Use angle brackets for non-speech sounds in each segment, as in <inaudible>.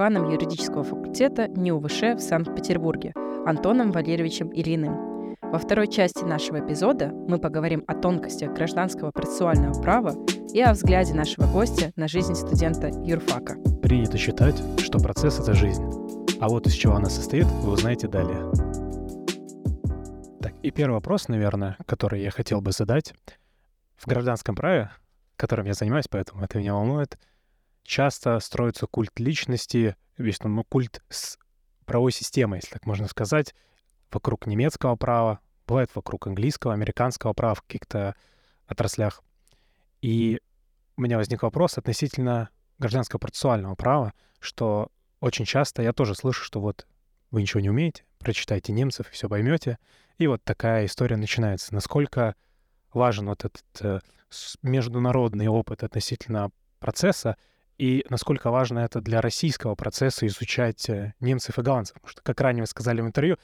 деканом юридического факультета НИУВШ в Санкт-Петербурге Антоном Валерьевичем Ильиным. Во второй части нашего эпизода мы поговорим о тонкостях гражданского процессуального права и о взгляде нашего гостя на жизнь студента юрфака. Принято считать, что процесс — это жизнь. А вот из чего она состоит, вы узнаете далее. Так, и первый вопрос, наверное, который я хотел бы задать. В гражданском праве, которым я занимаюсь, поэтому это меня волнует, часто строится культ личности, весь ну, культ с правовой системы, если так можно сказать, вокруг немецкого права, бывает вокруг английского, американского права в каких-то отраслях. И у меня возник вопрос относительно гражданского процессуального права, что очень часто я тоже слышу, что вот вы ничего не умеете, прочитайте немцев и все поймете. И вот такая история начинается. Насколько важен вот этот э, международный опыт относительно процесса и насколько важно это для российского процесса изучать э, немцев и голландцев. Потому что, как ранее вы сказали в интервью,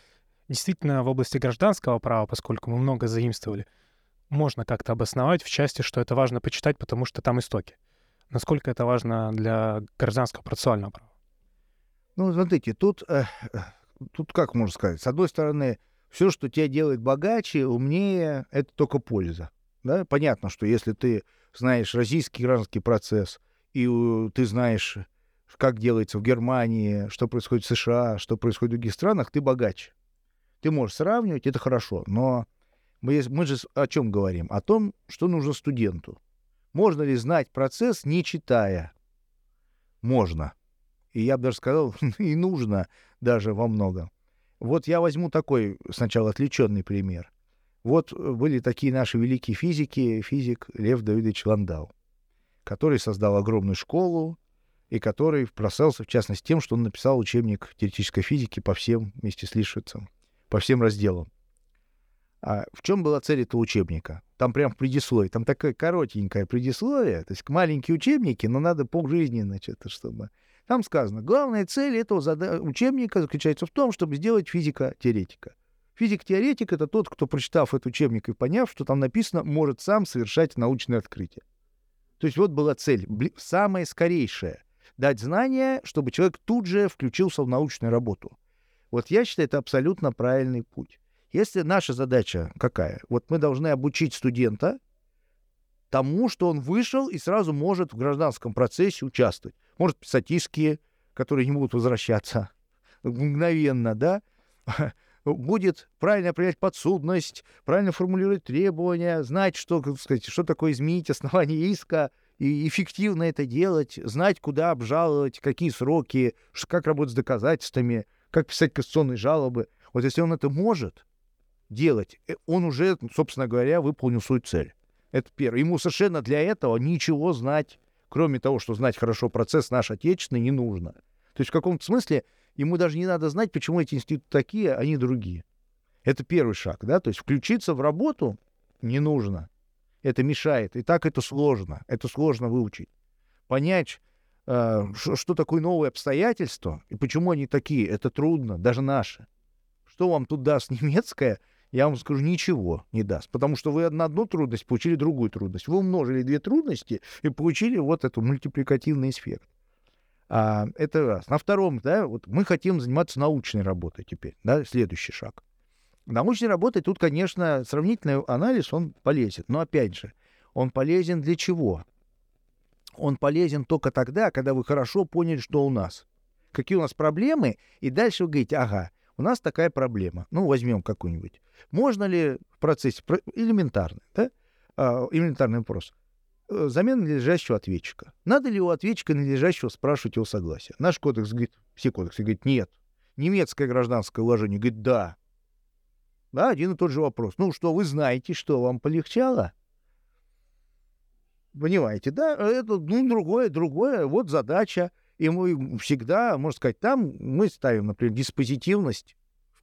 действительно в области гражданского права, поскольку мы много заимствовали, можно как-то обосновать в части, что это важно почитать, потому что там истоки. Насколько это важно для гражданского процессуального права? Ну, смотрите, тут, э, тут как можно сказать, с одной стороны, все, что тебя делает богаче, умнее, это только польза. Да? Понятно, что если ты знаешь российский гражданский процесс, и ты знаешь, как делается в Германии, что происходит в США, что происходит в других странах, ты богаче. Ты можешь сравнивать, это хорошо, но мы, мы же о чем говорим? О том, что нужно студенту. Можно ли знать процесс, не читая? Можно. И я бы даже сказал, <laughs> и нужно даже во многом. Вот я возьму такой сначала отвлеченный пример. Вот были такие наши великие физики, физик Лев Давидович Ландау который создал огромную школу и который прославился, в частности, тем, что он написал учебник теоретической физики по всем, вместе с Лишвицем, по всем разделам. А в чем была цель этого учебника? Там прям в предисловии, там такое коротенькое предисловие, то есть маленькие учебники, но надо полжизни, значит, чтобы... Там сказано, главная цель этого учебника заключается в том, чтобы сделать физика-теоретика. Физик-теоретик — это тот, кто, прочитав этот учебник и поняв, что там написано, может сам совершать научные открытия. То есть вот была цель, самая скорейшая — дать знания, чтобы человек тут же включился в научную работу. Вот я считаю, это абсолютно правильный путь. Если наша задача какая? Вот мы должны обучить студента тому, что он вышел и сразу может в гражданском процессе участвовать. Может писать иски, которые не будут возвращаться <laughs> мгновенно, да? <laughs> будет правильно определять подсудность, правильно формулировать требования, знать, что, сказать, что такое изменить основание иска, и эффективно это делать, знать, куда обжаловать, какие сроки, как работать с доказательствами, как писать кассационные жалобы. Вот если он это может делать, э, он уже, собственно говоря, выполнил свою цель. Это первое. Ему совершенно для этого ничего знать, кроме того, что знать хорошо процесс наш отечественный, не нужно. То есть в каком-то смысле ему даже не надо знать, почему эти институты такие, а не другие. Это первый шаг, да, то есть включиться в работу не нужно. Это мешает. И так это сложно. Это сложно выучить. Понять, э, что, что такое новые обстоятельства и почему они такие, это трудно, даже наши. Что вам тут даст <laughs> немецкое, я вам скажу, ничего не даст. Потому что вы на одну трудность получили другую трудность. Вы умножили две трудности и получили вот эту мультипликативный эффект. А, это раз. На втором, да, вот мы хотим заниматься научной работой теперь, да, следующий шаг. Научной работой тут, конечно, сравнительный анализ, он полезен. Но опять же, он полезен для чего? Он полезен только тогда, когда вы хорошо поняли, что у нас. Какие у нас проблемы, и дальше вы говорите, ага, у нас такая проблема. Ну, возьмем какую-нибудь. Можно ли в процессе, элементарный, да, а, элементарный вопрос, замена надлежащего ответчика. Надо ли у ответчика надлежащего спрашивать его согласия? Наш кодекс говорит, все кодексы говорят, нет. Немецкое гражданское уложение говорит, да. Да, один и тот же вопрос. Ну что, вы знаете, что вам полегчало? Понимаете, да? Это, ну, другое, другое. Вот задача. И мы всегда, можно сказать, там мы ставим, например, диспозитивность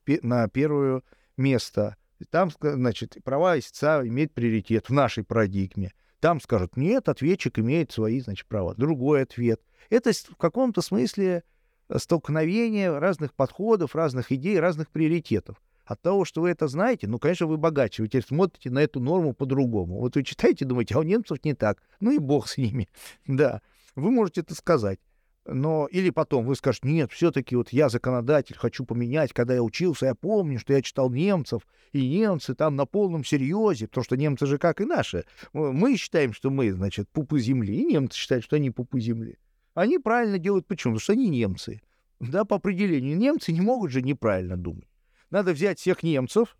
на первое место. Там, значит, права истца имеют приоритет в нашей парадигме. Там скажут, нет, ответчик имеет свои, значит, права. Другой ответ. Это в каком-то смысле э, столкновение разных подходов, разных идей, разных приоритетов. От того, что вы это знаете, ну, конечно, вы богаче, вы теперь смотрите на эту норму по-другому. Вот вы читаете, думаете, а у немцев не так. Ну и бог с ними. <laughs> Да, вы можете это сказать. Но или потом вы скажете, нет, все-таки вот я законодатель, хочу поменять. Когда я учился, я помню, что я читал немцев, и немцы там на полном серьезе, потому что немцы же как и наши. Мы считаем, что мы, значит, пупы земли, и немцы считают, что они пупы земли. Они правильно делают почему? Потому что они немцы. Да, по определению. Немцы не могут же неправильно думать. Надо взять всех немцев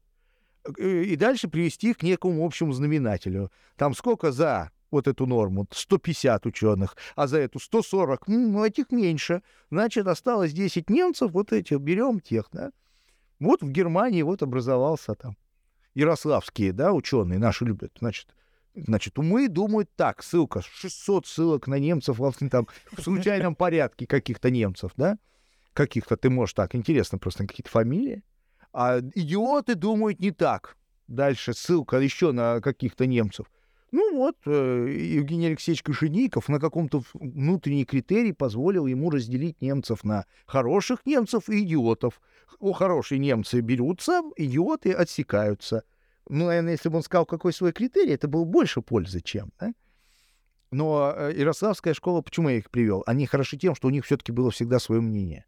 э, и дальше привести их к некому общему знаменателю. Там сколько за вот эту норму, 150 ученых, а за эту 140, ну, этих меньше. Значит, осталось 10 немцев, вот этих берем тех, да. Вот в Германии вот образовался там ярославские, да, ученые наши любят, значит, Значит, умы думают так, ссылка, 600 ссылок на немцев, там, в случайном порядке каких-то немцев, да? Каких-то, ты можешь так, интересно просто какие-то фамилии. А идиоты думают не так. Дальше ссылка еще на каких-то немцев. Ну вот, э, Евгений Алексеевич Кошеников на каком-то внутренний критерий позволил ему разделить немцев на хороших немцев и идиотов. О, хорошие немцы берутся, идиоты отсекаются. Ну, наверное, если бы он сказал, какой свой критерий, это было больше пользы, чем. Да? Но э, Ярославская школа, почему я их привел? Они хороши тем, что у них все-таки было всегда свое мнение.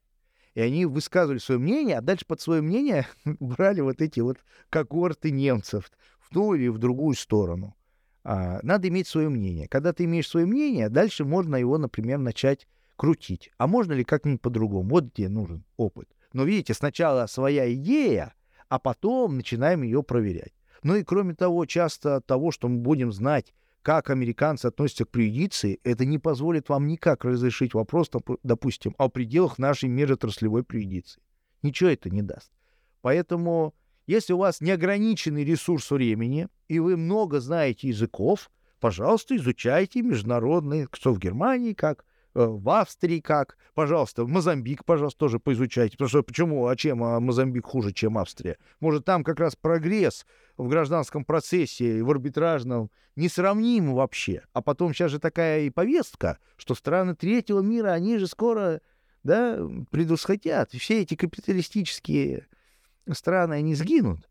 И они высказывали свое мнение, а дальше под свое мнение <laughs> брали вот эти вот когорты немцев в ту или в другую сторону. А, надо иметь свое мнение. Когда ты имеешь свое мнение, дальше можно его, например, начать крутить. А можно ли как-нибудь по-другому? Вот где нужен опыт. Но видите, сначала своя идея, а потом начинаем ее проверять. Ну и кроме того, часто того, что мы будем знать, как американцы относятся к преюдиции, это не позволит вам никак разрешить вопрос, допустим, о пределах нашей межотраслевой преюдиции. Ничего это не даст. Поэтому если у вас неограниченный ресурс времени, и вы много знаете языков, пожалуйста, изучайте международные, что в Германии как, э, в Австрии как, пожалуйста, Мозамбик, пожалуйста, тоже поизучайте. Потому что почему, а чем а Мозамбик хуже, чем Австрия? Может, там как раз прогресс в гражданском процессе, в арбитражном, несравним вообще. А потом сейчас же такая и повестка, что страны третьего мира, они же скоро да, предусхотят. Все эти капиталистические страны, они сгинут.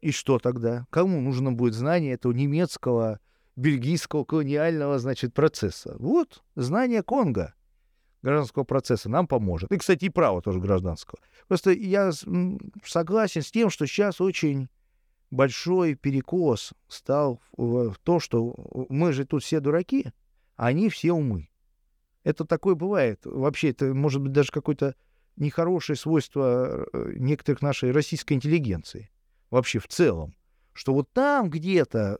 И что тогда? Кому нужно будет знание этого немецкого, бельгийского колониального, значит, процесса? Вот, знание Конго гражданского процесса нам поможет. И, кстати, и право тоже гражданского. Просто я согласен с тем, что сейчас очень большой перекос стал в то, что мы же тут все дураки, а они все умы. Это такое бывает. Вообще, это может быть даже какой-то нехорошее свойство э, некоторых нашей российской интеллигенции вообще в целом, что вот там где-то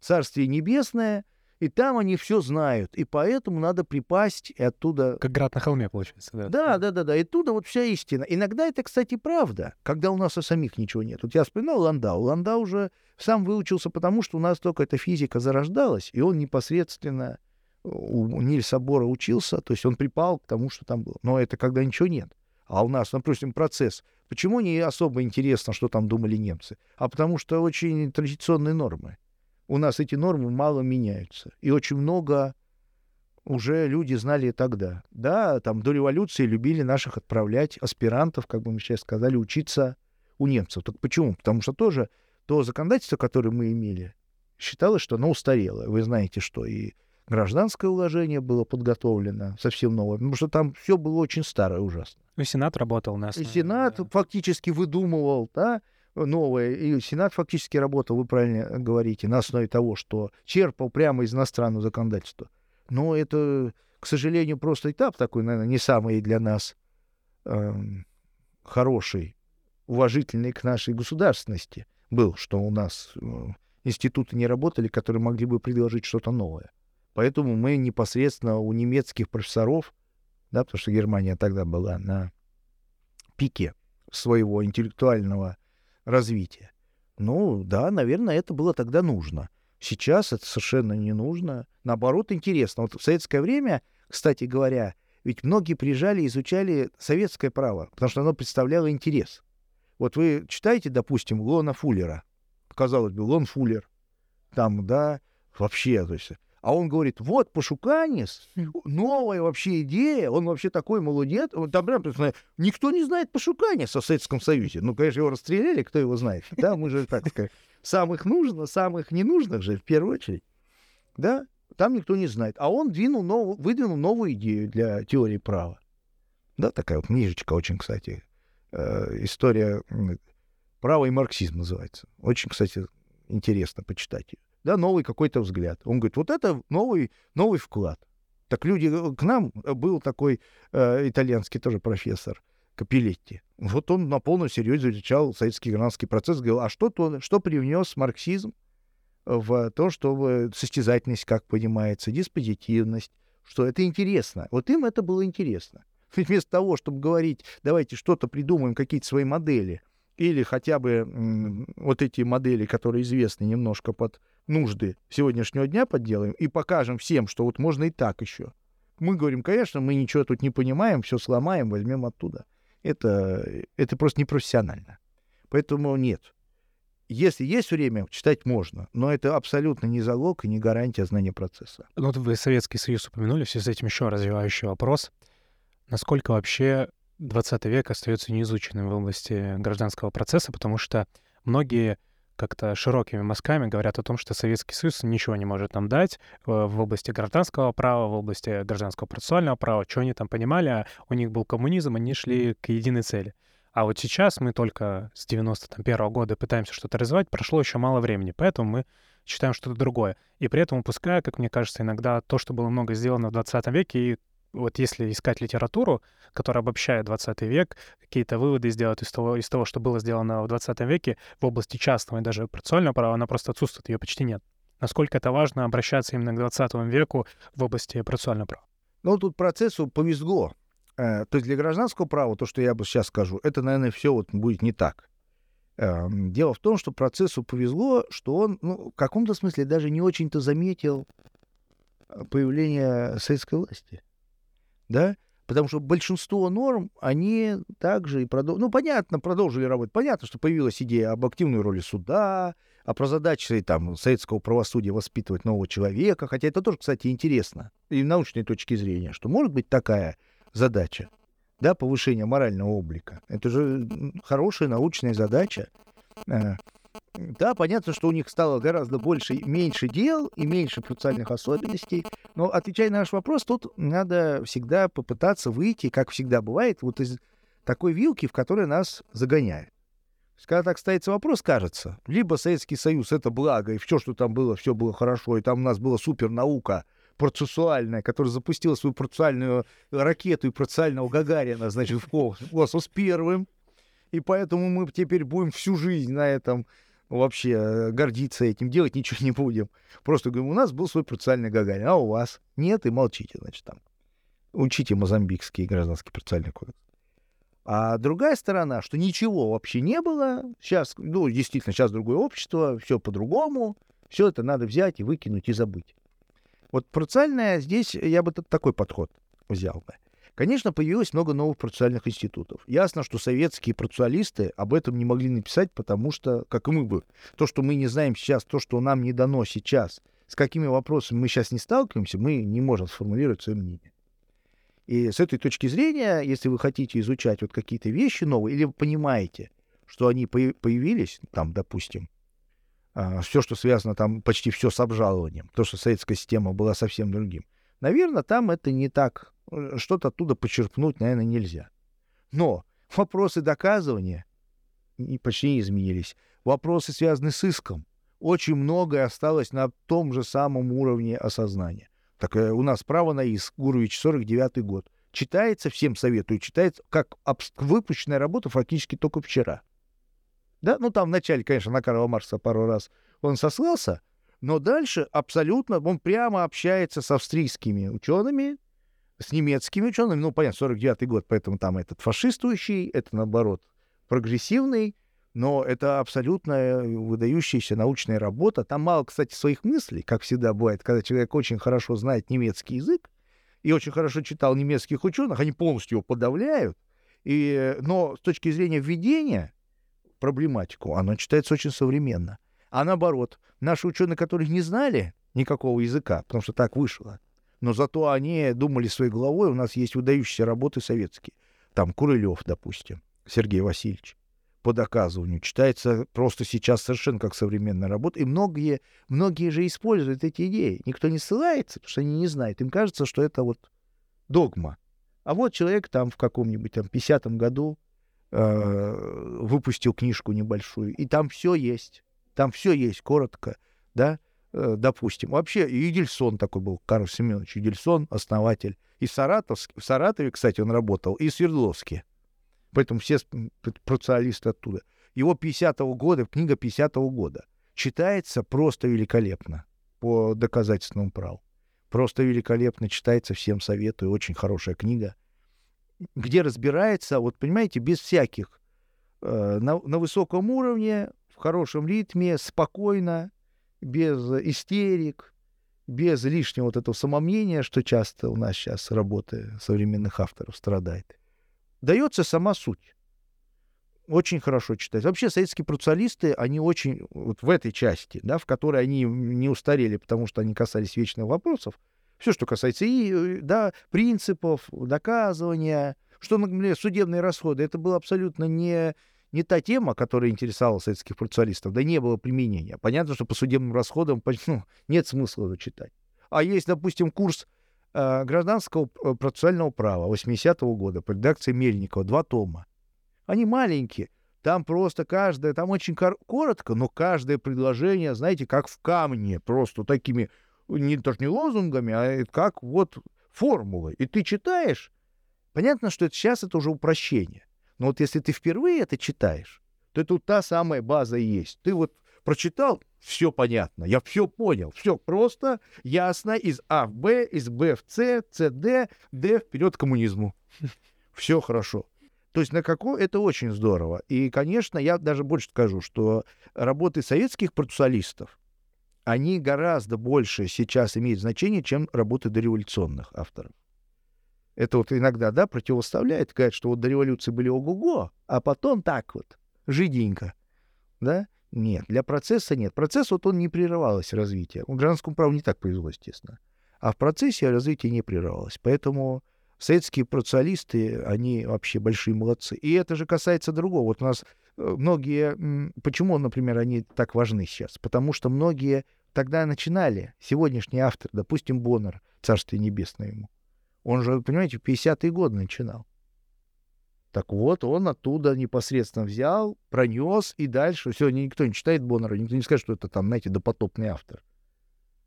Царствие Небесное, и там они все знают, и поэтому надо припасть и оттуда... Как град на холме, получается, да? Да, да, да, да, и оттуда вот вся истина. Иногда это, кстати, правда, когда у нас у самих ничего нет. Вот я вспоминал Ландау. Ландау уже сам выучился потому, что у нас только эта физика зарождалась, и он непосредственно у Нильса Бора учился, то есть он припал к тому, что там было. Но это когда ничего нет. А у нас, допустим, процесс. Почему не особо интересно, что там думали немцы? А потому что очень традиционные нормы. У нас эти нормы мало меняются. И очень много уже люди знали тогда. Да, там до революции любили наших отправлять аспирантов, как бы мы сейчас сказали, учиться у немцев. Так почему? Потому что тоже то законодательство, которое мы имели, считалось, что оно устарело. Вы знаете, что и гражданское уложение было подготовлено совсем новое, потому что там все было очень старое, ужасно. Ну, Сенат работал на основе... И Сенат да. фактически выдумывал, да, новое. И Сенат фактически работал, вы правильно говорите, на основе того, что черпал прямо из иностранного законодательства. Но это, к сожалению, просто этап такой, наверное, не самый для нас э, хороший, уважительный к нашей государственности был, что у нас э, институты не работали, которые могли бы предложить что-то новое. Поэтому мы непосредственно у немецких профессоров, да, потому что Германия тогда была на пике своего интеллектуального развития. Ну, да, наверное, это было тогда нужно. Сейчас это совершенно не нужно. Наоборот, интересно. Вот в советское время, кстати говоря, ведь многие приезжали изучали советское право, потому что оно представляло интерес. Вот вы читаете, допустим, Лона Фуллера. Казалось бы, Лон Фуллер. Там, да, вообще, то есть а он говорит, вот Пашуканис, новая вообще идея, он вообще такой молодец. Он, там прям, никто не знает Пашуканиса в Советском Союзе. Ну, конечно, его расстреляли, кто его знает. Да, мы же, так сказать, самых нужных, самых ненужных же в первую очередь. Да? Там никто не знает. А он двинул нов... выдвинул новую идею для теории права. Да, такая вот книжечка очень, кстати, э, история права и марксизм называется. Очень, кстати, интересно почитать ее. Да, новый какой-то взгляд. Он говорит, вот это новый, новый вклад. Так люди, э, к нам был такой э, итальянский тоже профессор, Капелетти. Вот он на полном серьезе изучал советский гражданский процесс, говорил, а что, то, что привнес марксизм в то, чтобы состязательность, как понимается, диспозитивность, что это интересно. Вот им это было интересно. <laughs> Вместо того, чтобы говорить, давайте что-то придумаем, какие-то свои модели, или хотя бы вот эти модели, которые известны немножко под нужды сегодняшнего дня подделаем, и покажем всем, что вот можно и так еще. Мы говорим, конечно, мы ничего тут не понимаем, все сломаем, возьмем оттуда. Это, это просто непрофессионально. Поэтому нет. Если есть время, читать можно, но это абсолютно не залог и не гарантия знания процесса. Ну, вот вы Советский Союз упомянули, в связи с этим еще развивающий вопрос. Насколько вообще 20 век остается неизученным в области гражданского процесса, потому что многие как-то широкими мазками говорят о том, что Советский Союз ничего не может нам дать э, в области гражданского права, в области гражданского процессуального права, что они там понимали, а у них был коммунизм, они шли к единой цели. А вот сейчас мы только с 91 -го года пытаемся что-то развивать, прошло еще мало времени, поэтому мы считаем что-то другое. И при этом упуская, как мне кажется, иногда то, что было много сделано в 20 веке, и вот если искать литературу, которая обобщает 20 век, какие-то выводы сделать из того, из того, что было сделано в 20 веке в области частного и даже процессуального права, она просто отсутствует, ее почти нет. Насколько это важно обращаться именно к 20 веку в области процессуального права? Ну, тут процессу повезло. Э, то есть для гражданского права, то, что я бы сейчас скажу, это, наверное, все вот будет не так. Эм, дело в том, что процессу повезло, что он, ну, в каком-то смысле даже не очень-то заметил э, появление советской власти да, потому что большинство норм, они также и продолжили, ну, понятно, продолжили работать. Понятно, что появилась идея об активной роли суда, о прозадаче там, советского правосудия воспитывать нового человека, хотя это тоже, кстати, интересно, и научной точки зрения, что может быть такая задача, да, повышение морального облика. Это же хорошая научная задача. Да, понятно, что у них стало гораздо больше, меньше дел и меньше социальных особенностей. Но отвечая на наш вопрос, тут надо всегда попытаться выйти, как всегда бывает, вот из такой вилки, в которой нас загоняют. Когда так ставится вопрос, кажется, либо Советский Союз — это благо, и все, что там было, все было хорошо, и там у нас была супер наука процессуальная, которая запустила свою процессуальную ракету и процессуального Гагарина, значит, в космос первым, и поэтому мы теперь будем всю жизнь на этом вообще э, гордиться этим, делать ничего не будем. Просто говорим, у нас был свой процессуальный Гагарин, а у вас нет, и молчите, значит, там. Учите мозамбикский гражданский процессуальный кодекс. А другая сторона, что ничего вообще не было, сейчас, ну, действительно, сейчас другое общество, все по-другому, все это надо взять и выкинуть и забыть. Вот процессуальное здесь я бы такой подход взял бы. Конечно, появилось много новых процессуальных институтов. Ясно, что советские процессуалисты об этом не могли написать, потому что, как и мы бы, то, что мы не знаем сейчас, то, что нам не дано сейчас, с какими вопросами мы сейчас не сталкиваемся, мы не можем сформулировать свое мнение. И с этой точки зрения, если вы хотите изучать вот какие-то вещи новые, или вы понимаете, что они появились, там, допустим, а, все, что связано там, почти все с обжалованием, то, что советская система была совсем другим, наверное, там это не так что-то оттуда почерпнуть, наверное, нельзя. Но вопросы доказывания почти не изменились. Вопросы, связанные с иском, очень многое осталось на том же самом уровне осознания. Так э, у нас право на иск, Гурович, 49 год. Читается, всем советую, читается, как выпущенная работа фактически только вчера. Да, ну там вначале, конечно, на Карла Марса пару раз он сослался, но дальше абсолютно он прямо общается с австрийскими учеными, с немецкими учеными, ну, понятно, 49-й год, поэтому там этот фашистующий, это, наоборот, прогрессивный, но это абсолютно выдающаяся научная работа. Там мало, кстати, своих мыслей, как всегда бывает, когда человек очень хорошо знает немецкий язык и очень хорошо читал немецких ученых, они полностью его подавляют. И, но с точки зрения введения проблематику, оно читается очень современно. А наоборот, наши ученые, которые не знали никакого языка, потому что так вышло, но зато они думали своей головой. У нас есть выдающиеся работы советские. Там Курылев, допустим, Сергей Васильевич. по доказыванию, читается просто сейчас совершенно как современная работа, и многие, многие же используют эти идеи. Никто не ссылается, потому что они не знают. Им кажется, что это вот догма. А вот человек там в каком-нибудь там 50-м году э, выпустил книжку небольшую, и там все есть. Там все есть, коротко, да, допустим. Вообще, Юдельсон такой был, Карл Семенович Юдельсон, основатель. И в, Саратовске, в Саратове, кстати, он работал, и в Свердловске. Поэтому все процессуалисты оттуда. Его 50-го года, книга 50-го года, читается просто великолепно по доказательственному праву. Просто великолепно читается, всем советую, очень хорошая книга, где разбирается, вот понимаете, без всяких, э, на, на высоком уровне, в хорошем ритме, спокойно, без истерик, без лишнего вот этого самомнения, что часто у нас сейчас работы современных авторов страдает дается сама суть. Очень хорошо читать. Вообще советские процессуалисты, они очень, вот в этой части, да, в которой они не устарели, потому что они касались вечных вопросов, все, что касается и, да, принципов, доказывания, что, например, судебные расходы, это было абсолютно не, не та тема, которая интересовала советских процессуалистов, да не было применения. Понятно, что по судебным расходам <laughs> ну, нет смысла его читать. А есть, допустим, курс э, гражданского э, процессуального права 80-го года по редакции Мельникова, два тома. Они маленькие, там просто каждое, там очень кор- коротко, но каждое предложение, знаете, как в камне, просто такими, не, тоже не лозунгами, а как вот формулы. И ты читаешь, понятно, что это, сейчас это уже упрощение. Но вот если ты впервые это читаешь, то вот та самая база и есть. Ты вот прочитал, все понятно, я все понял, все просто, ясно, из А в Б, из Б в С, С, Д, Д вперед к коммунизму. <laughs> Все хорошо. То есть на какой это очень здорово. И, конечно, я даже больше скажу, что работы советских процессуалистов, они гораздо больше сейчас имеют значение, чем работы дореволюционных авторов. Это вот иногда, да, противоставляет, говорят, что вот до революции были ого-го, а потом так вот, жиденько, да, нет, для процесса нет. Процесс вот он не прерывалось развитие. У гражданскому праву не так повезло, естественно. А в процессе развитие не прерывалось. Поэтому советские процессуалисты, они вообще большие молодцы. И это же касается другого. Вот у нас э, многие... Почему, например, они так важны сейчас? Потому что многие тогда начинали. Сегодняшний автор, допустим, Боннер, Царствие Небесное ему. Он же, понимаете, в 50-е годы начинал. Так вот, он оттуда непосредственно взял, пронес и дальше. Сегодня никто не читает Боннера, никто не скажет, что это там, знаете, допотопный автор.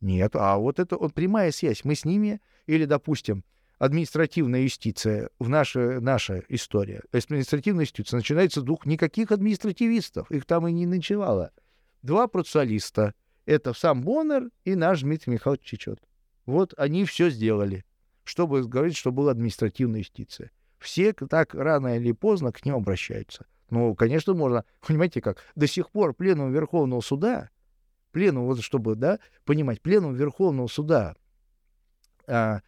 Нет, а вот это вот прямая связь. Мы с ними, или, допустим, административная юстиция, в наша, наша история. Административная юстиция начинается с двух никаких административистов, их там и не ночевало. Два процессуалиста. Это сам Боннер и наш Дмитрий Михайлович Чечет. Вот они все сделали, чтобы говорить, что была административная юстиция все так рано или поздно к ним обращаются. Ну, конечно, можно, понимаете как, до сих пор пленум Верховного суда, пленум, вот чтобы, да, понимать, пленум Верховного суда а,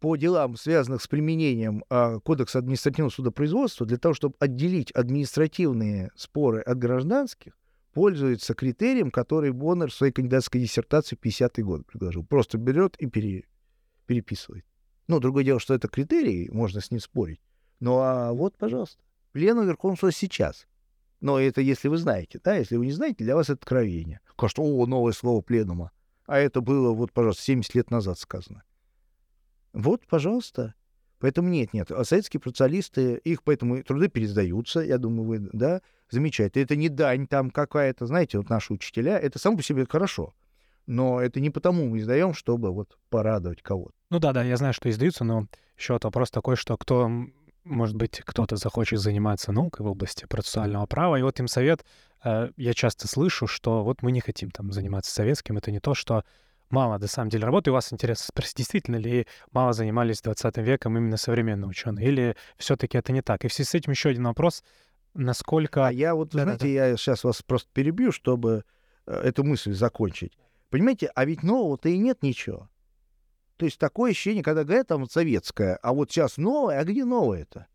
по делам, связанных с применением а, Кодекса административного судопроизводства, для того, чтобы отделить административные споры от гражданских, пользуется критерием, который Боннер в своей кандидатской диссертации в 50-й год предложил. Просто берет и пере, переписывает. Ну, другое дело, что это критерий, можно с ним спорить. Ну, а вот, пожалуйста, плену Верховного суда сейчас. Но это если вы знаете, да, если вы не знаете, для вас это откровение. Кажется, о, новое слово пленума. А это было, вот, пожалуйста, 70 лет назад сказано. Вот, пожалуйста. Поэтому нет, нет. А советские процессуалисты, их поэтому труды пересдаются, я думаю, вы, да, замечательно. Это не дань там какая-то, знаете, вот наши учителя, это само по себе хорошо. Но это не потому мы издаем, чтобы вот порадовать кого-то. Ну да, да, я знаю, что издаются, но еще вот вопрос такой, что кто, может быть, кто-то захочет заниматься наукой в области процессуального права, и вот им совет, э, я часто слышу, что вот мы не хотим там заниматься советским, это не то, что мало на самом деле работы. У вас интересно спросить, действительно ли мало занимались 20 веком именно современные ученые, или все-таки это не так? И в связи с этим еще один вопрос, насколько... А я вот, да, знаете, да, да. я сейчас вас просто перебью, чтобы э, эту мысль закончить. Понимаете, а ведь нового-то и нет ничего. То есть такое ощущение, когда говорят там советское, а вот сейчас новое, а где новое-то?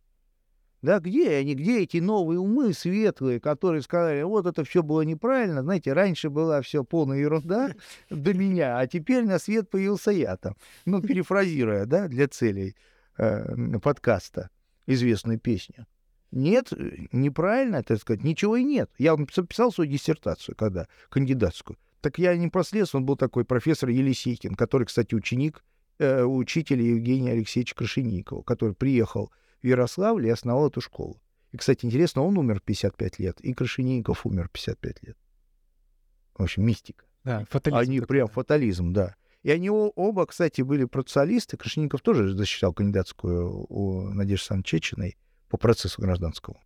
Да, где они, где эти новые умы светлые, которые сказали, вот это все было неправильно, знаете, раньше была все полная ерунда до меня, а теперь на свет появился я там. Ну, перефразируя, да, для целей э, подкаста известную песню. Нет, э, неправильно, так сказать, ничего и нет. Я писал свою диссертацию, когда кандидатскую. Так я не проследствовал, он был такой профессор Елисейкин, который, кстати, ученик э, учителя Евгения Алексеевича Крашеникова, который приехал в Ярославль и основал эту школу. И, кстати, интересно, он умер в 55 лет, и Крашеников умер в 55 лет. В общем, мистика. Да, фатализм. Они такой, прям фатализм, да. И они оба, кстати, были процессуалисты. Крашеников тоже защищал кандидатскую у Надежды Александровны Чечиной по процессу гражданскому.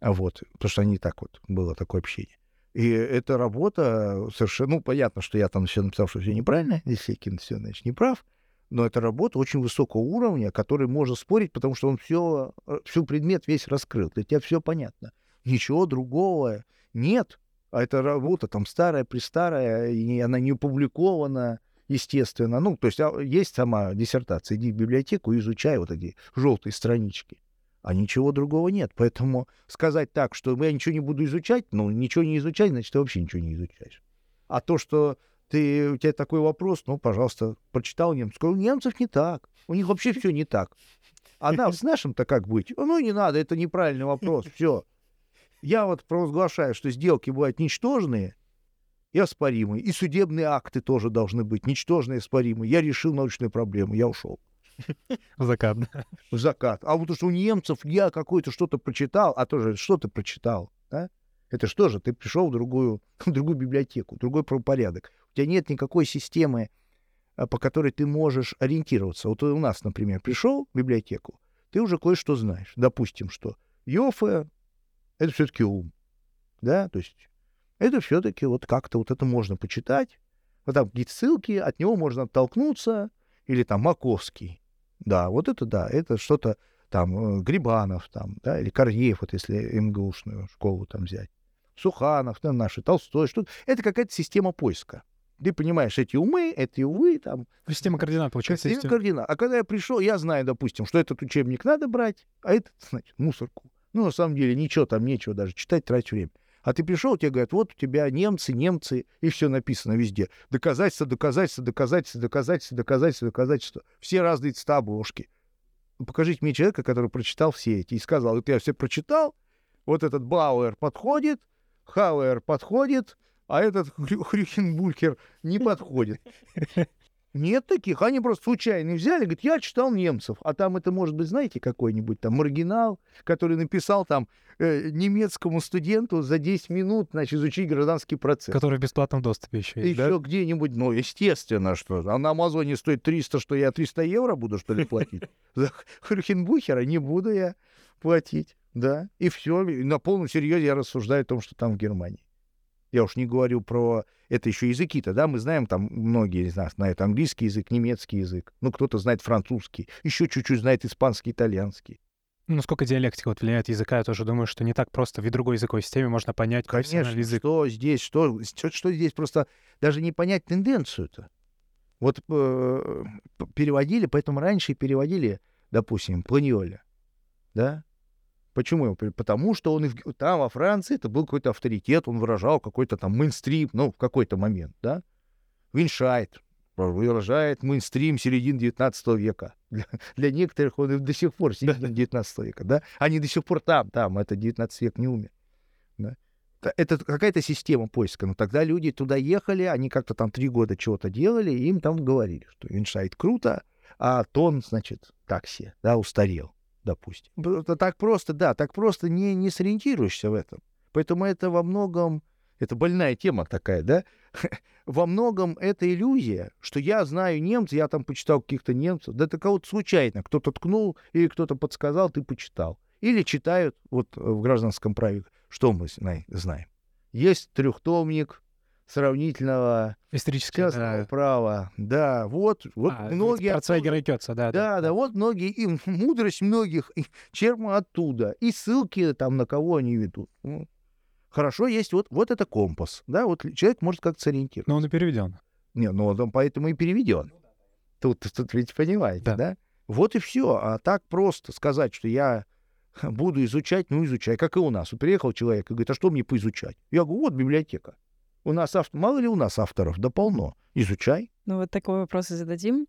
А вот, потому что они так вот, было такое общение. И эта работа совершенно, ну, понятно, что я там все написал, что все неправильно, Есекин все, значит, не прав, но это работа очень высокого уровня, который можно спорить, потому что он все, всю предмет весь раскрыл. Для тебя все понятно. Ничего другого нет. А эта работа там старая, престарая, и она не опубликована, естественно. Ну, то есть а, есть сама диссертация. Иди в библиотеку и изучай вот эти желтые странички. А ничего другого нет. Поэтому сказать так, что я ничего не буду изучать, ну, ничего не изучать, значит, ты вообще ничего не изучаешь. А то, что ты, у тебя такой вопрос, ну, пожалуйста, прочитал немцев. У немцев не так. У них вообще все не так. А нам с нашим-то как быть? Ну, не надо, это неправильный вопрос. Все. Я вот провозглашаю, что сделки бывают ничтожные и оспоримые. И судебные акты тоже должны быть ничтожные и оспоримые. Я решил научную проблему, я ушел <laughs> закат. закат. А вот что у немцев я какое-то что-то прочитал, а тоже что ты прочитал, да? Это что же, ты пришел в другую, <laughs> в другую библиотеку, другой правопорядок. У тебя нет никакой системы, а, по которой ты можешь ориентироваться. Вот у нас, например, пришел в библиотеку, ты уже кое-что знаешь. Допустим, что Йофе — это все-таки ум, да, то есть это все-таки вот как-то вот это можно почитать, вот там какие-то ссылки, от него можно оттолкнуться, или там Маковский, да, вот это да, это что-то там э, Грибанов там, да, или Корьеев, вот если МГУшную школу там взять, Суханов, да, наши, Толстой, что это какая-то система поиска. Ты понимаешь, эти умы, эти увы, там, Ну, Система координат, получается. система система- координат. А когда я пришел, я знаю, допустим, что этот учебник надо брать, а этот, значит, мусорку. Ну, на самом деле, ничего там, нечего даже читать, тратить время. А ты пришел, тебе говорят, вот у тебя немцы, немцы, и все написано везде. Доказательства, доказательства, доказательства, доказательства, доказательства, доказательства. Все разные цвета обложки. Покажите мне человека, который прочитал все эти и сказал, вот я все прочитал, вот этот Бауэр подходит, Хауэр подходит, а этот Хрю- Хрюхенбулькер не подходит. Нет таких, они просто случайно взяли, говорят, я читал немцев, а там это может быть, знаете, какой-нибудь там маргинал, который написал там э, немецкому студенту за 10 минут, значит, изучить гражданский процесс. Который в бесплатном доступе еще есть, да? Еще где-нибудь, ну, естественно, что. А на Амазоне стоит 300, что я 300 евро буду, что ли, платить? <laughs> За Хрюхенбухера не буду я платить, да. И все, на полном серьезе я рассуждаю о том, что там в Германии. Я уж не говорю про... Это еще языки-то, да, мы знаем, там многие из нас знают английский язык, немецкий язык, ну, кто-то знает французский, еще чуть-чуть знает испанский, итальянский. Ну, сколько диалектика вот влияет языка, я тоже думаю, что не так просто в другой языковой системе можно понять Конечно, язык. что здесь, что, что, что здесь, просто даже не понять тенденцию-то. Вот э, переводили, поэтому раньше переводили, допустим, Планьоля, да? Почему? Потому что он там, во Франции, это был какой-то авторитет, он выражал какой-то там мейнстрим, ну, в какой-то момент, да? Виншайт выражает мейнстрим середины 19 века. <laughs> Для, для некоторых он и до сих пор середина 19 века, да? Они до сих пор там, там, это 19 век не умер. Да? Это какая-то система поиска. Но тогда люди туда ехали, они как-то там три года чего-то делали, и им там говорили, что иншайт круто, а тон, значит, такси, да, устарел, допустим. Так просто, да, так просто не, не сориентируешься в этом. Поэтому это во многом, это больная тема такая, да, <laughs> во многом это иллюзия, что я знаю немцев, я там почитал каких-то немцев, да это кого-то случайно, кто-то ткнул или кто-то подсказал, ты почитал. Или читают, вот в гражданском праве, что мы зна- знаем. Есть трехтомник сравнительного Исторически, частного да. права. Да, вот, вот А, многие... Про оттуда- Цвайгера и Кётца, да. да, да, вот многие, и мудрость многих и черпана оттуда, и ссылки там на кого они ведут. Хорошо, есть вот, вот это компас, да, вот человек может как-то сориентироваться. Но он и переведен. Не, ну он поэтому и переведен. Тут, тут ведь понимаете, Да. да. Вот и все. А так просто сказать, что я буду изучать, ну изучай, как и у нас. Вот приехал человек и говорит, а что мне поизучать? Я говорю, вот библиотека. У нас автор, мало ли у нас авторов, да полно. Изучай. Ну вот такой вопрос и зададим.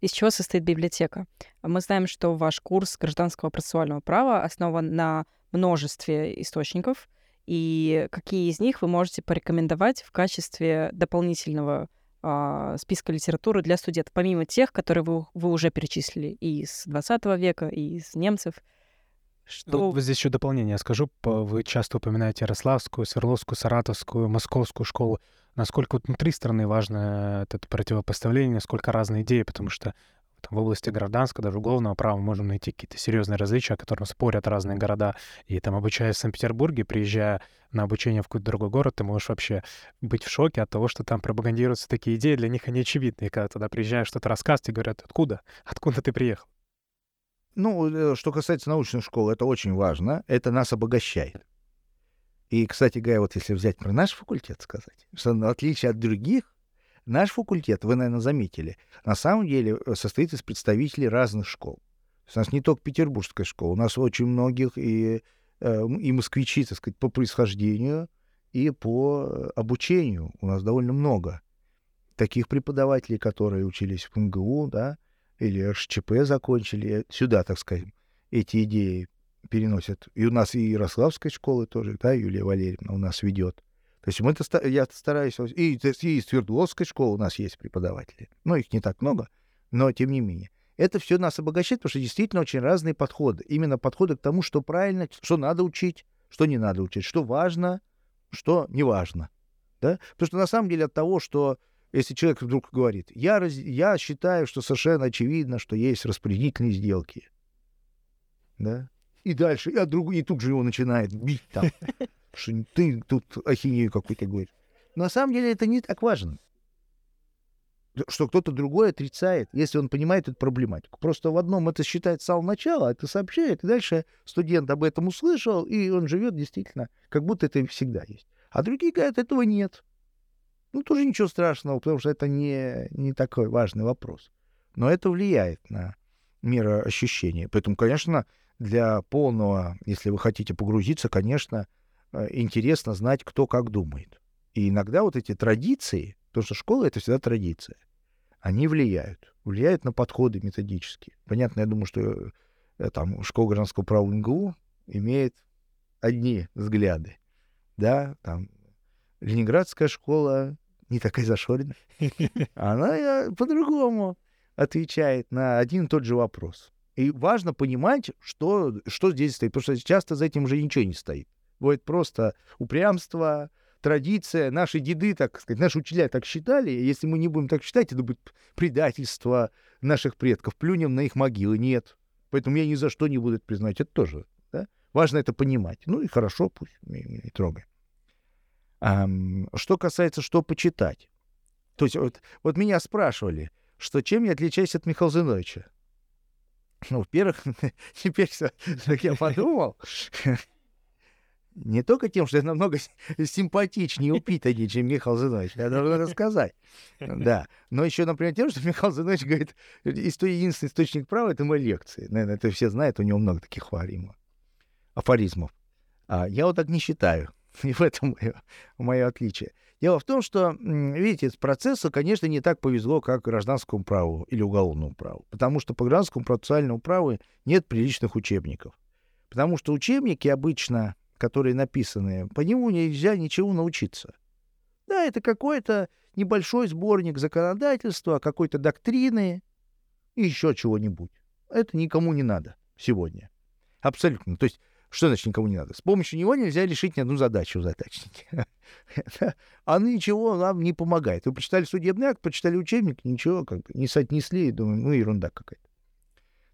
Из чего состоит библиотека? Мы знаем, что ваш курс гражданского процессуального права основан на множестве источников, и какие из них вы можете порекомендовать в качестве дополнительного э, списка литературы для студентов, помимо тех, которые вы, вы уже перечислили и из 20 века, и из немцев. Что... Вот здесь еще дополнение скажу. Вы часто упоминаете Ярославскую, Свердловскую, Саратовскую, Московскую школу. Насколько вот внутри страны важно это противопоставление, насколько разные идеи, потому что там, в области гражданского, даже уголовного права мы можем найти какие-то серьезные различия, о которых спорят разные города. И там, обучаясь в Санкт-Петербурге, приезжая на обучение в какой-то другой город, ты можешь вообще быть в шоке от того, что там пропагандируются такие идеи, для них они очевидны. И когда туда приезжаешь, что-то рассказывать, тебе говорят, откуда? Откуда ты приехал? Ну, э, что касается научной школы, это очень важно. Это нас обогащает. И, кстати говоря, вот если взять про наш факультет сказать, что в отличие от других, Наш факультет, вы, наверное, заметили, на самом деле э, состоит из представителей разных школ. у нас не только петербургская школа, у нас очень многих и, э, и москвичи, так сказать, по происхождению и по обучению. У нас довольно много таких преподавателей, которые учились в МГУ, да, или РШЧП закончили, сюда, так сказать, эти идеи переносят. И у нас и Ярославская школа тоже, да, Юлия Валерьевна у нас ведет. То есть мы я стараюсь... И, и из Свердловской школы у нас есть преподаватели. Ну, их не так много, но тем не менее. Это все нас обогащает, потому что действительно очень разные подходы. Именно подходы к тому, что правильно, что надо учить, что не надо учить, что важно, что не важно. Да? Потому что на самом деле от того, что если человек вдруг говорит, я, раз, я считаю, что совершенно очевидно, что есть распределительные сделки, да, и дальше, и, а друг, и тут же его начинает бить там, <laughs> что ты тут ахинею какую-то говоришь. На самом деле это не так важно. Что кто-то другой отрицает, если он понимает эту проблематику. Просто в одном это считает с самого начала, это сообщает, и дальше студент об этом услышал, и он живет действительно, как будто это всегда есть. А другие говорят, этого нет. Ну, тоже ничего страшного, потому что это не, не такой важный вопрос. Но это влияет на мироощущение. Поэтому, конечно, для полного, если вы хотите погрузиться, конечно, Э, интересно знать, кто как думает. И иногда вот эти традиции, потому что школа — это всегда традиция, они влияют. Влияют на подходы методические. Понятно, я думаю, что э, там школа гражданского права МГУ имеет одни взгляды. Да, там Ленинградская школа не такая зашоренная. <laughs> Она э, по-другому отвечает на один и тот же вопрос. И важно понимать, что, что здесь стоит, потому что часто за этим уже ничего не стоит. Бывает просто упрямство, традиция. Наши деды, так сказать, наши учителя так считали. Если мы не будем так считать, это будет предательство наших предков. Плюнем на их могилы. Нет. Поэтому я ни за что не буду это признать. Это тоже. Да? Важно это понимать. Ну и хорошо, пусть не, не трогай. Что касается, что почитать. То есть вот, вот меня спрашивали, что чем я отличаюсь от Михаила Зиновича. Ну, во-первых, <laughs> теперь, как я подумал, не только тем, что я намного симпатичнее и упитаннее, чем Михаил Зинович, я должен рассказать. Да. Но еще, например, тем, что Михаил Зинович говорит, единственный источник права — это мои лекции. Наверное, это все знают, у него много таких афоризмов. афоризмов. А я вот так не считаю. <laughs> И в этом мое, мое отличие. Дело в том, что, видите, с процессу, конечно, не так повезло, как гражданскому праву или уголовному праву. Потому что по гражданскому процессуальному праву нет приличных учебников. Потому что учебники обычно которые написаны, по нему нельзя ничего научиться. Да, это какой-то небольшой сборник законодательства, какой-то доктрины и еще чего-нибудь. Это никому не надо сегодня. Абсолютно. То есть, что значит никому не надо? С помощью него нельзя решить ни одну задачу в задачнике. <laughs> А ничего нам не помогает. Вы почитали судебный акт, почитали учебник, ничего как бы не соотнесли, и думаю, ну, ерунда какая-то.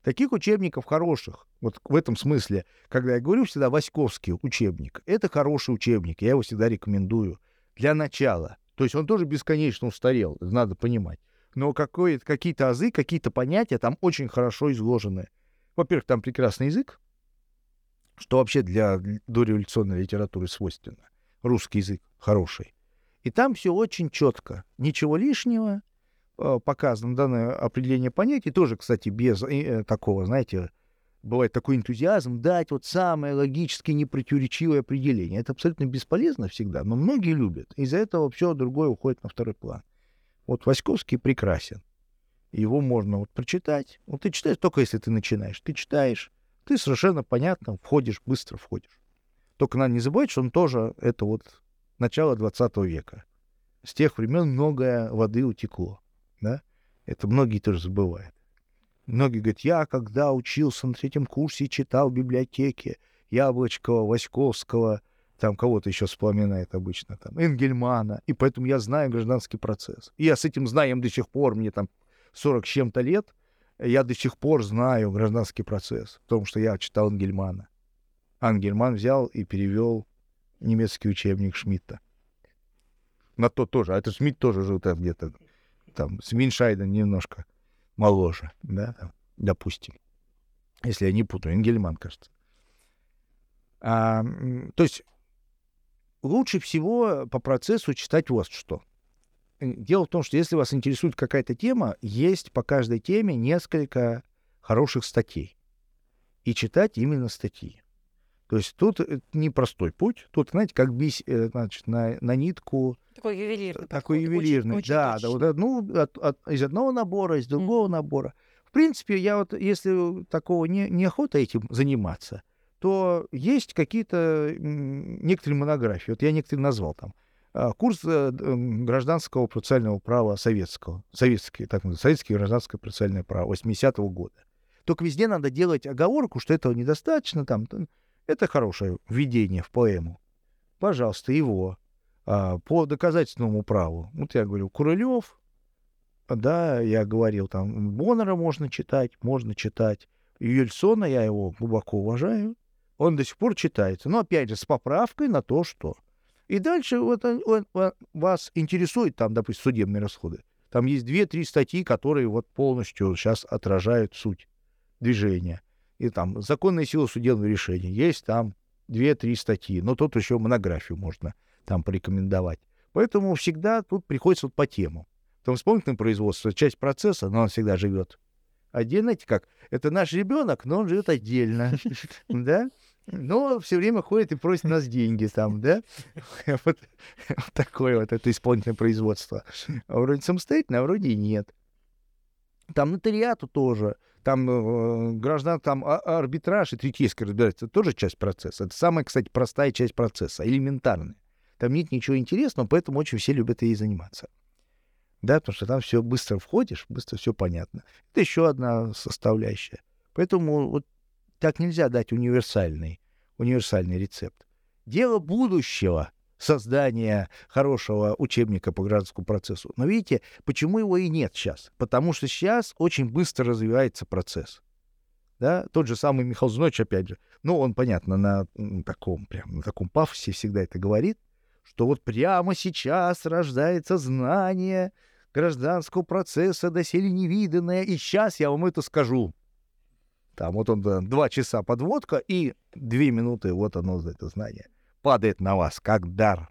Таких учебников хороших, вот в этом смысле, когда я говорю всегда Васьковский учебник, это хороший учебник, я его всегда рекомендую для начала. То есть он тоже бесконечно устарел, надо понимать. Но какие-то азы, какие-то понятия там очень хорошо изложены. Во-первых, там прекрасный язык, что вообще для дореволюционной литературы свойственно. Русский язык хороший. И там все очень четко. Ничего лишнего, Э, показано данное определение понятий, тоже, кстати, без э, такого, знаете, бывает такой энтузиазм дать вот самое логически непротиворечивое определение. Это абсолютно бесполезно всегда, но многие любят. Из-за этого все другое уходит на второй план. Вот Васьковский прекрасен. Его можно вот прочитать. Вот ты читаешь только если ты начинаешь. Ты читаешь, ты совершенно понятно входишь, быстро входишь. Только надо не забывать, что он тоже это вот начало 20 века. С тех времен многое воды утекло. Да? Это многие тоже забывают. Многие говорят, я когда учился на третьем курсе, читал в библиотеке Яблочкова, Васьковского, там кого-то еще вспоминает обычно, там, Энгельмана, и поэтому я знаю гражданский процесс. И я с этим знаем до сих пор, мне там 40 с чем-то лет, я до сих пор знаю гражданский процесс, потому что я читал Энгельмана. Ангельман взял и перевел немецкий учебник Шмидта. На то тоже. А это Шмидт тоже жил там где-то, там, с Миншайден немножко моложе, да, там, допустим. Если я не путаю, Энгельман, кажется. А, то есть лучше всего по процессу читать вот что. Дело в том, что если вас интересует какая-то тема, есть по каждой теме несколько хороших статей. И читать именно статьи. То есть тут э, непростой путь. Тут, знаете, как бись, э, значит, на, на нитку. Такой ювелирный. Такой ювелирный, очень, да. Очень да вот одну, от, от, из одного набора, из другого mm. набора. В принципе, я вот, если такого не, неохота этим заниматься, то есть какие-то некоторые монографии. Вот я некоторые назвал там. А, курс э, гражданского процессуального права советского. Советский, так называемый, советский гражданское процессуальное право 80-го года. Только везде надо делать оговорку, что этого недостаточно. Там, это хорошее введение в поэму. Пожалуйста, его. А, по доказательственному праву. Вот я говорю, Курылев, да, я говорил, там, Боннера можно читать, можно читать. Юльсона, я его глубоко уважаю, он до сих пор читается. Но, опять же, с поправкой на то, что... И дальше вот он, он, он, вас интересует там, допустим, судебные расходы. Там есть две-три статьи, которые вот полностью сейчас отражают суть движения. И там законная сила судебного решения. Есть там две-три статьи. Но тут еще монографию можно там порекомендовать. Поэтому всегда тут приходится вот по тему. Там исполнительное производство, часть процесса, но он всегда живет отдельно. Знаете как? Это наш ребенок, но он живет отдельно. <laughs> Да? Но все время ходит и просит нас деньги там, да? Вот, <laughs> вот такое вот это исполнительное производство. А вроде самостоятельно, а вроде и нет. Там нотариату тоже, там э, граждан, там а, арбитраж и третейский разбирательство, тоже часть процесса. Это самая, кстати, простая часть процесса, элементарная. Там нет ничего интересного, поэтому очень все любят ей заниматься. Да, потому что там все быстро входишь, быстро все понятно. Это еще одна составляющая. Поэтому вот так нельзя дать универсальный, универсальный рецепт. Дело будущего создания хорошего учебника по гражданскому процессу. Но видите, почему его и нет сейчас? Потому что сейчас очень быстро развивается процесс. Да? Тот же самый Михаил Зинович, опять же, ну, он, понятно, на таком, прям, на таком пафосе всегда это говорит, что вот прямо сейчас рождается знание гражданского процесса доселе невиданное, и сейчас я вам это скажу. Там вот он, два часа подводка, и две минуты, вот оно, это знание, падает на вас, как дар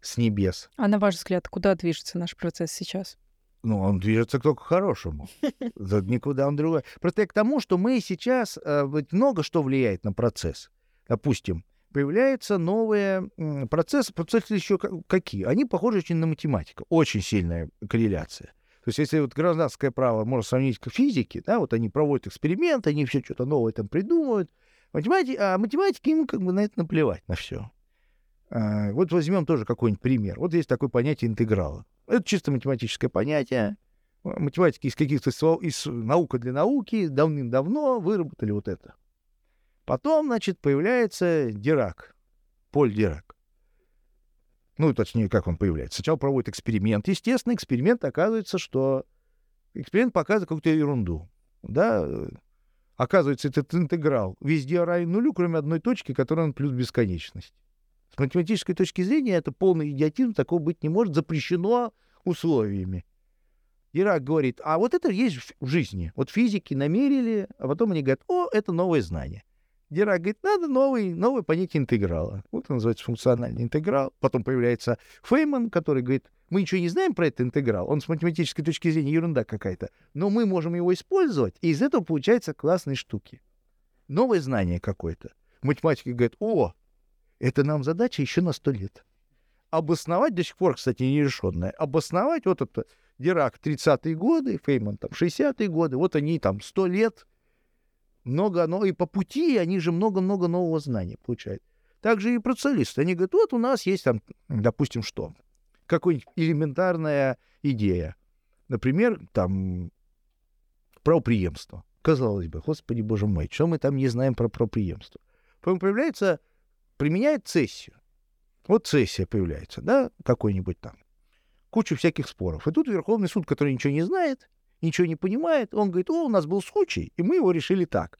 с небес. А на ваш взгляд, куда движется наш процесс сейчас? Ну, он движется только к хорошему. <laughs> Никуда он другой. Просто я к тому, что мы сейчас... Э, много что влияет на процесс. Допустим, появляются новые процессы. Процессы еще какие? Они похожи очень на математику. Очень сильная корреляция. То есть если вот гражданское право можно сравнить к физике, да, вот они проводят эксперименты, они все что-то новое там придумывают, математики, а математики им как бы на это наплевать, на все. А, вот возьмем тоже какой-нибудь пример. Вот есть такое понятие интеграла. Это чисто математическое понятие. Математики из каких-то из наука для науки давным-давно выработали вот это. Потом, значит, появляется Дирак, Поль Дирак. Ну, точнее, как он появляется. Сначала проводит эксперимент. Естественно, эксперимент оказывается, что эксперимент показывает какую-то ерунду. Да, оказывается, этот интеграл везде равен нулю, кроме одной точки, которая плюс бесконечность. С математической точки зрения это полный идиотизм, такого быть не может, запрещено условиями. Ирак говорит, а вот это есть в жизни. Вот физики намерили, а потом они говорят, о, это новое знание. Дирак говорит, надо новый, новое понятие интеграла. Вот он называется функциональный интеграл. Потом появляется Фейман, который говорит, мы ничего не знаем про этот интеграл, он с математической точки зрения ерунда какая-то, но мы можем его использовать, и из этого получаются классные штуки. Новое знание какое-то. Математики говорят, о, это нам задача еще на сто лет. Обосновать до сих пор, кстати, нерешенная. Обосновать вот это Дирак 30-е годы, Фейман там 60-е годы, вот они там 100 лет, много, но и по пути они же много-много нового знания получают. Также и процессуалисты, они говорят, вот у нас есть там, допустим, что? Какая-нибудь элементарная идея. Например, там, правоприемство. Казалось бы, господи боже мой, что мы там не знаем про правоприемство? Потом появляется, применяет цессию. Вот цессия появляется, да, какой-нибудь там. Куча всяких споров. И тут Верховный суд, который ничего не знает, ничего не понимает, он говорит, о, у нас был случай, и мы его решили так.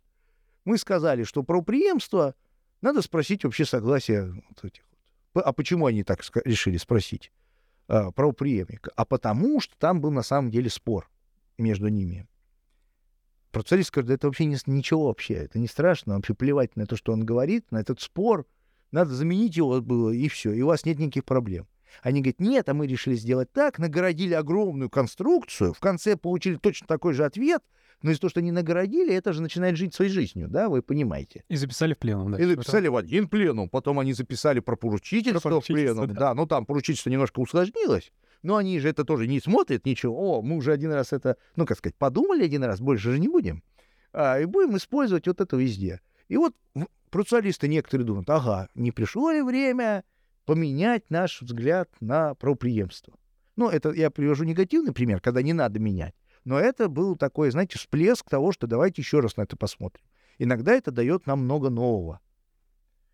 Мы сказали, что правоприемство надо спросить вообще согласие вот этих вот. А почему они так решили спросить а, правоприемника? А потому что там был на самом деле спор между ними. Процессист скажет, это вообще не, ничего вообще, это не страшно, вообще плевать на то, что он говорит, на этот спор, надо заменить его было, и все, и у вас нет никаких проблем. Они говорят, нет, а мы решили сделать так, нагородили огромную конструкцию, в конце получили точно такой же ответ, но из-за того, что они нагородили, это же начинает жить своей жизнью, да, вы понимаете. И записали в пленум, да. И записали в один пленум, потом они записали про поручительство, про поручительство в пленум, да. да, ну там поручительство немножко усложнилось, но они же это тоже не смотрят ничего. О, мы уже один раз это, ну, как сказать, подумали один раз, больше же не будем. А, и будем использовать вот это везде. И вот процессуалисты некоторые думают, ага, не пришло ли время поменять наш взгляд на правоприемство? Ну, это я привожу негативный пример, когда не надо менять. Но это был такой, знаете, всплеск того, что давайте еще раз на это посмотрим. Иногда это дает нам много нового.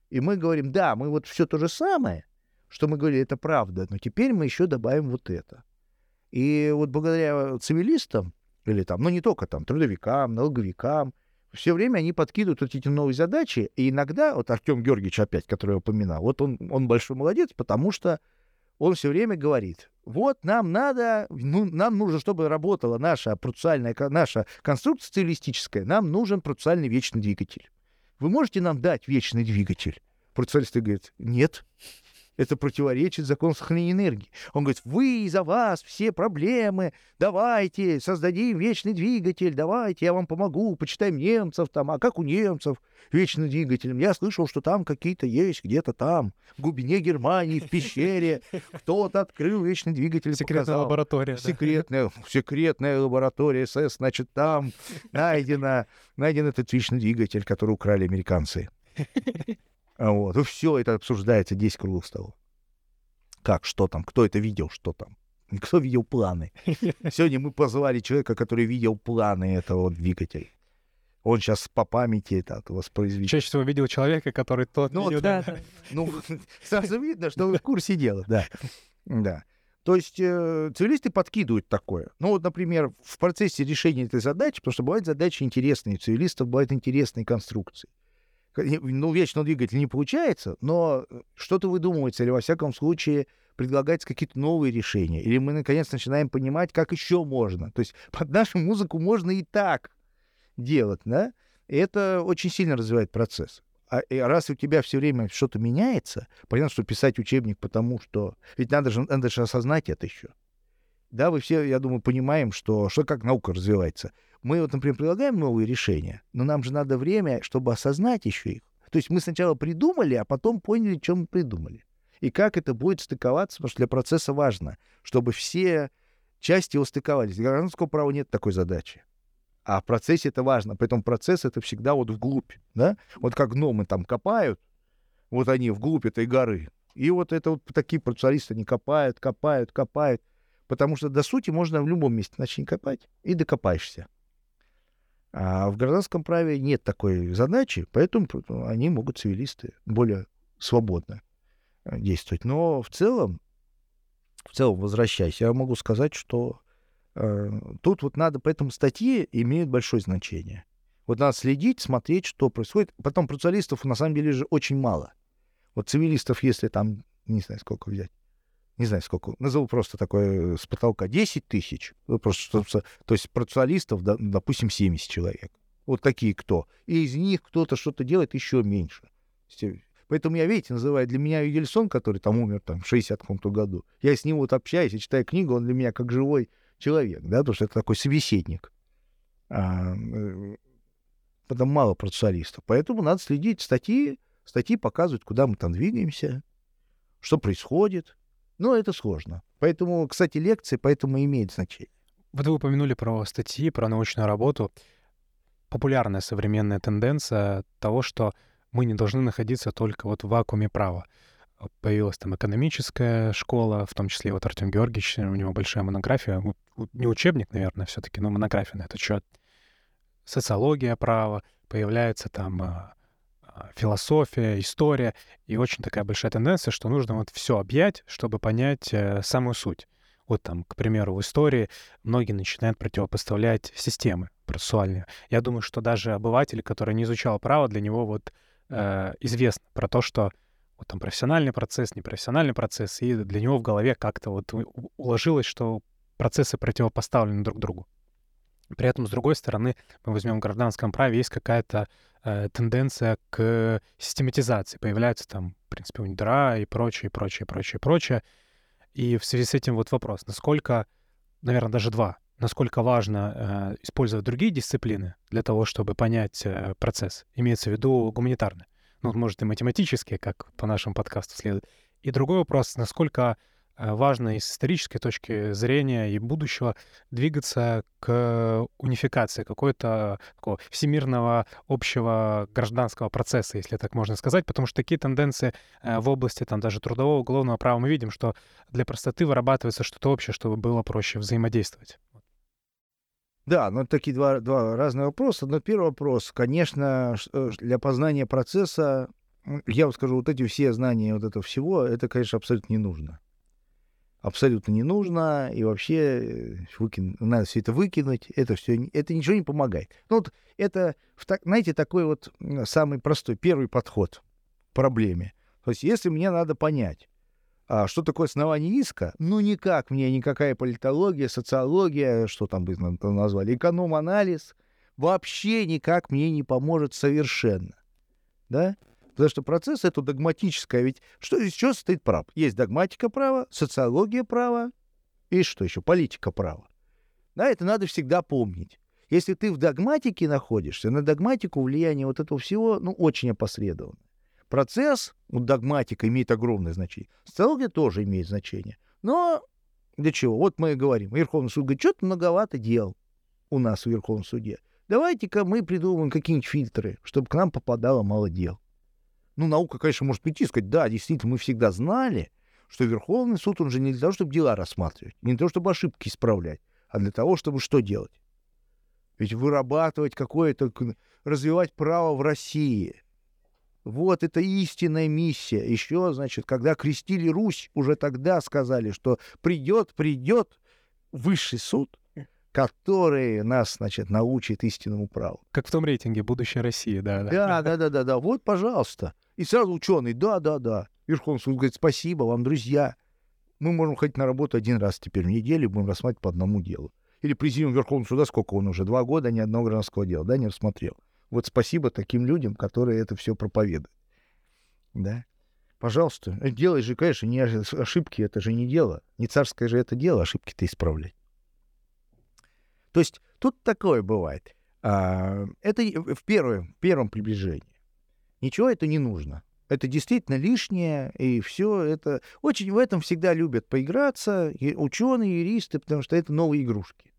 И мы говорим, да, мы вот все то же самое, что мы говорили, это правда, но теперь мы еще добавим вот это. И вот благодаря цивилистам, или там, ну не только там, трудовикам, налоговикам, все время они подкидывают вот эти новые задачи, и иногда, вот Артем Георгиевич опять, который я упоминал, вот он, он большой молодец, потому что он все время говорит, вот нам надо, ну, нам нужно, чтобы работала наша процессуальная, наша конструкция цивилистическая, нам нужен процессуальный вечный двигатель. Вы можете нам дать вечный двигатель? Процессуалисты говорят, нет. Это противоречит закону сохранения энергии. Он говорит, вы за вас все проблемы, давайте создадим вечный двигатель, давайте, я вам помогу, почитаем немцев там, а как у немцев вечный двигатель? Я слышал, что там какие-то есть, где-то там, в глубине Германии, в пещере, кто-то открыл вечный двигатель. Секретная показал. лаборатория. Секретная, да. секретная лаборатория СС, значит, там найдено, найден этот вечный двигатель, который украли американцы. А вот. И все это обсуждается 10 круглых столов. Как, что там, кто это видел, что там. Кто видел планы? <laughs> Сегодня мы позвали человека, который видел планы этого двигателя. Он сейчас по памяти это воспроизведет. Чаще всего видел человека, который тот ну, видел. Да, да. <laughs> Ну, <laughs> сразу видно, что вы в курсе дела, да. Да. То есть э, цивилисты подкидывают такое. Ну вот, например, в процессе решения этой задачи, потому что бывают задачи интересные, у цивилистов бывают интересные конструкции ну, вечного двигателя не получается, но э, что-то выдумывается, или, во всяком случае, предлагаются какие-то новые решения. Или мы, наконец, начинаем понимать, как еще можно. То есть <laughs> под нашу музыку можно и так делать, да? И это очень сильно развивает процесс. А раз у тебя все время что-то меняется, понятно, что писать учебник, потому что... Ведь надо же, надо же осознать это еще. Да, вы все, я думаю, понимаем, что, что как наука развивается. Мы вот, например, предлагаем новые решения, но нам же надо время, чтобы осознать еще их. То есть мы сначала придумали, а потом поняли, что мы придумали. И как это будет стыковаться, потому что для процесса важно, чтобы все части его стыковались. Для гражданского права нет такой задачи. А в процессе это важно. Поэтому процесс — это всегда вот вглубь. Да? Вот как гномы там копают, вот они вглубь этой горы. И вот это вот такие процессуалисты, они копают, копают, копают. Потому что до сути можно в любом месте начать копать и докопаешься. А в гражданском праве нет такой задачи, поэтому они могут, цивилисты, более свободно э, действовать. Но в целом, в целом, возвращаясь, я могу сказать, что э, тут вот надо, поэтому статьи имеют большое значение. Вот надо следить, смотреть, что происходит. Потом процессуалистов на самом деле же очень мало. Вот цивилистов, если там, не знаю, сколько взять, не знаю сколько, назову просто такое с потолка, 10 тысяч, ну, просто, то есть процессуалистов, допустим, 70 человек. Вот такие кто. И из них кто-то что-то делает еще меньше. Поэтому я, видите, называю для меня Юдельсон, который там умер там, в 60 каком-то году. Я с ним вот общаюсь, я читаю книгу, он для меня как живой человек, да, потому что это такой собеседник. А, э, потому мало процессуалистов. Поэтому надо следить. Статьи, статьи показывают, куда мы там двигаемся, что происходит, Но это сложно. Поэтому, кстати, лекции поэтому имеют значение. Вот вы упомянули про статьи, про научную работу. Популярная современная тенденция того, что мы не должны находиться только вот в вакууме права. Появилась там экономическая школа, в том числе вот Артем Георгиевич, у него большая монография, не учебник, наверное, все таки но монография на этот счет. Социология права, появляется там а, философия, история, и очень такая большая тенденция, что нужно вот все объять, чтобы понять э, самую суть. Вот там, к примеру, в истории многие начинают противопоставлять системы процессуальные. Я думаю, что даже обыватель, который не изучал право, для него вот э, известно про то, что вот там профессиональный процесс, непрофессиональный процесс, и для него в голове как-то вот уложилось, что процессы противопоставлены друг другу. При этом, с другой стороны, мы возьмем в гражданском праве, есть какая-то э, тенденция к систематизации. Появляются там, в принципе, унидера и прочее, прочее, прочее, прочее. И в связи с этим вот вопрос, насколько, наверное, даже два, насколько важно э, использовать другие дисциплины для того, чтобы понять э, процесс. Имеется в виду гуманитарные. Ну, может, и математические, как по нашему подкасту следует. И другой вопрос, насколько важно и с исторической точки зрения и будущего двигаться к унификации какой-то такого всемирного общего гражданского процесса, если так можно сказать, потому что такие тенденции э, в области там даже трудового уголовного права мы видим, что для простоты вырабатывается что-то общее, чтобы было проще взаимодействовать. Да, но такие два, два разных вопроса. Но первый вопрос, конечно, э, для познания процесса, я вот скажу, вот эти все знания вот этого всего, это, конечно, абсолютно не нужно абсолютно не нужно, и вообще э, выкин... надо все это выкинуть, это все, это ничего не помогает. Ну вот это, знаете, такой вот самый простой, первый подход к проблеме. То есть если мне надо понять, а, что такое основание иска, ну никак мне никакая политология, социология, что там бы назвали, эконом-анализ, вообще никак мне не поможет совершенно. Да? Потому что процесс это догматическое. Ведь что, из чего состоит право? Есть догматика права, социология права и что еще? Политика права. Да, это надо всегда помнить. Если ты в догматике находишься, на догматику влияние вот этого всего, ну, очень опосредованно. Процесс, вот догматика имеет огромное значение. Социология тоже имеет значение. Но для чего? Вот мы и говорим. Верховный суд говорит, что-то многовато дел у нас в Верховном суде. Давайте-ка мы придумаем какие-нибудь фильтры, чтобы к нам попадало мало дел. Ну, наука, конечно, может и сказать, да, действительно, мы всегда знали, что Верховный суд, он же не для того, чтобы дела рассматривать, не для того, чтобы ошибки исправлять, а для того, чтобы что делать? Ведь вырабатывать какое-то, развивать право в России. Вот это истинная миссия. Еще, значит, когда крестили Русь, уже тогда сказали, что придет, придет высший суд, который нас, значит, научит истинному праву. Как в том рейтинге «Будущее России», да. Да, да, да, да, да. Вот, пожалуйста. И сразу ученый, да, да, да. Верховный суд говорит, спасибо вам, друзья. Мы можем ходить на работу один раз теперь в неделю, будем рассматривать по одному делу. Или президиум Верховного суда, сколько он уже, два года, ни одного гражданского дела, да, не рассмотрел. Вот спасибо таким людям, которые это все проповедуют. Да. Пожалуйста, делай же, конечно, не ошибки, это же не дело. Не царское же это дело, ошибки-то исправлять. То есть тут такое бывает. А, это в первом, в первом приближении. Ничего это не нужно. Это действительно лишнее, и все это... Очень в этом всегда любят поиграться и ученые, юристы, потому что это новые игрушки.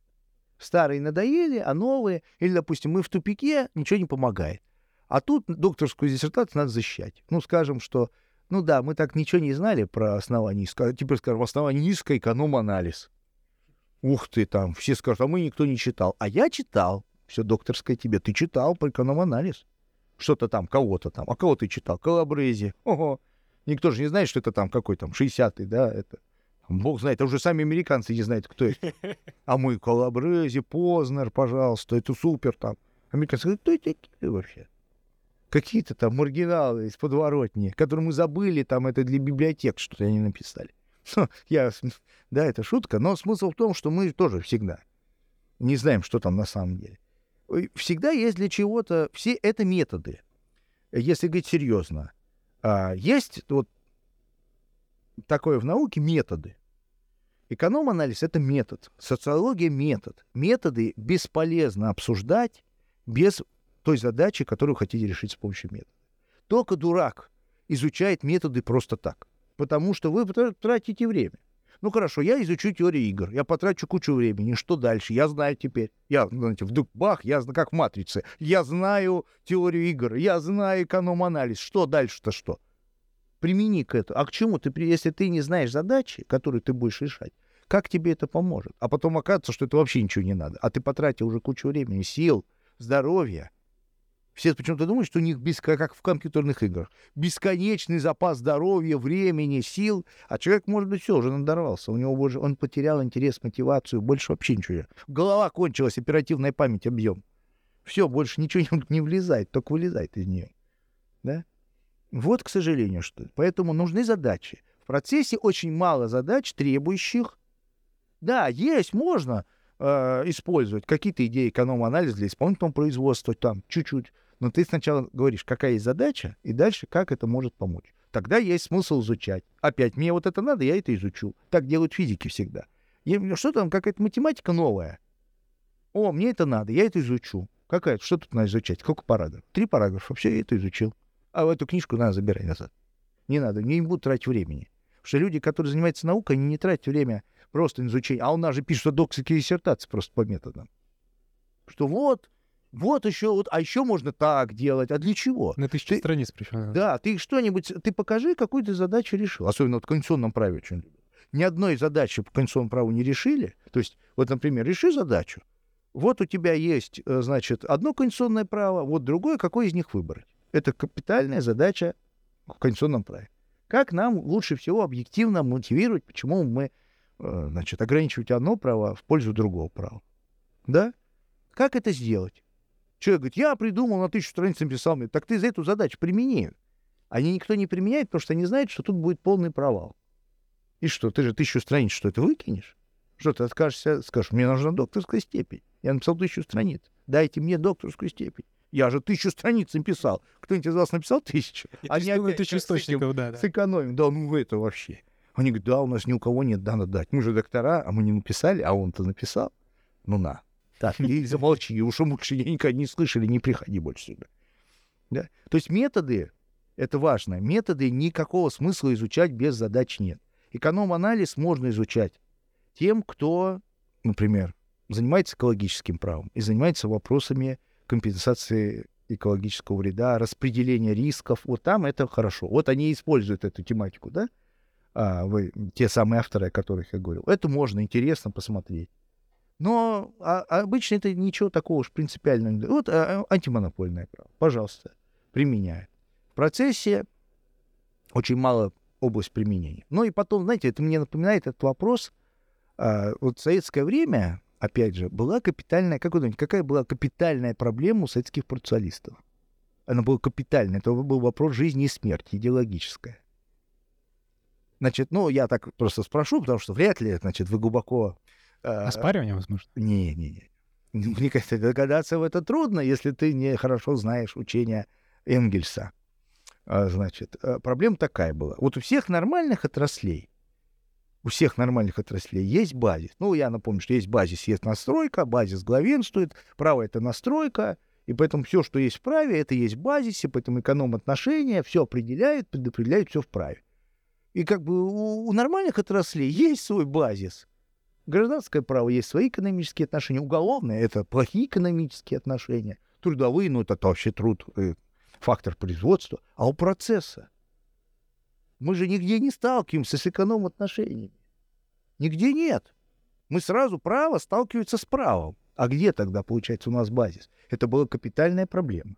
Старые надоели, а новые... Или, допустим, мы в тупике, ничего не помогает. А тут докторскую диссертацию надо защищать. Ну, скажем, что... Ну да, мы так ничего не знали про основание. Теперь скажем, основание низкого эконом-анализ. Ух ты, там, все скажут, а мы никто не читал. А я читал. Все докторское тебе. Ты читал про эконом-анализ что-то там, кого-то там. А кого ты читал? Калабрези. Ого. Никто же не знает, что это там какой там 60-й, да, это. Бог знает, а уже сами американцы не знают, кто это. <laughs> А мы Калабрези, Познер, пожалуйста, это супер там. Американцы говорят, кто это такие вообще? Какие-то там маргиналы из подворотни, которые мы забыли, там это для библиотек что-то они написали. <laughs> Я, да, это шутка, но смысл в том, что мы тоже всегда не знаем, что там на самом деле всегда есть для чего-то, все это методы, если говорить серьезно. А, есть вот такое в науке методы. Эконом-анализ — это метод, социология — метод. Методы бесполезно обсуждать без той задачи, которую хотите решить с помощью метода. Только дурак изучает методы просто так. Потому что вы тратите время. Ну хорошо, я изучу теорию игр, я потрачу кучу времени. Что дальше? Я знаю теперь. Я, знаете, вдруг бах, я знаю, как в «Матрице». Я знаю теорию игр, я знаю эконом-анализ. Что дальше-то что? Примени к этому. А к чему ты, если ты не знаешь задачи, которые ты будешь решать, как тебе это поможет? А потом окажется, что это вообще ничего не надо. А ты потратил уже кучу времени, сил, здоровья, все почему-то думают, что у них, без, как в компьютерных играх, бесконечный запас здоровья, времени, сил, а человек, может быть, все, уже надорвался, у него уже, он потерял интерес, мотивацию, больше вообще ничего. Голова кончилась, оперативная память, объем. Все, больше ничего не, не влезает, только вылезает из нее. Да? Вот, к сожалению, что. Поэтому нужны задачи. В процессе очень мало задач, требующих... Да, есть, можно э, использовать какие-то идеи эконом-анализа для исполнительного производства, там, чуть-чуть но ты сначала говоришь, какая есть задача, и дальше как это может помочь. Тогда есть смысл изучать. Опять, мне вот это надо, я это изучу. Так делают физики всегда. Я, что там, какая-то математика новая? О, мне это надо, я это изучу. Какая? Что тут надо изучать? Сколько параграфов? Три параграфа. Все, я это изучил. А эту книжку надо забирать назад. Не надо, не будут тратить времени. Потому что люди, которые занимаются наукой, они не тратят время просто изучение. А у нас же пишут докторские диссертации просто по методам. Что вот, вот еще, вот, а еще можно так делать. А для чего? На тысячу ты, страниц причем. Да, ты что-нибудь, ты покажи, какую ты задачу решил. Особенно вот в конституционном праве очень любят. Ни одной задачи по конституционному праву не решили. То есть, вот, например, реши задачу. Вот у тебя есть, э, значит, одно конституционное право, вот другое, какое из них выбрать. Это капитальная задача в конституционном праве. Как нам лучше всего объективно мотивировать, почему мы, значит, ограничивать одно право в пользу другого права? Да? Как это сделать? Человек говорит, я придумал, на тысячу страниц написал. Мне. Так ты за эту задачу примени. Они никто не применяет, потому что они знают, что тут будет полный провал. И что, ты же тысячу страниц, что это выкинешь? Что ты откажешься, скажешь, мне нужна докторская степень. Я написал тысячу страниц. Дайте мне докторскую степень. Я же тысячу страниц написал. Кто-нибудь из вас написал тысячу? Я Они опять тысячу источников, да, да. Сэкономим. Да, ну это вообще. Они говорят, да, у нас ни у кого нет, надо дать. Мы же доктора, а мы не написали, а он-то написал. Ну на. Так, и <laughs> замолчи, уж лучше я никогда не слышали, не приходи больше сюда. Да? То есть методы, это важно, методы никакого смысла изучать без задач нет. Эконом-анализ можно изучать тем, кто, например, занимается экологическим правом и занимается вопросами компенсации экологического вреда, распределения рисков. Вот там это хорошо. Вот они используют эту тематику, да? А, вы, те самые авторы, о которых я говорил. Это можно, интересно посмотреть. Но а, обычно это ничего такого уж принципиального. Вот а, антимонопольное право. Пожалуйста, применяй. В процессе очень мало область применения. Ну и потом, знаете, это мне напоминает этот вопрос. А, вот в советское время, опять же, была капитальная, как вы думаете, какая была капитальная проблема у советских процессуалистов? Она была капитальная. Это был вопрос жизни и смерти, идеологическая. Значит, ну, я так просто спрошу, потому что вряд ли, значит, вы глубоко а, Оспаривание, возможно? Не-не-не. Мне кажется, догадаться в это трудно, если ты не хорошо знаешь учения Энгельса. А, значит, а, проблема такая была. Вот у всех нормальных отраслей, у всех нормальных отраслей есть базис. Ну, я напомню, что есть базис, есть настройка, базис главенствует, право — это настройка, и поэтому все, что есть в праве, это есть в базисе, поэтому эконом-отношения все определяет, предопределяет все в праве. И как бы у, у нормальных отраслей есть свой базис, Гражданское право есть свои экономические отношения, уголовное — это плохие экономические отношения, трудовые, ну, это вообще труд, э, фактор производства, а у процесса мы же нигде не сталкиваемся с эконом-отношениями. Нигде нет. Мы сразу право сталкиваются с правом. А где тогда, получается, у нас базис? Это была капитальная проблема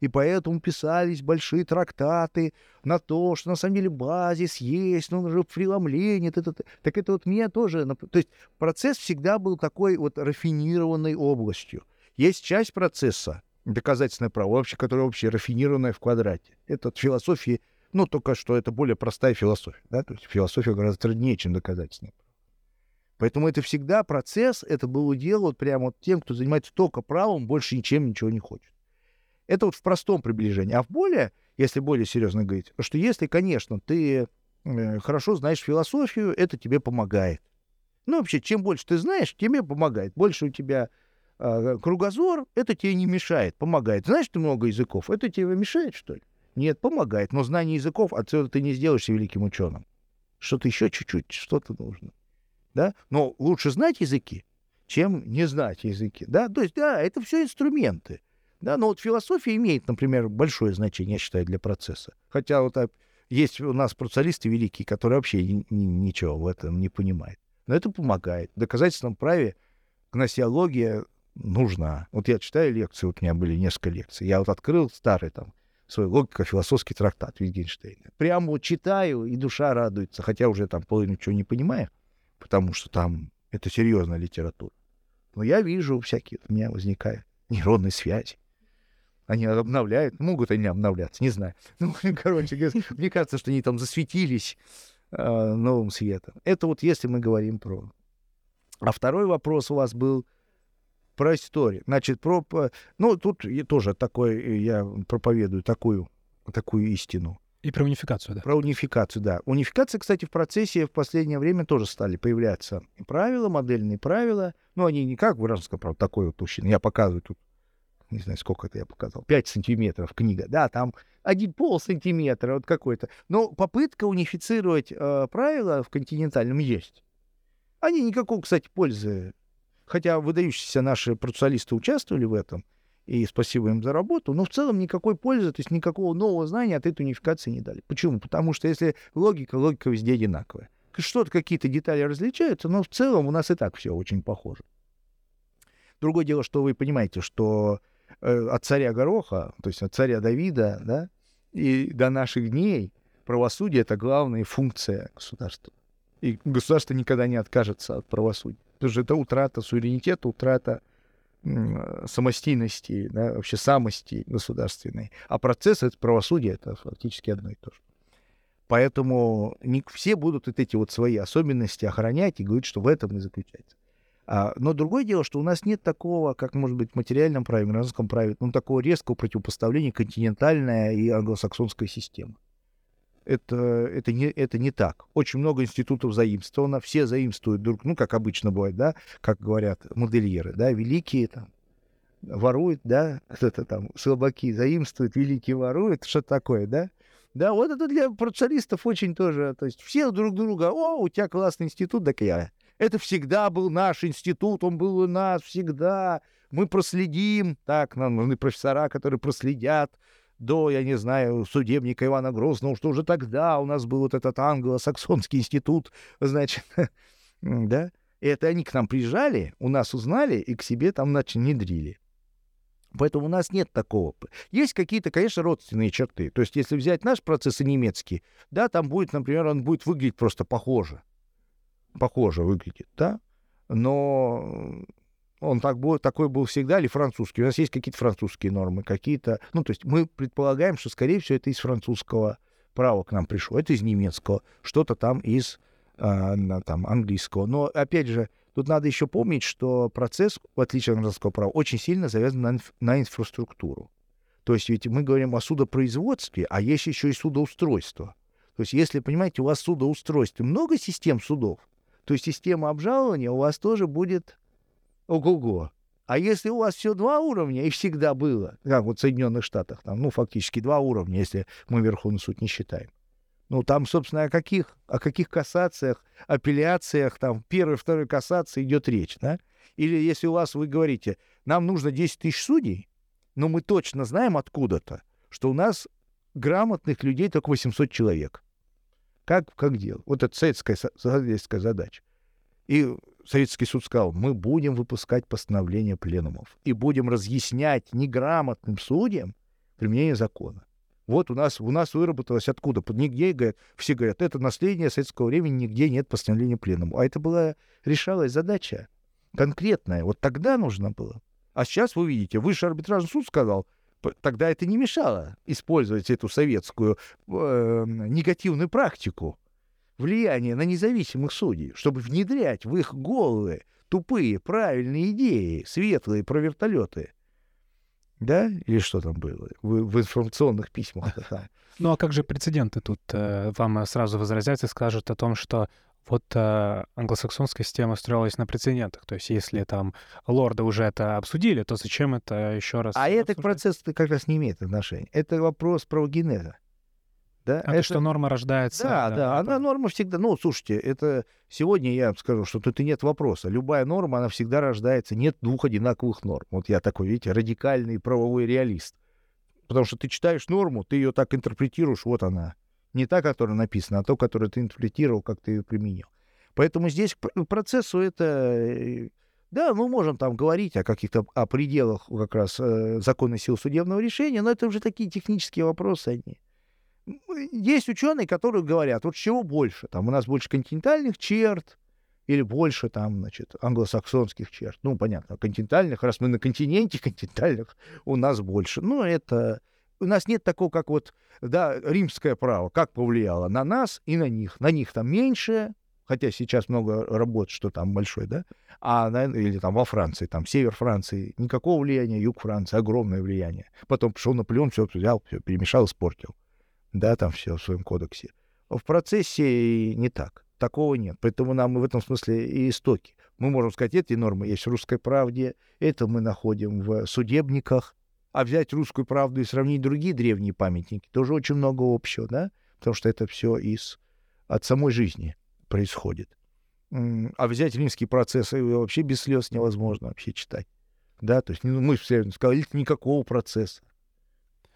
и поэтому писались большие трактаты на то, что на самом деле базис есть, но он уже преломление. Т -т. Так это вот мне тоже... То есть процесс всегда был такой вот рафинированной областью. Есть часть процесса, доказательное право, вообще, которое вообще рафинированное в квадрате. Это от философии, ну, только что это более простая философия. Да? То есть философия гораздо труднее, чем доказательное право. Поэтому это всегда процесс, это было дело вот прямо вот тем, кто занимается только правом, больше ничем ничего не хочет. Это вот в простом приближении. А в более, если более серьезно говорить, что если, конечно, ты э, хорошо знаешь философию, это тебе помогает. Ну, вообще, чем больше ты знаешь, тебе помогает. Больше у тебя э, кругозор, это тебе не мешает, помогает. Знаешь ты много языков, это тебе мешает, что ли? Нет, помогает. Но знание языков отсюда ты не сделаешься великим ученым. Что-то еще чуть-чуть, что-то нужно. Да? Но лучше знать языки, чем не знать языки. Да? То есть, да, это все инструменты. Да, но вот философия имеет, например, большое значение, я считаю, для процесса. Хотя вот есть у нас процессуалисты великие, которые вообще ничего в этом не понимают. Но это помогает. В доказательственном праве гносеология нужна. Вот я читаю лекции, вот у меня были несколько лекций. Я вот открыл старый там свой логико-философский трактат Витгенштейна. Прямо вот читаю, и душа радуется, хотя уже там половину ничего не понимаю, потому что там это серьезная литература. Но я вижу всякие, у меня возникают нейронные связи. Они обновляют, могут они обновляться, не знаю. <laughs> Ну, короче, мне кажется, что они там засветились э, новым светом. Это вот если мы говорим про... А второй вопрос у вас был про историю. Значит, про... Ну, тут я тоже такой, я проповедую такую, такую истину. И про унификацию, да. Про унификацию, да. Унификация, кстати, в процессе в последнее время тоже стали появляться правила, модельные правила. Ну, они не как в гражданском праве, такой вот толщины. Я показываю тут, не знаю, сколько это я показал, 5 сантиметров книга, да, там один пол сантиметра, вот какой-то. Но попытка унифицировать э, правила в континентальном есть. Они никакой, кстати, пользы хотя выдающиеся наши процессуалисты участвовали в этом, и спасибо им за работу, но в целом никакой пользы, то есть никакого нового знания от этой унификации не дали. Почему? Потому что если логика, логика везде одинаковая. Что-то, какие-то детали различаются, но в целом у нас и так все очень похоже. Другое дело, что вы понимаете, что от царя Гороха, то есть от царя Давида, да, и до наших дней правосудие — это главная функция государства. И государство никогда не откажется от правосудия. Потому что это утрата суверенитета, утрата самостийности, да, вообще самости государственной. А процесс это правосудие, это фактически одно и то же. Поэтому не все будут вот эти вот свои особенности охранять и говорить, что в этом и заключается. А, но другое дело, что у нас нет такого, как может быть в материальном праве, в гражданском праве, ну, такого резкого противопоставления континентальная и англосаксонская система это, это, не, это не так. Очень много институтов заимствовано, все заимствуют друг, ну, как обычно бывает, да, как говорят модельеры, да, великие там воруют, да, кто-то там слабаки заимствуют, великие воруют, что такое, да. Да, вот это для процессуалистов очень тоже, то есть все друг друга, о, у тебя классный институт, так я. Это всегда был наш институт, он был у нас всегда. Мы проследим, так, нам нужны профессора, которые проследят, до, я не знаю, судебника Ивана Грозного, что уже тогда у нас был вот этот англо-саксонский институт, значит, <laughs> да, и это они к нам приезжали, у нас узнали и к себе там, значит, внедрили. Поэтому у нас нет такого. Есть какие-то, конечно, родственные черты. То есть, если взять наш процесс и немецкий, да, там будет, например, он будет выглядеть просто похоже. Похоже выглядит, да. Но он так был, такой был всегда, или французский. У нас есть какие-то французские нормы, какие-то... Ну, то есть мы предполагаем, что, скорее всего, это из французского права к нам пришло, это из немецкого, что-то там из э, там, английского. Но, опять же, тут надо еще помнить, что процесс, в отличие от гражданского права, очень сильно завязан на, инф- на инфраструктуру. То есть ведь мы говорим о судопроизводстве, а есть еще и судоустройство. То есть если, понимаете, у вас судоустройство, много систем судов, то система обжалования у вас тоже будет Ого-го. А если у вас все два уровня, и всегда было, как вот в Соединенных Штатах, там, ну, фактически два уровня, если мы Верховный суд не считаем. Ну, там, собственно, о каких, о каких кассациях, апелляциях, там, первой, второй кассации идет речь, да? Или если у вас, вы говорите, нам нужно 10 тысяч судей, но мы точно знаем откуда-то, что у нас грамотных людей только 800 человек. Как, как дело? Вот это советская, советская задача. И Советский суд сказал, мы будем выпускать постановления пленумов и будем разъяснять неграмотным судьям применение закона. Вот у нас, у нас выработалось откуда? Нигде, говорят, все говорят, это наследие советского времени, нигде нет постановления пленума. А это была, решалась задача конкретная. Вот тогда нужно было. А сейчас вы видите, высший арбитражный суд сказал, тогда это не мешало использовать эту советскую э, негативную практику влияние на независимых судей, чтобы внедрять в их головы тупые, правильные идеи, светлые про вертолеты. Да? Или что там было в, в информационных письмах? <laughs> Ну а как же прецеденты тут? Э, вам сразу возразят и скажут о том, что Вот э, англосаксонская система строилась на прецедентах. То есть, если там лорды уже это обсудили, то зачем это еще раз? А это к обсуждать? процессу как раз не имеет отношения. Это вопрос правогенеза. Да, А то, что норма рождается. Да, э, да, она норма всегда. Ну, слушайте, это сегодня я скажу, что тут и нет вопроса. Любая норма, она всегда рождается. Нет двух одинаковых норм. Вот я такой, видите, радикальный правовой реалист. Потому что ты читаешь норму, ты ее так интерпретируешь, вот она. Не та, которая написана, а то, которую ты интерпретировал, как ты ее применил. Поэтому здесь к пр- процессу это... э, Да, мы можем там говорить о каких-то о пределах как раз э, законной силы судебного решения, но это уже такие технические вопросы они. М, Есть ученые, которые говорят, вот чего больше, там у нас больше континентальных черт или больше там, значит, англосаксонских черт. Ну, понятно, континентальных, раз мы на континенте <laughs> континентальных, у нас больше. Ну, это... У нас нет такого, как вот, да, римское право, как повлияло на нас и на них. На них там меньше, хотя сейчас много работ, что там большой, да, а на, или там во Франции, там север Франции, никакого влияния, юг Франции, огромное влияние. Потом пришел Наполеон, все взял, все перемешал, испортил. Да, там все в своем кодексе. В процессе не так. Такого нет. Поэтому нам в этом смысле и истоки. Мы можем сказать, эти нормы есть в «Русской правде», это мы находим в судебниках, а взять «Русскую правду» и сравнить другие древние памятники, тоже очень много общего, да? Потому что это все из, от самой жизни происходит. А взять римские процессы его вообще без слез невозможно вообще читать. Да, то есть ну, мы все сказали, никакого процесса.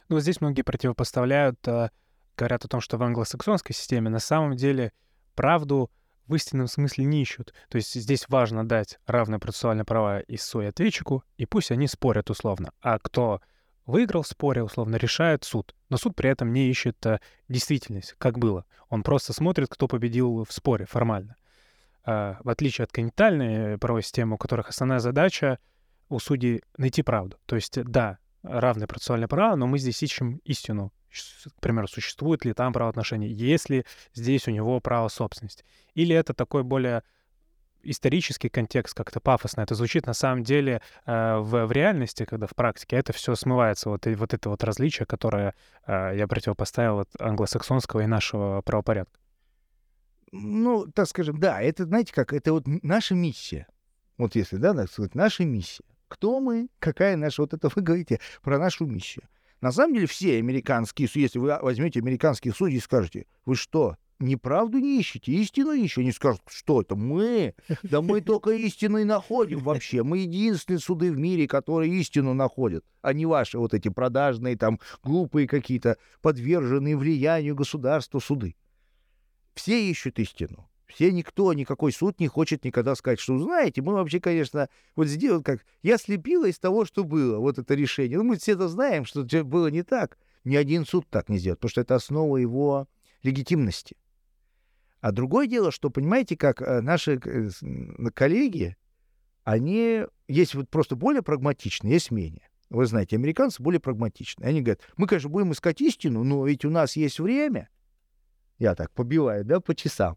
Ну, вот здесь многие противопоставляют, э, говорят о том, что в англосаксонской системе на самом деле правду в истинном смысле не ищут. То есть здесь важно дать равные процессуальные права истцу и ответчику, и пусть они спорят условно. А кто выиграл в споре, условно, решает суд. Но суд при этом не ищет э, действительность, как было. Он просто смотрит, кто победил в споре формально. А, в отличие от континентальной э, правовой системы, у которых основная задача у судей найти правду. То есть, да, равные процессуальные права, но мы здесь ищем истину. К примеру, существует ли там правоотношения, есть ли здесь у него право собственности. Или это такой более исторический контекст, как-то пафосно это звучит, на самом деле э, в, в реальности, когда в практике это все смывается, вот, и вот это вот различие, которое э, я противопоставил от англосаксонского и нашего правопорядка. Ну, так скажем, да, это, знаете как, это вот наша миссия. Вот если, да, так сказать, наша миссия. Кто мы, какая наша, вот это вы говорите про нашу миссию. На самом деле все американские если вы возьмете американских судей и скажете, вы что, неправду не ищете, истину ищете? Они скажут, что это мы? Да мы <laughs> только истину и находим вообще. Мы единственные суды в мире, которые истину находят, а не ваши вот эти продажные, там, глупые какие-то, подверженные влиянию государства суды. Все ищут истину. Все, никто, никакой суд не хочет никогда сказать, что, знаете, мы вообще, конечно, вот сделали как... Я слепила из того, что было, вот это решение. Ну, мы все это знаем, что было не так. Ни один суд так не сделает, потому что это основа его легитимности. А другое дело, что, понимаете, как э, наши э, коллеги, они есть вот просто более прагматичные, есть менее. Вы знаете, американцы более прагматичные. Они говорят, мы, конечно, будем искать истину, но ведь у нас есть время. Я так побиваю, да, по часам.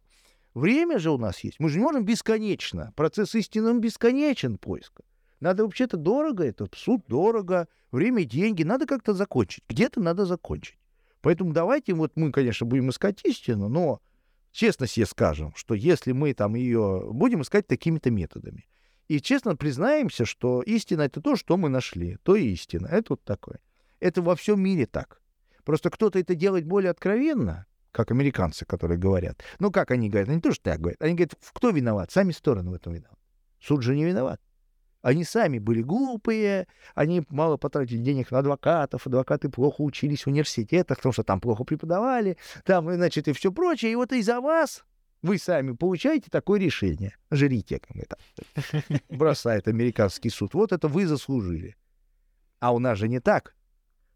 Время же у нас есть. Мы же не можем бесконечно. Процесс истины он бесконечен поиска. Надо вообще-то дорого, это суд дорого, время, деньги. Надо как-то закончить. Где-то надо закончить. Поэтому давайте, вот мы, конечно, будем искать истину, но честно себе скажем, что если мы там ее будем искать такими-то методами, и честно признаемся, что истина — это то, что мы нашли, то и истина. Это вот такое. Это во всем мире так. Просто кто-то это делает более откровенно, как американцы, которые говорят. Ну, как они говорят? Они тоже так говорят. Они говорят, кто виноват? Сами стороны в этом виноваты. Суд же не виноват. Они сами были глупые, они мало потратили денег на адвокатов, адвокаты плохо учились в университетах, потому что там плохо преподавали, там, значит, и все прочее. И вот из-за вас вы сами получаете такое решение. Жрите, как это <laughs> бросает американский суд. Вот это вы заслужили. А у нас же не так.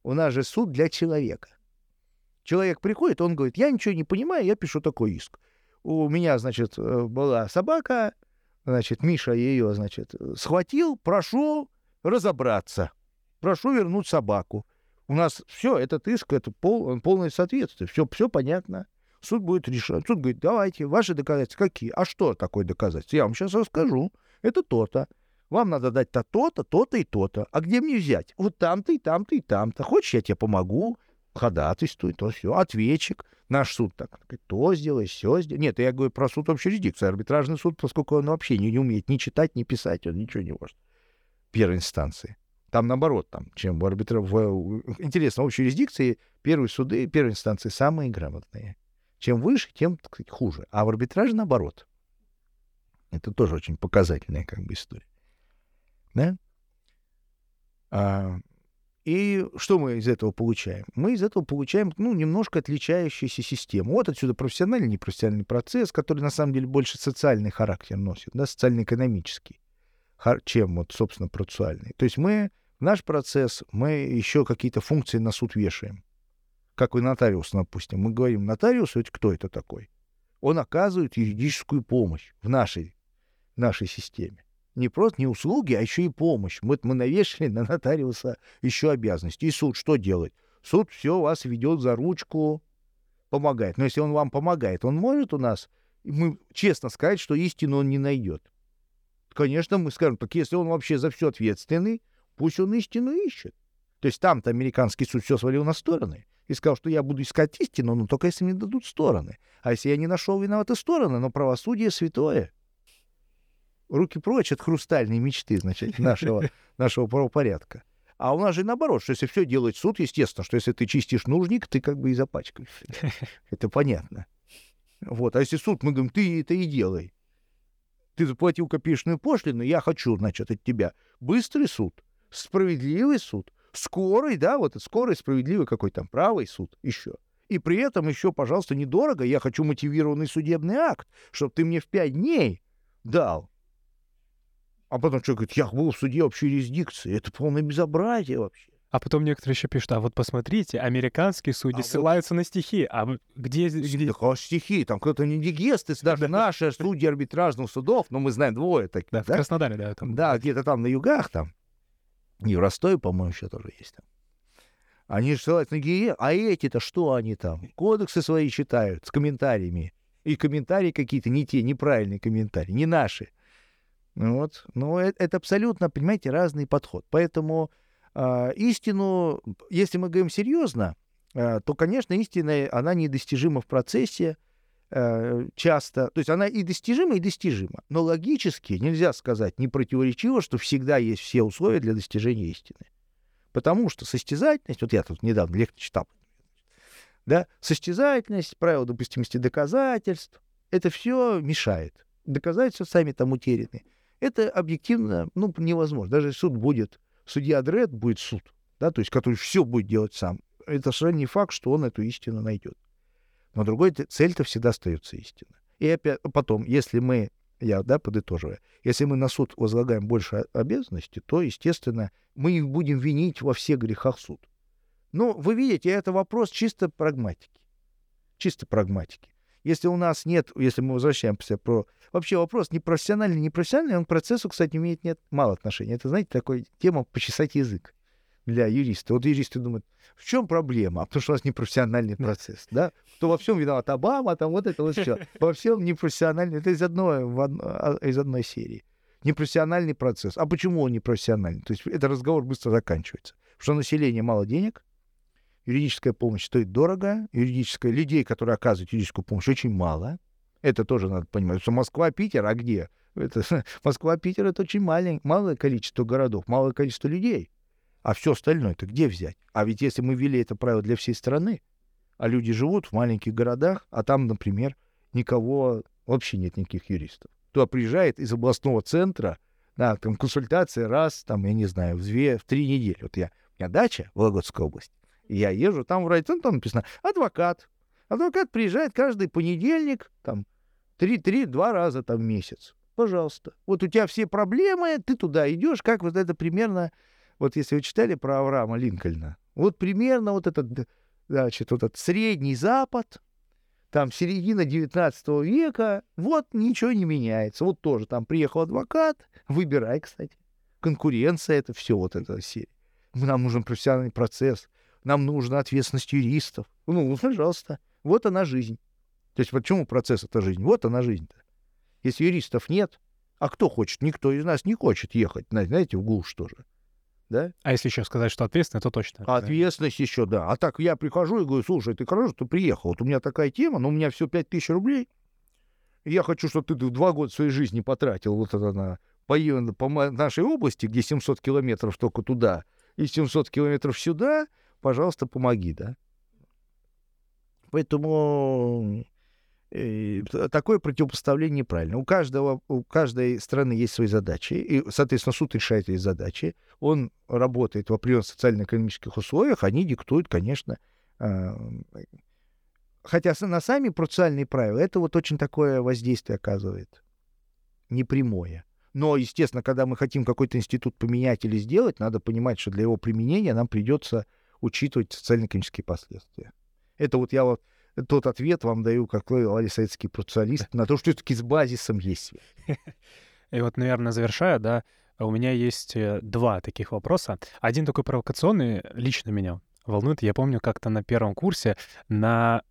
У нас же суд для человека. Человек приходит, он говорит, я ничего не понимаю, я пишу такой иск. У меня, значит, э, была собака, значит, Миша ее, значит, схватил, прошу разобраться. Прошу вернуть собаку. У нас все, этот иск, это пол, полное соответствие, все, все понятно. Суд будет решать. Суд говорит, давайте, ваши доказательства какие? А что такое доказательство? Я вам сейчас расскажу. Это то-то. Вам надо дать то, то-то, то-то и то-то. А где мне взять? Вот там-то и там-то и там-то. Хочешь, я тебе помогу? Ходатайствует, то все, ответчик, наш суд так, то сделай, все сделай. Нет, я говорю про суд общей юрисдикции, арбитражный суд, поскольку он вообще не, не умеет ни читать, ни писать, он ничего не может. Первой инстанции. Там наоборот, там, чем в арбитра... В... Интересно, в общей юрисдикции первые суды, первой инстанции самые грамотные. Чем выше, тем так сказать, хуже. А в арбитраже наоборот. Это тоже очень показательная как бы история. Да? А, и что мы из этого получаем? Мы из этого получаем, ну, немножко отличающуюся систему. Вот отсюда профессиональный, непрофессиональный процесс, который на самом деле больше социальный характер носит, да, социально-экономический, чем вот, собственно, процессуальный. То есть мы, наш процесс, мы еще какие-то функции на суд вешаем. Как у нотариуса, допустим. Мы говорим, нотариус, ведь кто это такой? Он оказывает юридическую помощь в нашей, нашей системе не просто не услуги, а еще и помощь. Мы, мы навешали на нотариуса еще обязанности. И суд что делает? Суд все вас ведет за ручку, помогает. Но если он вам помогает, он может у нас, мы честно сказать, что истину он не найдет. Конечно, мы скажем, так если он вообще за все ответственный, пусть он истину ищет. То есть там-то американский суд все свалил на стороны и сказал, что я буду искать истину, но только если мне дадут стороны. А если я не нашел виноваты стороны, но правосудие святое руки прочь от хрустальной мечты, значит, <laughs> нашего, нашего правопорядка. А у нас же наоборот, что если все делает суд, естественно, что если ты чистишь нужник, ты как бы и запачкаешься. <laughs> Это понятно. Вот. А если суд, мы говорим, ты это и делай. Ты заплатил копеечную пошлину, я хочу, значит, от тебя быстрый суд, справедливый суд, скорый, да, вот скорый, справедливый какой там, правый суд еще. И при этом еще, пожалуйста, недорого, я хочу мотивированный судебный акт, чтобы ты мне в пять дней дал. А потом человек говорит, я был в суде общей юрисдикции. Это полное безобразие вообще. А потом некоторые еще пишут, а вот посмотрите, американские судьи а ссылаются вот... на стихи. А где... где... Так, а стихи, там кто-то не дигесты, даже наши судьи арбитражных судов, но ну, мы знаем двое таких. Да, да? в Краснодаре, да. Там. Да, где-то там на югах там. И в Ростове, по-моему, еще тоже есть там. Они же ссылаются на ГИЕ, а эти-то что они там? Кодексы свои читают с комментариями. И комментарии какие-то не те, неправильные комментарии, не наши. Вот. Но это, это абсолютно, понимаете, разный подход. Поэтому э, истину, если мы говорим серьезно, э, то, конечно, истина, она недостижима в процессе э, часто. То есть она и достижима, и достижима. Но логически нельзя сказать не противоречиво, что всегда есть все условия для достижения истины. Потому что состязательность, вот я тут недавно лекцию читал, да, состязательность, правила допустимости доказательств, это все мешает. Доказательства сами там утеряны. Это объективно ну, невозможно. Даже суд будет, судья Дред будет суд, да, то есть который все будет делать сам. Это совершенно не факт, что он эту истину найдет. Но другой цель-то всегда остается истина. И опять потом, если мы, я да, подытоживая, если мы на суд возлагаем больше обязанностей, то, естественно, мы их будем винить во всех грехах суд. Но вы видите, это вопрос чисто прагматики. Чисто прагматики. Если у нас нет, если мы возвращаемся про... Вообще вопрос не профессиональный, не профессиональный, он к процессу, кстати, имеет нет мало отношения. Это, знаете, такой тема почесать язык для юриста. Вот юристы думают, в чем проблема? А потому что у нас непрофессиональный процесс, да? То во всем виноват Обама, там вот это вот все. Во всем непрофессиональный. Это из одной, а, из одной серии. Непрофессиональный процесс. А почему он непрофессиональный? То есть этот разговор быстро заканчивается. Потому что население мало денег, юридическая помощь стоит дорого, юридическая, людей, которые оказывают юридическую помощь, очень мало. Это тоже надо понимать. Что Москва, Питер, а где? Это, <laughs> Москва, Питер — это очень маленькое, малое количество городов, малое количество людей. А все остальное это где взять? А ведь если мы ввели это правило для всей страны, а люди живут в маленьких городах, а там, например, никого, вообще нет никаких юристов. Туда приезжает из областного центра, да, там консультация раз, там, я не знаю, в две, в три недели. Вот я, у меня дача в Вологодской области. Я езжу, там в райцентре там написано адвокат. Адвокат приезжает каждый понедельник, там, три-три-два раза там в месяц. Пожалуйста. Вот у тебя все проблемы, ты туда идешь, как вот это примерно, вот если вы читали про Авраама Линкольна, вот примерно вот этот, значит, вот этот Средний Запад, там середина 19 века, вот ничего не меняется. Вот тоже там приехал адвокат, выбирай, кстати. Конкуренция, это все вот эта серия. Нам нужен профессиональный процесс нам нужна ответственность юристов. Ну, <laughs> пожалуйста, вот она жизнь. То есть почему процесс — это жизнь? Вот она жизнь-то. Если юристов нет, а кто хочет? Никто из нас не хочет ехать, знаете, в глушь тоже. да? А если еще сказать, что ответственность, то точно. А ответственность еще, да. А так я прихожу и говорю, слушай, ты хорошо, ты приехал, вот у меня такая тема, но у меня все 5 тысяч рублей, и я хочу, чтобы ты два года своей жизни потратил вот это на по, по нашей области, где 700 километров только туда, и 700 километров сюда, пожалуйста, помоги, да? Поэтому э, такое противопоставление неправильно. У каждого, у каждой страны есть свои задачи, и, соответственно, суд решает эти задачи. Он работает в определенных социально-экономических условиях, они диктуют, конечно, э, хотя на сами процессуальные правила это вот очень такое воздействие оказывает, непрямое. Но, естественно, когда мы хотим какой-то институт поменять или сделать, надо понимать, что для его применения нам придется учитывать социально-экономические последствия. Это вот я вот тот ответ вам даю, как советский процессуалист, на то, что все-таки с базисом есть. И вот, наверное, завершая, да, у меня есть э, два таких вопроса. Один такой провокационный лично меня волнует. Я помню, как-то на первом курсе на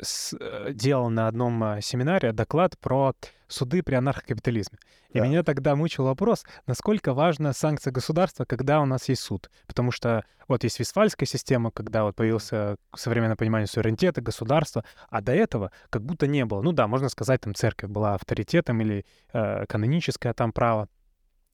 с, э, делал на одном а, семинаре доклад про суды при анархокапитализме. И да. меня тогда мучил вопрос, насколько важна санкция государства, когда у нас есть суд. Потому что вот есть Вестфальская система, когда вот появился современное понимание суверенитета, государства, а до этого как будто не было. Ну да, можно сказать, там церковь была авторитетом или э, каноническое там право.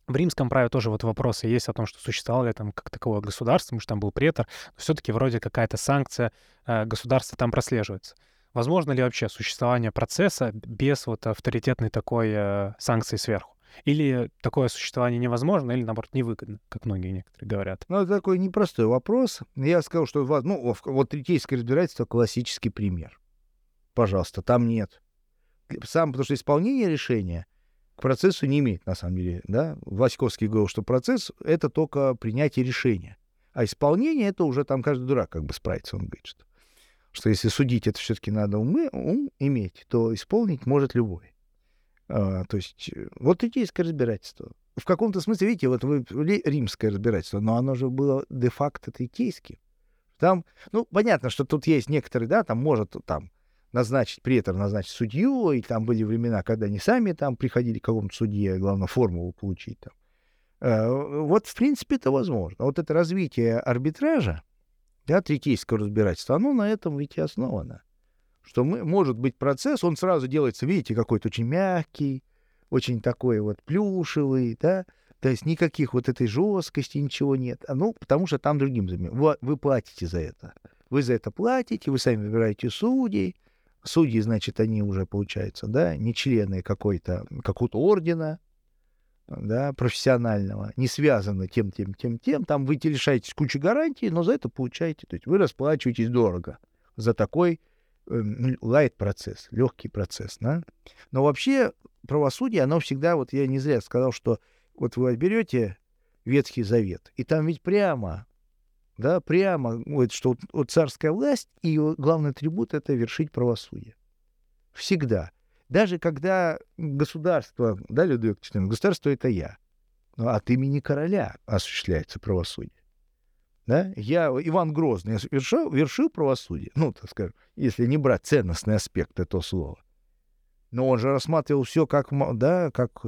В римском праве тоже вот вопросы есть о том, что существовало ли там как таковое государство, потому что там был претор, но все-таки вроде какая-то санкция э, государства там прослеживается. Возможно ли вообще существование процесса без вот авторитетной такой э, санкции сверху? Или такое существование невозможно, или, наоборот, невыгодно, как многие некоторые говорят? Ну, это такой непростой вопрос. Я скажу, что ну, вот третейское разбирательство — классический пример. Пожалуйста, там нет. Сам, потому что исполнение решения к процессу не имеет, на самом деле. Да? Васьковский говорил, что процесс — это только принятие решения. А исполнение — это уже там каждый дурак как бы справится, он говорит, что что если судить это все-таки надо умы, ум иметь, то исполнить может любой. А, то есть э, вот третейское разбирательство. В каком-то смысле, видите, вот вы римское разбирательство, но оно же было де-факто третейским. Там, ну, понятно, что тут есть некоторые, да, там может там назначить, претор назначить судью, и там были времена, когда они сами там приходили к какому-то судье, главное, формулу получить там. А, вот, в принципе, это возможно. Вот это развитие арбитража, да, третейского разбирательства, оно на этом ведь и основано. Что мы, может быть процесс, он сразу делается, видите, какой-то очень мягкий, очень такой вот плюшевый, да, то есть никаких вот этой жесткости, ничего нет. А, ну, потому что там другим заменим. Вы, вы платите за это. Вы за это платите, вы сами выбираете судей. Судьи, значит, они уже, получается, да, не члены какой-то, какого-то ордена, да, профессионального, не связано тем, тем, тем, тем, там вы лишаетесь кучи гарантий, но за это получаете, то есть вы расплачиваетесь дорого за такой э, лайт процесс, легкий процесс, да. Но вообще правосудие, оно всегда, вот я не зря сказал, что вот вы берете Ветхий Завет, и там ведь прямо, да, прямо, вот, что вот царская власть, и главный атрибут — это вершить правосудие. Всегда. Даже когда государство, да, Людвиг XIV, государство — это я, но от имени короля осуществляется правосудие. Да? Я, Иван Грозный, вершил, вершил правосудие, ну, так скажем, если не брать ценностный аспект этого слова. Но он же рассматривал все как, да, как,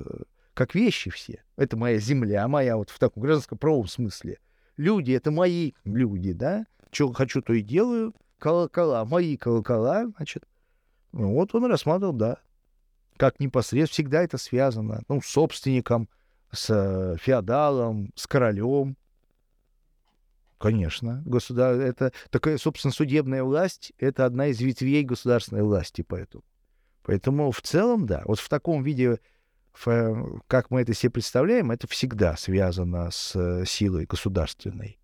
как вещи все. Это моя земля, моя вот в таком гражданском правом смысле. Люди — это мои люди, да? Что хочу, то и делаю. Колокола, мои колокола, значит. Ну, вот он рассматривал, да, как непосредственно, всегда это связано, ну, с собственником, с э, феодалом, с королем. Конечно, государ... это такая, собственно, судебная власть — это одна из ветвей государственной власти, поэтому. Поэтому в целом, да, вот в таком виде, в, как мы это себе представляем, это всегда связано с э, силой государственной,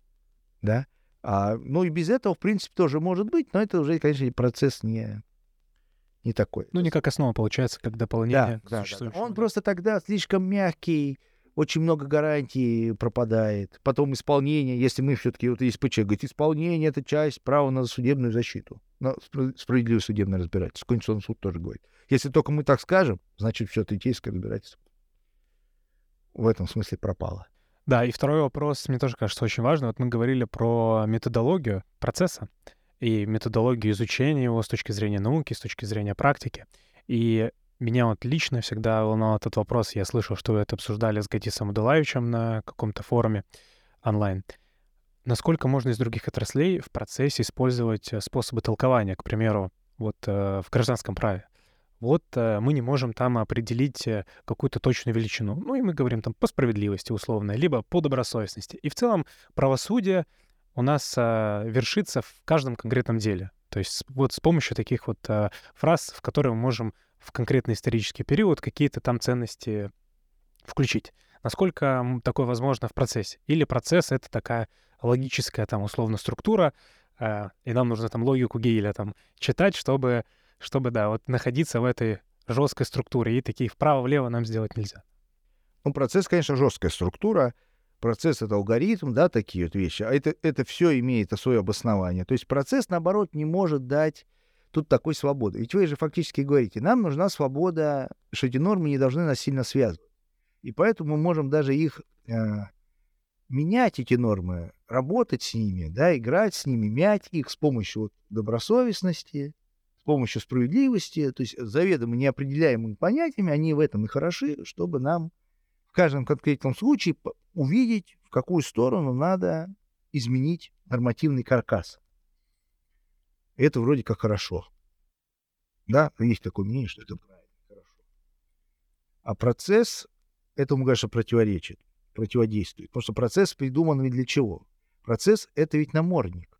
да. А, ну и без этого, в принципе, тоже может быть, но это уже, конечно, процесс не, не такой. Ну, не как основа получается, как дополнение да, да, да. Он просто тогда слишком мягкий, очень много гарантий пропадает. Потом исполнение, если мы все-таки, вот ИСПЧ говорит, исполнение — это часть права на судебную защиту, на справедливое судебное разбирательство. Конституционный суд тоже говорит. Если только мы так скажем, значит, все третейское разбирательство в этом смысле пропало. Да, и второй вопрос, мне тоже кажется очень важный. Вот мы говорили про методологию процесса и методологию изучения его с точки зрения науки, с точки зрения практики. И меня вот лично всегда волновал этот вопрос. Я слышал, что вы это обсуждали с Гатисом Адулаевичем на каком-то форуме. онлайн. Насколько можно из других отраслей в процессе использовать э, способы толкования, к примеру, вот э, в гражданском праве? Вот э, мы не можем там определить э, какую-то точную величину. Ну и мы говорим там по справедливости условно, либо по добросовестности. И в целом правосудие у нас э, вершится в каждом конкретном деле. То есть вот с помощью таких вот э, фраз, в которые мы можем в конкретный исторический период какие-то там ценности включить. Насколько такое возможно в процессе? Или процесс — это такая логическая там условно структура, э, и нам нужно там логику Гейля там читать, чтобы, чтобы, да, вот находиться в этой жесткой структуре, и такие вправо-влево нам сделать нельзя. Ну, процесс, конечно, жесткая структура, процесс — это алгоритм, да, такие вот вещи, а это, это все имеет свое обоснование. То есть процесс, наоборот, не может дать тут такой свободы. Ведь вы же фактически говорите, нам нужна свобода, что эти нормы не должны нас сильно связывать. И поэтому мы можем даже их э, менять, эти нормы, работать с ними, да, играть с ними, мять их с помощью вот, добросовестности, с помощью справедливости, то есть заведомо неопределяемыми понятиями, они в этом и хороши, чтобы нам в каждом конкретном случае увидеть, в какую сторону надо изменить нормативный каркас. Это вроде как хорошо. Да, есть такое мнение, что это правильно, хорошо. А процесс этому, конечно, противоречит, противодействует. Потому что процесс придуман ведь для чего? Процесс — это ведь намордник.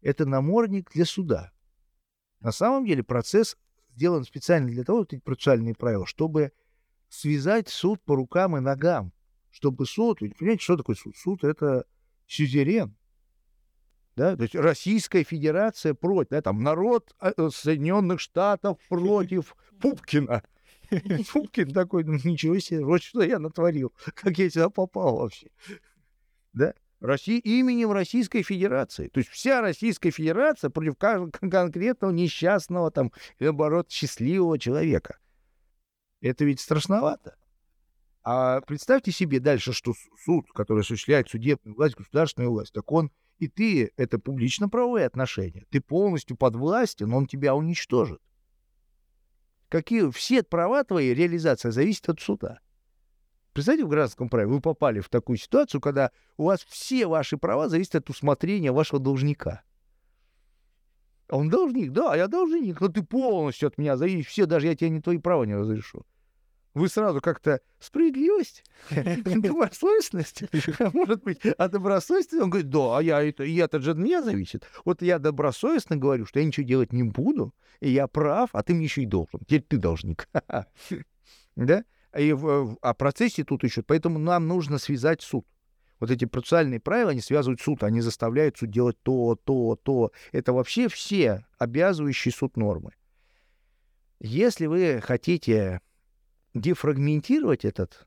Это намордник для суда. На самом деле процесс сделан специально для того, вот эти процессуальные правила, чтобы связать суд по рукам и ногам. Чтобы суд, ведь понимаете, что такое суд? Суд — это сюзерен. Да? То есть Российская Федерация против, да, там народ э, Соединенных Штатов против <laughs> Пупкина. <laughs> Пупкин такой, ну ничего себе, вот что я натворил, <laughs> как я сюда попал вообще. Да? России, именем Российской Федерации. То есть вся Российская Федерация против каждого конкретного несчастного, там, наоборот, счастливого человека. Это ведь страшновато. А представьте себе дальше, что суд, который осуществляет судебную власть, государственную власть, так он и ты — это публично-правовые отношения. Ты полностью под властью, но он тебя уничтожит. Какие все права твои, реализация зависит от суда. Представьте, в гражданском праве вы попали в такую ситуацию, когда у вас все ваши права зависят от усмотрения вашего должника. А он должник, да, я должник, но ты полностью от меня зависишь, все, даже я тебе не твои права не разрешу вы сразу как-то справедливость, <laughs> добросовестность, <laughs> может быть, а добросовестность, он говорит, да, а я это, и это же от меня зависит. Вот я добросовестно говорю, что я ничего делать не буду, и я прав, а ты мне еще и должен. Теперь ты должник. <laughs> Да? И в, о процессе тут еще, поэтому нам нужно связать суд. Вот эти процессуальные правила, они связывают суд, они заставляют суд делать то, то, то. Это вообще все обязывающие суд нормы. Если вы хотите дефрагментировать этот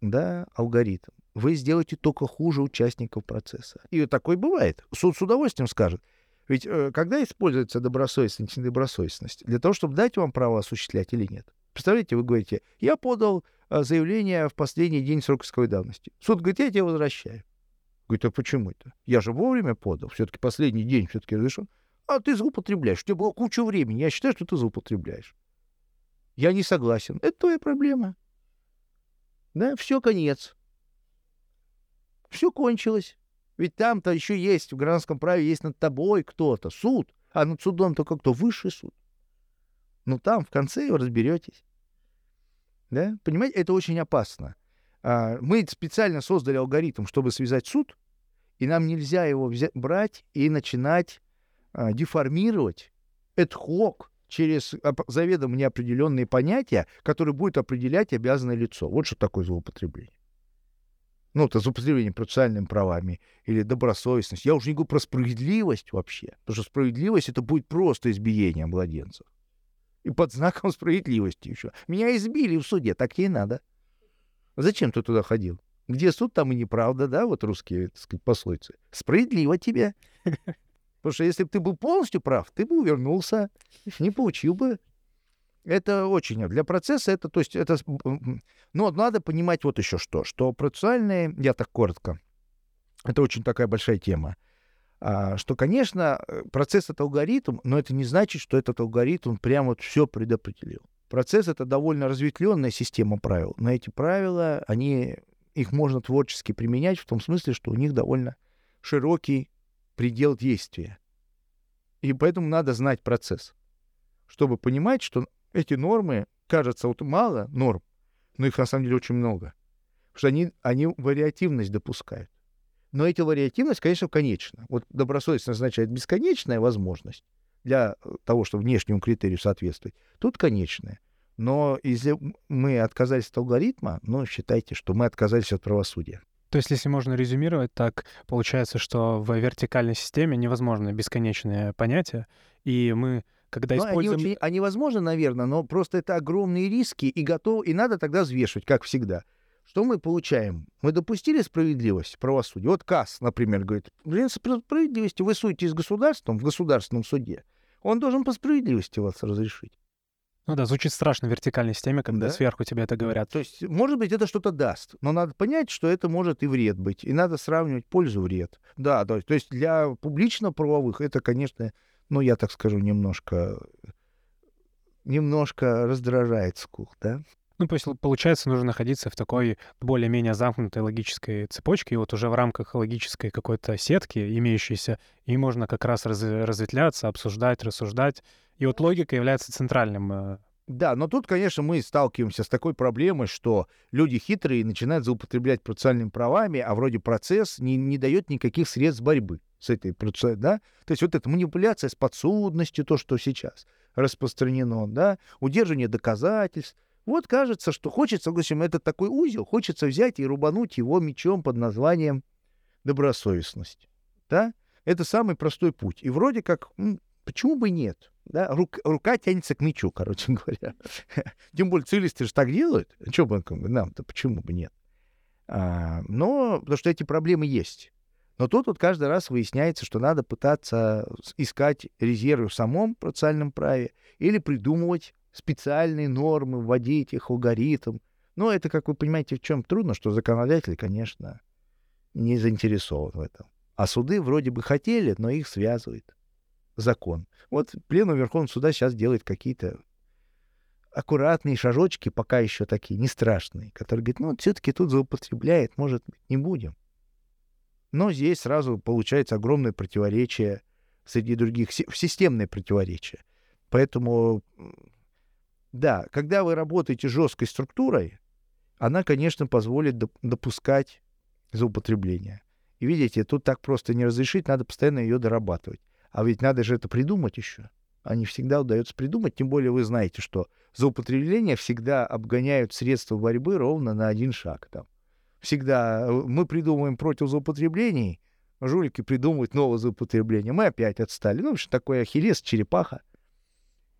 да, алгоритм, вы сделаете только хуже участников процесса. И такое бывает. Суд с удовольствием скажет. Ведь э, когда используется добросовестность недобросовестность? Для того, чтобы дать вам право осуществлять или нет. Представляете, вы говорите, я подал э, заявление в последний день срока исковой давности. Суд говорит, я тебя возвращаю. Говорит, а почему это? Я же вовремя подал. Все-таки последний день все-таки разрешен. А ты злоупотребляешь. У тебя было куча времени. Я считаю, что ты злоупотребляешь. Я не согласен. Это твоя проблема. Да, все, конец. Все кончилось. Ведь там-то еще есть, в гражданском праве есть над тобой кто-то, суд, а над судом только кто? Высший суд. Ну там в конце вы разберетесь. Да? Понимаете, это очень опасно. А, мы специально создали алгоритм, чтобы связать суд, и нам нельзя его взять, брать и начинать а, деформировать, эдхок, через заведомо неопределенные понятия, которые будет определять обязанное лицо. Вот что такое злоупотребление. Ну, это злоупотребление процессуальными правами или добросовестность. Я уже не говорю про справедливость вообще, потому что справедливость — это будет просто избиение младенцев. И под знаком справедливости еще. Меня избили в суде, так ей надо. Зачем ты туда ходил? Где суд, там и неправда, да, вот русские, так сказать, пословицы. Справедливо тебе. Потому что если бы ты был полностью прав, ты бы увернулся, не получил бы. Это очень... Для процесса это... То есть это... Но надо понимать вот еще что. Что процессуальные... Я так коротко. Это очень такая большая тема. А, что, конечно, процесс — это алгоритм, но это не значит, что этот алгоритм прямо вот все предопределил. Процесс — это довольно разветвленная система правил. Но эти правила, они их можно творчески применять в том смысле, что у них довольно широкий предел действия. И поэтому надо знать процесс, чтобы понимать, что эти нормы, кажется, вот мало норм, но их на самом деле очень много. Потому что они, они вариативность допускают. Но эта вариативность, конечно, конечна. Вот добросовестность означает бесконечная возможность для э, того, чтобы внешнему критерию соответствовать. Тут конечная. Но если мы отказались от алгоритма, ну, считайте, что мы отказались от правосудия. То есть, если можно резюмировать, так получается, что в вертикальной системе невозможно бесконечное понятие, и мы, когда ну, используем... Они, очень, они возможны, наверное, но просто это огромные риски, и готов, и надо тогда взвешивать, как всегда. Что мы получаем? Мы допустили справедливость, правосудие. Вот КАС, например, говорит, принцип справедливости вы судите с государством в государственном суде. Он должен по справедливости вас разрешить. Ну да, звучит страшно в вертикальной системе, когда да? сверху тебе это говорят. То есть, может быть, это что-то даст, но надо понять, что это может и вред быть, и надо сравнивать пользу-вред. Да, то есть, то есть для публично-правовых это, конечно, ну, я так скажу, немножко, немножко раздражает скух, да? Ну, то есть, получается, нужно находиться в такой более-менее замкнутой логической цепочке, и вот уже в рамках логической какой-то сетки, имеющейся, и можно как раз раз разветвляться, обсуждать, рассуждать. И вот логика является центральным э, да, но тут, конечно, мы сталкиваемся с такой проблемой, что люди хитрые начинают злоупотреблять процессуальными правами, а вроде процесс не, не дает никаких средств борьбы с этой процессом, да? То есть вот эта манипуляция с подсудностью, то, что сейчас распространено, да, удерживание доказательств, вот кажется, что хочется, в общем, это такой узел, хочется взять и рубануть его мечом под названием добросовестность. Да? Это самый простой путь. И вроде как, почему бы нет? Да? Рук, рука тянется к мечу, короче <laughs> говоря. Тем более цивилисты же так делают. Чего бы нам-то, почему бы нет? А, но, потому что эти проблемы есть. Но тут вот каждый раз выясняется, что надо пытаться искать резервы в самом процессуальном праве или придумывать специальные нормы, вводить их алгоритм. Но это, как вы понимаете, в чем трудно, что законодатель, конечно, не заинтересован в этом. А суды вроде бы хотели, но их связывает закон. Вот пленум Верховного суда сейчас делает какие-то аккуратные шажочки, пока еще такие, не страшные, которые говорят, ну, все-таки тут злоупотребляет, может быть, не будем. Но здесь сразу получается огромное противоречие среди других, системное противоречие. Поэтому да, когда вы работаете жесткой структурой, она, конечно, позволит допускать злоупотребление. И видите, тут так просто не разрешить, надо постоянно ее дорабатывать. А ведь надо же это придумать еще. А не всегда удается придумать, тем более вы знаете, что злоупотребления всегда обгоняют средства борьбы ровно на один шаг. Там. Всегда э, мы придумываем против злоупотреблений, жулики придумывают новое злоупотребление. Мы опять отстали. Ну, что такое ахиллес, черепаха.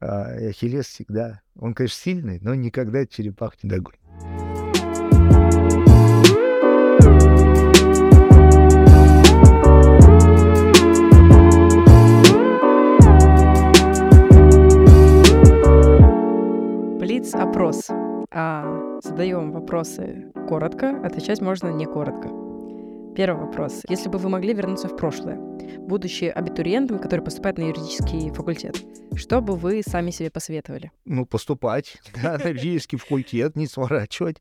А, Ахиллес всегда, он, конечно, сильный, но никогда черепах не догонит. Блиц-опрос. А, задаем вопросы коротко, отвечать можно не коротко. Первый вопрос. Если бы вы могли вернуться в прошлое, будучи абитуриентом, который поступает на юридический факультет, что бы вы сами себе посоветовали? Ну, поступать <laughs> да, на юридический факультет, не сворачивать,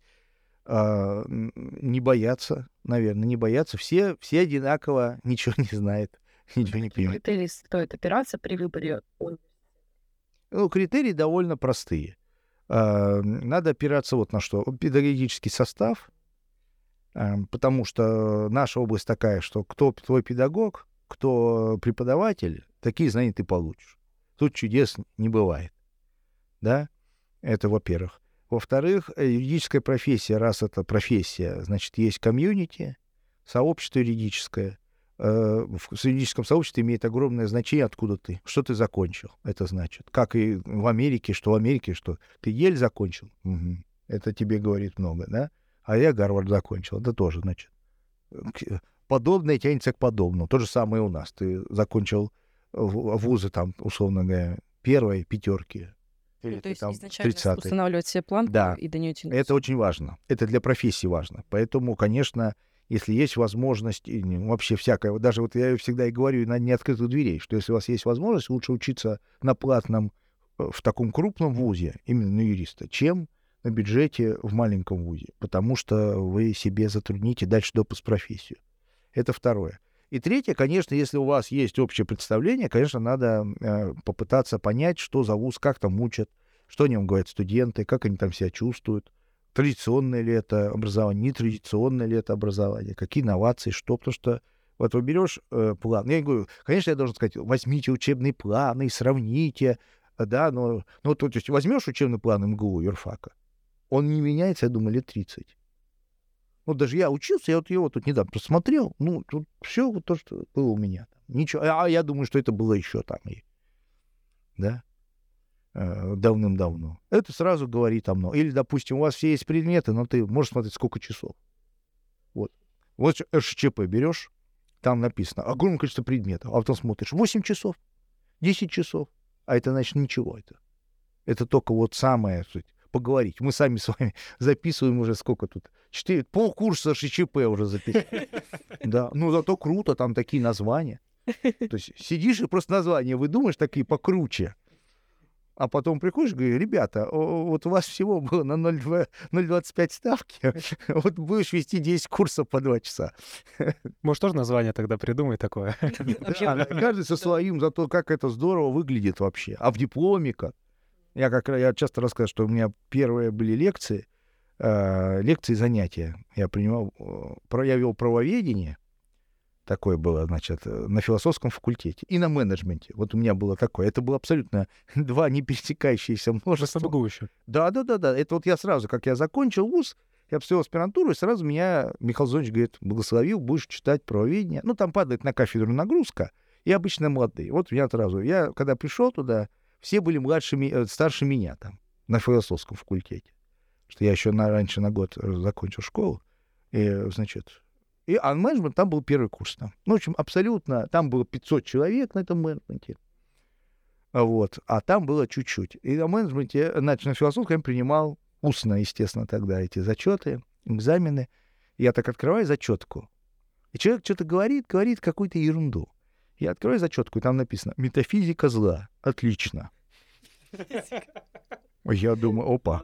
а, не бояться, наверное, не бояться. Все, все одинаково ничего не знают, <laughs> ничего не понимают. Критерии стоит опираться при выборе? Ну, критерии довольно простые. А, надо опираться вот на что. Педагогический состав, Эм, потому что наша область такая, что кто твой педагог, кто преподаватель, такие знания ты получишь. Тут чудес не бывает. Да? Это во-первых. Во-вторых, э, юридическая профессия, раз это профессия, значит, есть комьюнити, сообщество юридическое. Э, в юридическом сообществе имеет огромное значение, откуда ты, что ты закончил. Это значит. Как и в Америке, что в Америке, что ты ель закончил. Угу. Это тебе говорит много, да? а я Гарвард закончил. Это тоже, значит, подобное тянется к подобному. То же самое у нас. Ты закончил вузы, там, условно говоря, первой пятерки. Или ну, то есть там, изначально 30 устанавливать себе планку да. и до нее тянуться. Это очень важно. Это для профессии важно. Поэтому, конечно, если есть возможность, и вообще всякое, даже вот я всегда и говорю на неоткрытых дверей, что если у вас есть возможность, лучше учиться на платном э, в таком крупном вузе, именно на юриста, чем на бюджете в маленьком вузе, потому что вы себе затрудните дальше допуск в профессию. Это второе. И третье, конечно, если у вас есть общее представление, конечно, надо э, попытаться понять, что за вуз, как там учат, что о нем говорят студенты, как они там себя чувствуют, традиционное ли это образование, нетрадиционное ли это образование, какие инновации, что, потому что вот вы берешь э, план, я говорю, конечно, я должен сказать, возьмите учебные планы сравните, да, но, ну, то, то есть возьмешь учебный план МГУ, юрфака, он не меняется, я думаю, лет 30. Вот даже я учился, я вот его тут недавно посмотрел, ну, тут все вот то, что было у меня. Ничего, а я думаю, что это было еще там и, да, давным-давно. Это сразу говорит о многом. Или, допустим, у вас все есть предметы, но ты можешь смотреть сколько часов. Вот. Вот ШЧП берешь, там написано огромное количество предметов, а потом смотришь 8 часов, 10 часов, а это значит ничего. Это, это только вот самое, суть поговорить. Мы сами с вами <laughs> записываем уже сколько тут? Четыре, полкурса ШЧП уже записали. <laughs> Да, ну зато круто, там такие названия. То есть сидишь и просто названия выдумаешь такие покруче. А потом приходишь и говоришь, ребята, вот у вас всего было на 0,25 ставки, <laughs> вот будешь вести 10 курсов по 2 часа. <laughs> Может, тоже название тогда придумай такое? <laughs> Каждый со своим, зато как это здорово выглядит вообще. А в дипломе как? Я, как, я часто рассказываю, что у меня первые были лекции, э, лекции занятия. Я принимал, я вел правоведение, такое было, значит, на философском факультете и на менеджменте. Вот у меня было такое. Это было абсолютно <laughs> два не пересекающиеся множества. Еще. Да, да, да, да. Это вот я сразу, как я закончил вуз, я поступил в аспирантуру, и сразу меня Михаил Зонович говорит, благословил, будешь читать правоведение. Ну, там падает на кафедру нагрузка, и обычно молодые. Вот меня сразу. Я, когда пришел туда, все были младше, э, старше меня там, на философском факультете. Что я еще на, раньше на год э, закончил школу. И, значит, и а менеджмент там был первый курс. Там. Ну, в общем, абсолютно, там было 500 человек на этом менеджменте. Вот, а там было чуть-чуть. И на менеджменте, значит, на философском я принимал устно, естественно, тогда эти зачеты, экзамены. Я так открываю зачетку. И человек что-то говорит, говорит какую-то ерунду. Я открою зачетку, и там написано «Метафизика зла». Отлично. Я думаю, опа.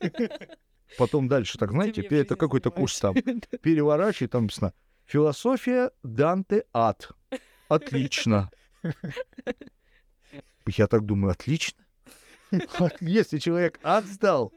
<laughs> Потом дальше, так знаете, это какой-то курс там. <laughs> Переворачивай, там написано «Философия Данте ад». Отлично. Я так думаю, отлично. Если человек отстал,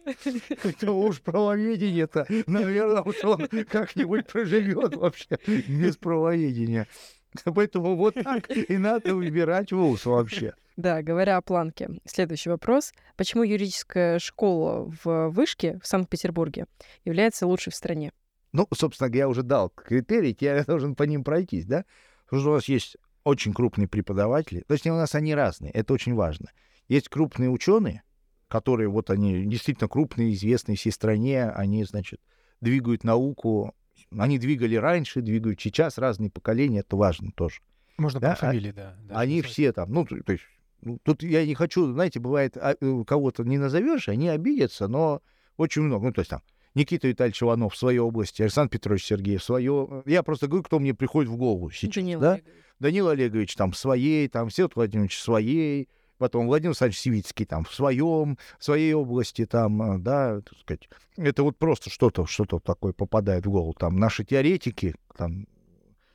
то уж правоведение-то, наверное, уж он как-нибудь проживет вообще без правоведения. <laughs> Поэтому вот так и надо выбирать вуз вообще. Да, говоря о планке, следующий вопрос. Почему юридическая школа в Вышке в Санкт-Петербурге является лучшей в стране? Ну, собственно, я уже дал критерии, я <laughs> должен по ним пройтись, да? Потому что у нас есть очень крупные преподаватели. То есть у нас они разные, это очень важно. Есть крупные ученые, которые вот они действительно крупные, известные всей стране, они, значит, двигают науку они двигали раньше, двигают сейчас, разные поколения, это важно тоже. Можно да? по фамилии, да. да они все там, ну, то есть, ну, тут я не хочу, знаете, бывает, а, э, кого-то не назовешь, они обидятся, но очень много, ну, то есть там, Никита Витальевич Иванов в своей области, Александр Петрович Сергеев в свое. Я просто говорю, кто мне приходит в голову сейчас. Данил да? Олегович. Данил Олегович там в своей, там Всеволод Владимирович в своей, потом Владимир Александрович Сивицкий там в своем, в своей области там, э, да, так сказать. Это вот просто что-то, что-то такое попадает в голову. Там наши теоретики, там,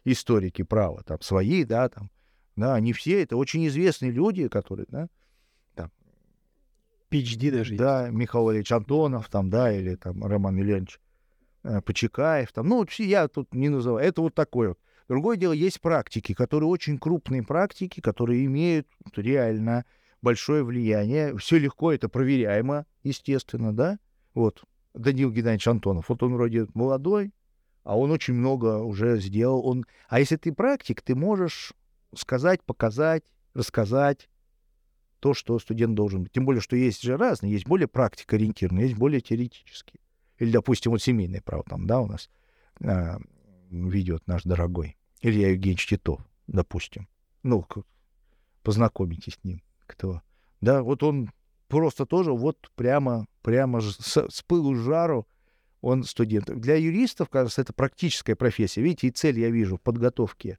историки права, там, свои, да, там, да, они все, это очень известные люди, которые, да, там, PhD даже Да, есть. Михаил Ильич Антонов, там, да, или там Роман Ильич э, Почекаев, там, ну, я тут не называю, это вот такое вот. Другое дело, есть практики, которые очень крупные практики, которые имеют реально большое влияние. Все легко, это проверяемо, естественно, да? Вот Данил Геннадьевич Антонов, вот он вроде молодой, а он очень много уже сделал. Он... А если ты практик, ты можешь сказать, показать, рассказать то, что студент должен быть. Тем более, что есть же разные, есть более практикоориентированные, есть более теоретические. Или, допустим, вот семейное право там, да, у нас а, ведет наш дорогой Илья Евгеньевич Титов, допустим. Ну, познакомитесь с ним, кто. Да, вот он просто тоже вот прямо, прямо с, с пылу жару он студент. Для юристов, кажется, это практическая профессия. Видите, и цель я вижу в подготовке.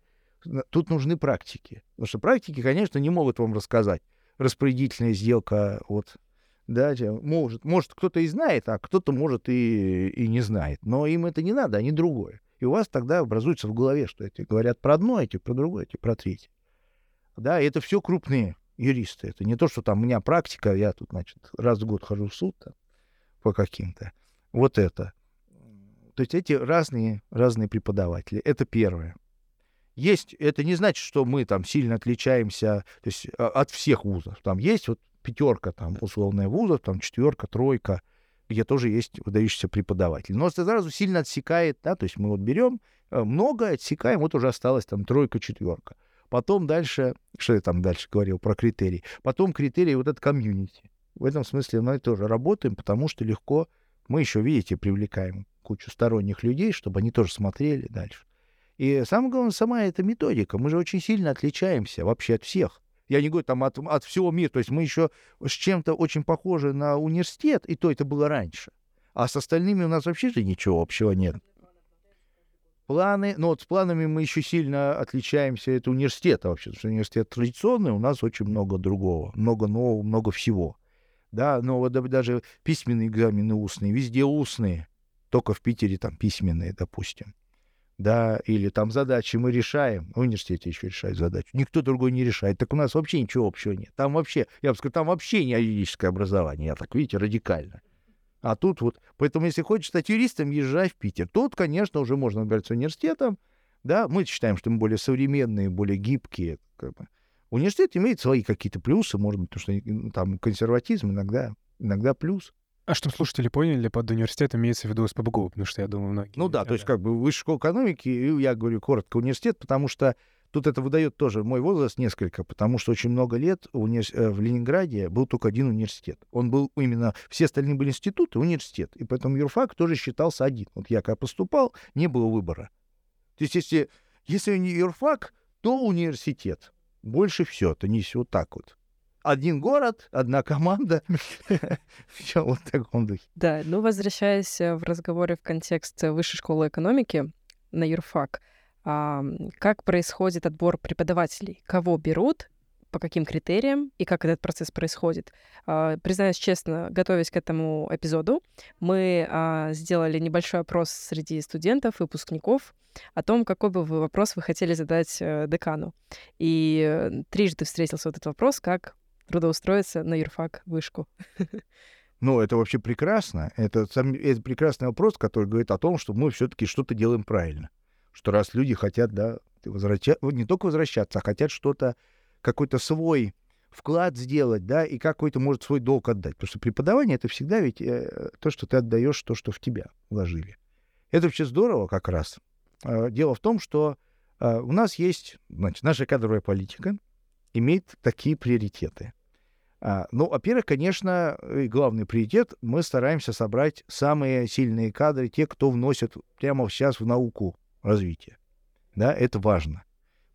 Тут нужны практики. Потому что практики, конечно, не могут вам рассказать. Распорядительная сделка, вот Да, может, может кто-то и знает, а кто-то может и, и не знает. Но им это не надо, они другое. И у вас тогда образуется в голове, что эти говорят про одно, эти про другое, эти про третье. Да, и это все крупные юристы. Это не то, что там у меня практика, я тут, значит, раз в год хожу в суд там, по каким-то. Вот это. То есть эти разные, разные преподаватели. Это первое. Есть, это не значит, что мы там сильно отличаемся то есть, а, от всех вузов. Там есть вот пятерка, там, условная вузов, там четверка, тройка, где тоже есть выдающийся преподаватель. Но это сразу сильно отсекает, да, то есть мы вот берем э, много, отсекаем, вот уже осталось там тройка, четверка. Потом дальше, что я там дальше говорил про критерии, потом критерии вот это комьюнити. В этом смысле мы тоже работаем, потому что легко мы еще, видите, привлекаем кучу сторонних людей, чтобы они тоже смотрели дальше. И самое главное, сама эта методика. Мы же очень сильно отличаемся вообще от всех. Я не говорю там от, от всего мира. То есть мы еще с чем-то очень похожи на университет, и то это было раньше. А с остальными у нас вообще же ничего общего нет. Планы, ну вот с планами мы еще сильно отличаемся от университета вообще, потому что университет традиционный, у нас очень много другого, много нового, много всего. Да, но вот даже письменные экзамены устные, везде устные, только в Питере там письменные, допустим да, или там задачи мы решаем, в университете еще решают задачу, никто другой не решает, так у нас вообще ничего общего нет. Там вообще, я бы сказал, там вообще не юридическое образование, я так, видите, радикально. А тут вот, поэтому если хочешь стать юристом, езжай в Питер. Тут, конечно, уже можно выбирать с университетом, да, мы считаем, что мы более современные, более гибкие. Как бы. Университет имеет свои какие-то плюсы, может быть, потому что там консерватизм иногда, иногда плюс. А чтобы слушатели поняли, под университет имеется в виду СПБГУ, потому что я думаю, многие... Ну да, то есть как бы высшая школа экономики, и я говорю коротко университет, потому что тут это выдает тоже мой возраст несколько, потому что очень много лет. Э, в Ленинграде был только один университет. Он был именно... Все остальные были институты, университет. И поэтому юрфак тоже считался один. Вот я когда поступал, не было выбора. То есть если, если не юрфак, то университет. Больше все. Это не все вот так вот один город, одна команда. <laughs> Все вот в таком духе. Да, ну, возвращаясь э, в разговоре в контекст Высшей школы экономики на юрфак, как происходит отбор преподавателей? Кого берут? по каким критериям и как этот процесс происходит. А, признаюсь честно, готовясь к этому эпизоду, мы а, сделали небольшой опрос среди студентов, выпускников о том, какой бы вы вопрос вы хотели задать э, декану. И э, трижды встретился вот этот вопрос, как трудоустроиться на юрфак вышку? <laughs> Ну, это вообще прекрасно. Это, это прекрасный вопрос, который говорит о том, что мы все-таки что-то делаем правильно. Что раз люди хотят, да, возвращаться, не только возвращаться, а хотят что-то, какой-то свой вклад сделать, да, и какой-то, может, свой долг отдать. Потому что преподавание — это всегда ведь э, то, что ты отдаешь, то, что в тебя вложили. Это вообще здорово как раз. Э, дело в том, что э, у нас есть, значит, наша кадровая политика имеет такие приоритеты. А, ну, во-первых, конечно, главный приоритет, мы стараемся собрать самые сильные кадры, те, кто вносят прямо сейчас в науку развитие. Да, это важно.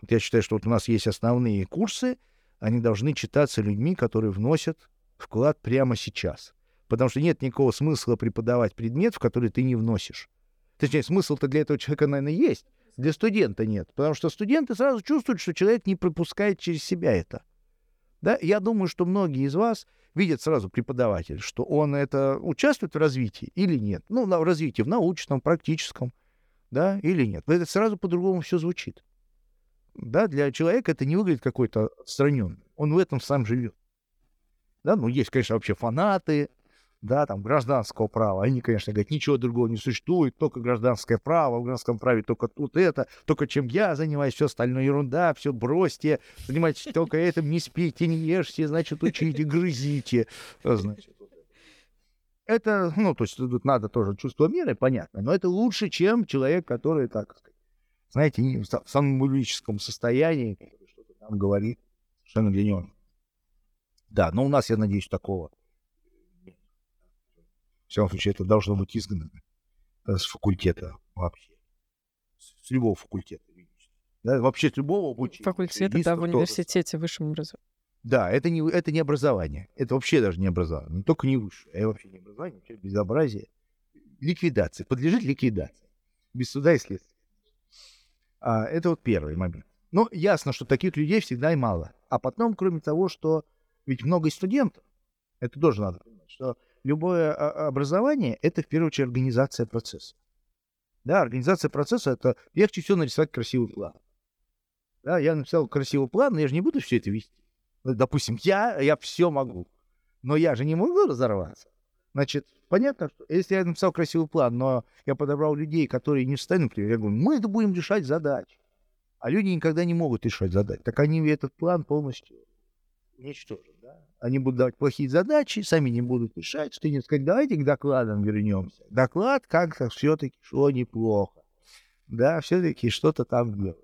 Вот я считаю, что вот у нас есть основные курсы, они должны читаться людьми, которые вносят вклад прямо сейчас. Потому что нет никакого смысла преподавать предмет, в который ты не вносишь. Точнее, смысл-то для этого человека, наверное, есть. Для студента нет. Потому что студенты сразу чувствуют, что человек не пропускает через себя это. Да? Я думаю, что многие из вас видят сразу преподаватель, что он это участвует в развитии или нет. Ну, в развитии в научном, практическом, да, или нет. Это сразу по-другому все звучит. Да, для человека это не выглядит какой-то отстраненный. Он в этом сам живет. Да, ну, есть, конечно, вообще фанаты, да, там, гражданского права. Они, конечно, говорят, ничего другого не существует, только гражданское право, в гражданском праве только тут это, только чем я занимаюсь, все остальное ерунда, все бросьте, занимайтесь только этим, не спите, не ешьте, значит, учите, грызите. Значит, это, ну, то есть тут надо тоже чувство меры, понятно, но это лучше, чем человек, который, так знаете, не в самом состоянии, что-то там говорит, совершенно для него. Да, но у нас, я надеюсь, такого всяком случае, это должно быть изгнано э, с факультета вообще. С любого факультета. Да, вообще с любого обучения. Факультета, да, в университете, высшем образовании. Да, это не, это не образование. Это вообще даже не образование. Не только не высшее, а вообще не образование, вообще безобразие. Ликвидация. Подлежит ликвидации. Без суда и следствия. А, это вот первый момент. Но ясно, что таких людей всегда и мало. А потом, кроме того, что ведь много студентов, это тоже надо понимать что любое а, образование — это, в первую очередь, организация процесса. Да, организация процесса — это легче всего нарисовать красивый план. Да, я написал красивый план, но я же не буду все это вести. Допустим, я, я все могу. Но я же не могу разорваться. Значит, понятно, что если я написал красивый план, но я подобрал людей, которые не в состоянии, например, я говорю, мы это будем решать задачи. А люди никогда не могут решать задачи. Так они этот план полностью уничтожат. Они будут давать плохие задачи, сами не будут решать, что не сказать, давайте к докладам вернемся. Доклад как-то все-таки шло неплохо. Да, все-таки что-то там делалось.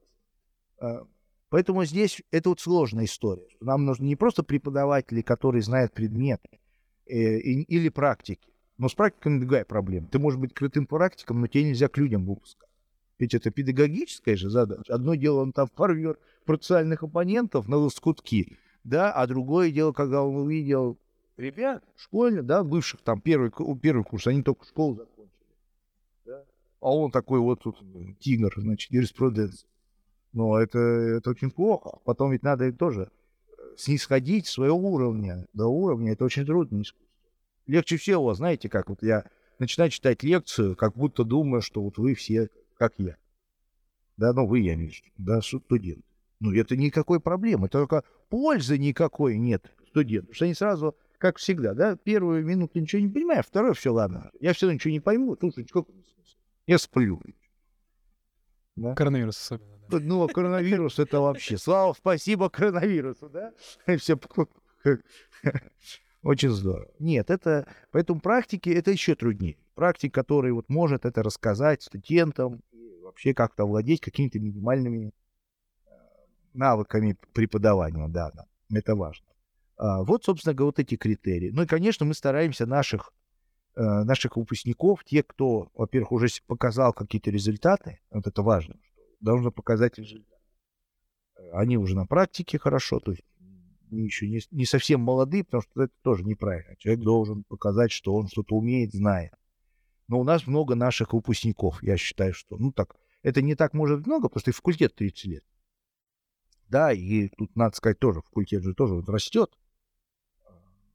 А, поэтому здесь это вот сложная история. Нам нужны не просто преподаватели, которые знают предмет э, или практики. Но с практиками другая проблема. Ты можешь быть крутым практиком, но тебе нельзя к людям выпускать. Ведь это педагогическая же задача. Одно дело, он там порвет процессуальных оппонентов на лоскутки, да, а другое дело, когда он увидел ребят школе, да, бывших там первый, первый курс, они только школу закончили, да, а он такой вот тут тигр, значит, юриспруденция. Ну, это, это очень плохо. Потом ведь надо тоже э, снисходить своего уровня до уровня. Это очень трудно искусство. Легче всего, знаете, как вот я начинаю читать лекцию, как будто думаю, что вот вы все как я. Да, ну вы, я виду, да, студент. Ну, это никакой проблемы, только пользы никакой нет студенту. Что они сразу, как всегда, да, первую минуту ничего не понимаю, вторую все, ладно. Я все равно ничего не пойму, какой смысл? Я сплю. Да? Коронавирус особенно. Да. Ну, коронавирус это вообще. Слава, спасибо коронавирусу, да? <laughs> Все <laughs> очень здорово. Нет, это поэтому практики это еще труднее. Практик, который вот может это рассказать студентам, вообще как-то владеть какими-то минимальными навыками преподавания, да, да, это важно. А, вот, собственно говоря, вот эти критерии. Ну и, конечно, мы стараемся наших, э, наших выпускников, те, кто, во-первых, уже показал какие-то результаты, вот это важно, должно показать результат. Они уже на практике хорошо, то есть еще не, не совсем молодые, потому что это тоже неправильно. Человек должен показать, что он что-то умеет, знает. Но у нас много наших выпускников. Я считаю, что, ну так, это не так может много, потому что и факультет 30 лет. Да, и тут, надо сказать, тоже факультет же тоже вот растет,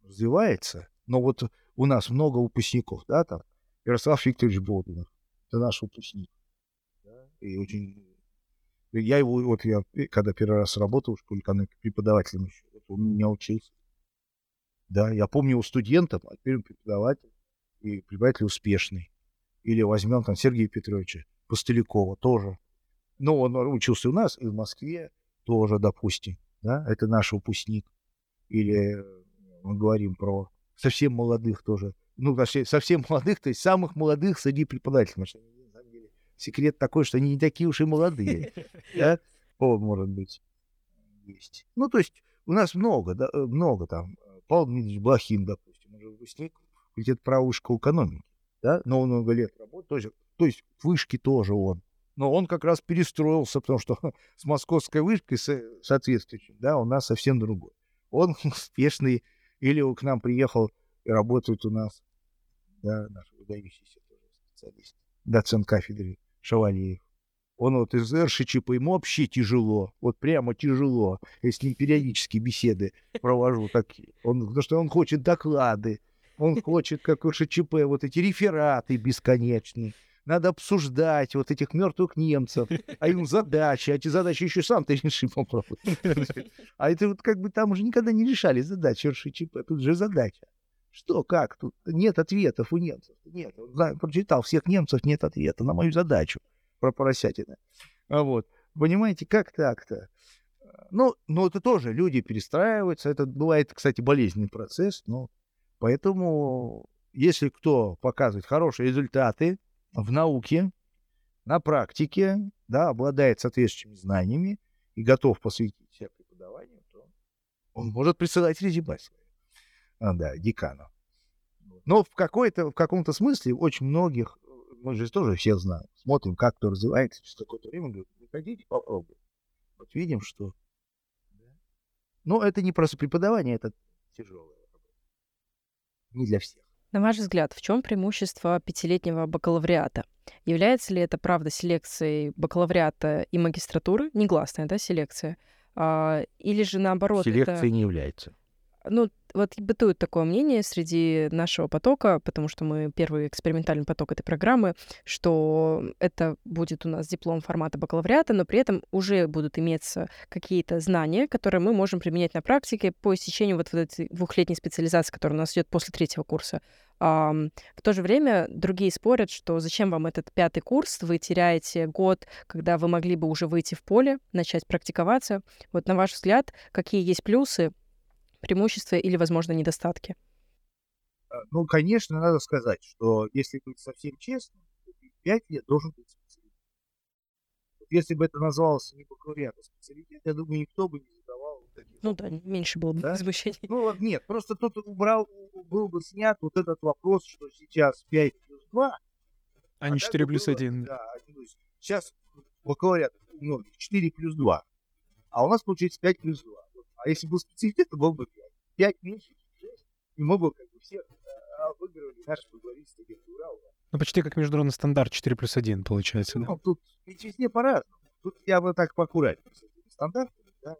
развивается. Но вот у нас много выпускников, да, там, Ярослав Викторович Болдинов, это наш выпускник. И очень... Я его, вот я, когда первый раз работал в школе экономики, преподавателем еще, вот он меня учился. Да, я помню его студентом, а теперь он преподаватель и преподаватель успешный. Или возьмем там Сергея Петровича Постылякова тоже. Ну, он учился у нас и в Москве тоже, допустим. Да? Это наш выпускник. Или э, мы говорим про совсем молодых тоже. Ну, совсем <laughs> молодых, то есть самых молодых среди преподавателей. секрет такой, что они не такие уж и молодые. <laughs> Да? О, может быть, есть. Ну, то есть у нас много, да, э, много там. Павел Дмитриевич Блохин, допустим, уже выпускник факультет права школ экономики, да, но он много лет работает, тоже, то есть вышки тоже он. Но он как раз перестроился, потому что <laughs> с московской вышкой соответствующей, да, у нас совсем другой. Он <laughs> успешный, или он к нам приехал и работает у нас, да, наш выдающийся тоже специалист, доцент кафедры Шавалеев. Он вот из РШЧП, ему вообще тяжело, вот прямо тяжело, если периодически беседы провожу такие. Он, потому что он хочет доклады, он хочет, как у ШЧП, вот эти рефераты бесконечные. Надо обсуждать вот этих мертвых немцев, а им задачи, а эти задачи еще сам ты реши попробуй. А это вот как бы там уже никогда не решали задачи РШЧП, тут же задача. Что, как? Тут нет ответов у немцев. Нет, знаю, прочитал всех немцев, нет ответа на мою задачу про поросятина. А вот, понимаете, как так-то? Ну, ну, это тоже люди перестраиваются. Это бывает, кстати, болезненный процесс, но Поэтому, если кто показывает хорошие результаты в науке, на практике, да, обладает соответствующими знаниями и готов посвятить себя преподаванию, то он может присылать резюме свое. А, да, декану. Но в, какой-то, в каком-то смысле очень многих, мы же тоже все знаем, смотрим, как кто развивается, через какое-то время говорим, приходите, попробуйте. Вот видим, что... Но это не просто преподавание, это тяжелое не для всех. На ваш взгляд, в чем преимущество пятилетнего бакалавриата? Является ли это, правда, селекцией бакалавриата и магистратуры? Негласная, да, селекция? А, или же наоборот? Селекцией это... не является. Ну, вот бытует такое мнение среди нашего потока, потому что мы первый экспериментальный поток этой программы, что это будет у нас диплом формата бакалавриата, но при этом уже будут иметься какие-то знания, которые мы можем применять на практике по истечению вот, вот этой двухлетней специализации, которая у нас идет после третьего курса. А, в то же время другие спорят, что зачем вам этот пятый курс, вы теряете год, когда вы могли бы уже выйти в поле, начать практиковаться. Вот на ваш взгляд, какие есть плюсы преимущества или, возможно, недостатки? А, ну, конечно, надо сказать, что если быть совсем честным, пять лет должен быть специалитет. Если бы это называлось не бакалавриат, а специалитет, я думаю, никто бы не задавал таких Ну да, меньше было бы да? возмущений. Ну вот нет, просто тут убрал, был бы снят вот этот вопрос, что сейчас 5 плюс 2, а не 4 плюс 1. Да, сейчас бакалавриат ну, 4 плюс 2, а у нас получается 5 плюс 2. А если был специалитет, то был бы 5. 5 меньше, 6. И мы бы как бы все а, выигрывали наши футболисты Урал. Ну, почти как международный стандарт 4 плюс 1 получается, ну, да? тут ведь везде по-разному. Тут я бы так поаккуратнее с этими стандартами, да.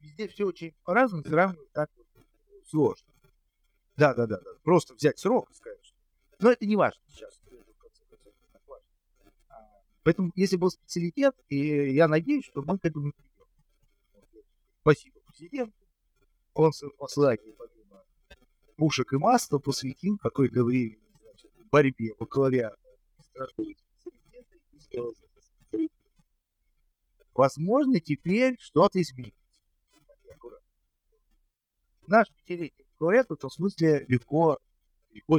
Везде все очень по-разному, сравнивать так вот сложно. Да, да, да, да. Просто взять срок и сказать, что... Но это не важно сейчас. А, поэтому, если был специалитет, и я надеюсь, что мы к этому Спасибо президенту. Он посылает помимо пушек и масла посвятил какое-то время значит, борьбе бакалавриата Возможно, теперь что-то изменится. Наш пятилетний бакалавриат в этом смысле легко, легко.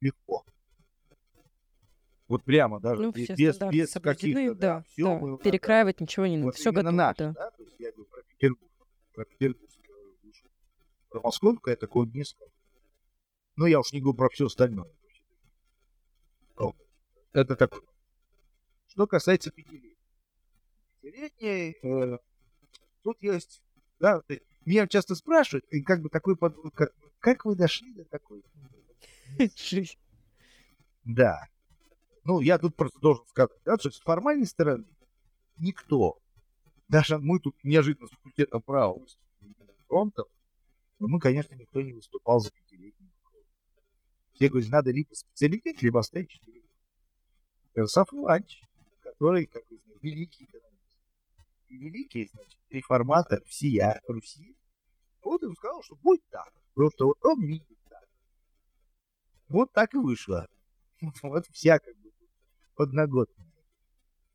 Легко. Вот прямо даже ну, без, без, без каких-то, да, да, все да. Мы, перекраивать да. ничего не надо, вот все готово. Наш, да. да. То есть я говорю про Петербург, про Петербургскую душу. Про московскую я такого не скажу. Но я уж не говорю про все остальное. Это такое. Что касается пятилетней. Пятилетней, э, тут есть, да, меня часто спрашивают, и как бы такой, как, как вы дошли до такой? <laughs> Да. Ну, я тут просто должен сказать, да, что с формальной стороны никто, даже мы тут неожиданно с факультета права фронтов, но мы, конечно, никто не выступал за пятилетний Все говорят, надо либо специалитет, либо оставить четыре года. Иванович, который, как вы знаете, великий экономист. И великий, значит, реформатор всея Руси. Вот он сказал, что будет так. Просто вот он видит так. Вот так и вышло. <laughs> Вот вся одногодные.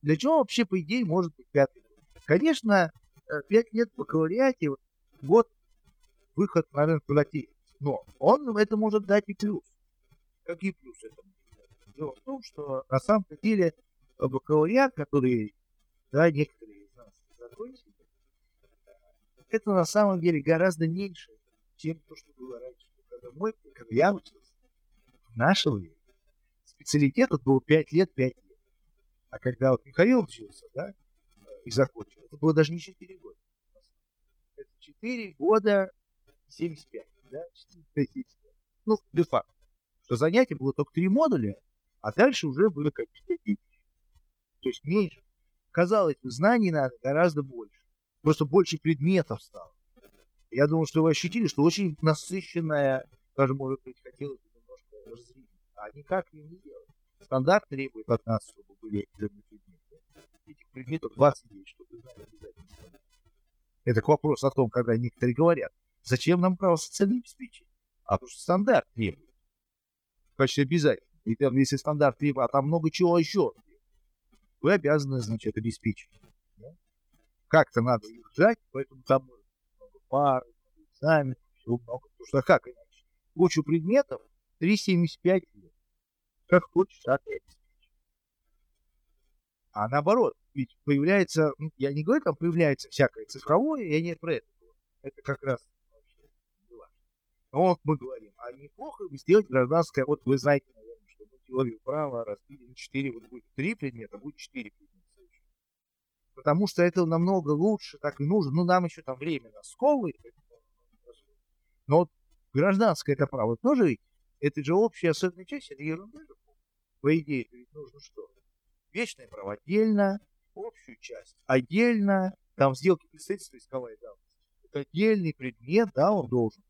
Для чего вообще, по идее, может быть пятый год? Конечно, э, пять лет бакалавриате, год выход, наверное, куда-то Но он это может дать и плюс. Какие плюсы это Дело в том, что на самом деле бакалавриат, который, да, некоторые из нас закончили, это на самом деле гораздо меньше, чем то, что было раньше. Когда, мы, когда я учился, в наше время, специалитет это было 5 лет, 5 лет. А когда вот Михаил учился, да, и закончил, это было даже не 4 года. Это 4 года 75, да, 4, 75. Ну, де факто. Что занятие было только 3 модуля, а дальше уже было как 5 То есть меньше. Казалось бы, знаний надо гораздо больше. Просто больше предметов стало. Я думаю, что вы ощутили, что очень насыщенная, даже, может быть, хотелось бы немножко разделить а никак им не делать. Стандарт требует от нас, чтобы были экзамены предметы. Этих предметов 29, чтобы знали обязательно. Это к вопросу о том, когда некоторые говорят, зачем нам право социального обеспечения? А потому что стандарт требует. В качестве обязательно. И там, если стандарт требует, а там много чего еще. Вы обязаны, значит, обеспечить. Да? Как-то надо их ждать, поэтому там много пар, экзаменов, всего много. Потому что как иначе? Кучу предметов, 3,75 лет как хочешь, так и А наоборот, ведь появляется, ну, я не говорю, там появляется всякое цифровое, я не про это Это как раз. Но вот мы говорим, а неплохо бы сделать гражданское, вот вы знаете, наверное, что мы теорию права разбили на 4, вот будет 3 предмета, будет 4 предмета. Потому что это намного лучше, так и нужно. Ну, нам еще там время на сковывает. Но вот гражданское это право тоже ведь это же общая особенная часть, это ерунда. По идее, это ведь нужно что? Вечное право отдельно, общую часть отдельно, там сделки представительства исковая давность. отдельный предмет, да, он должен.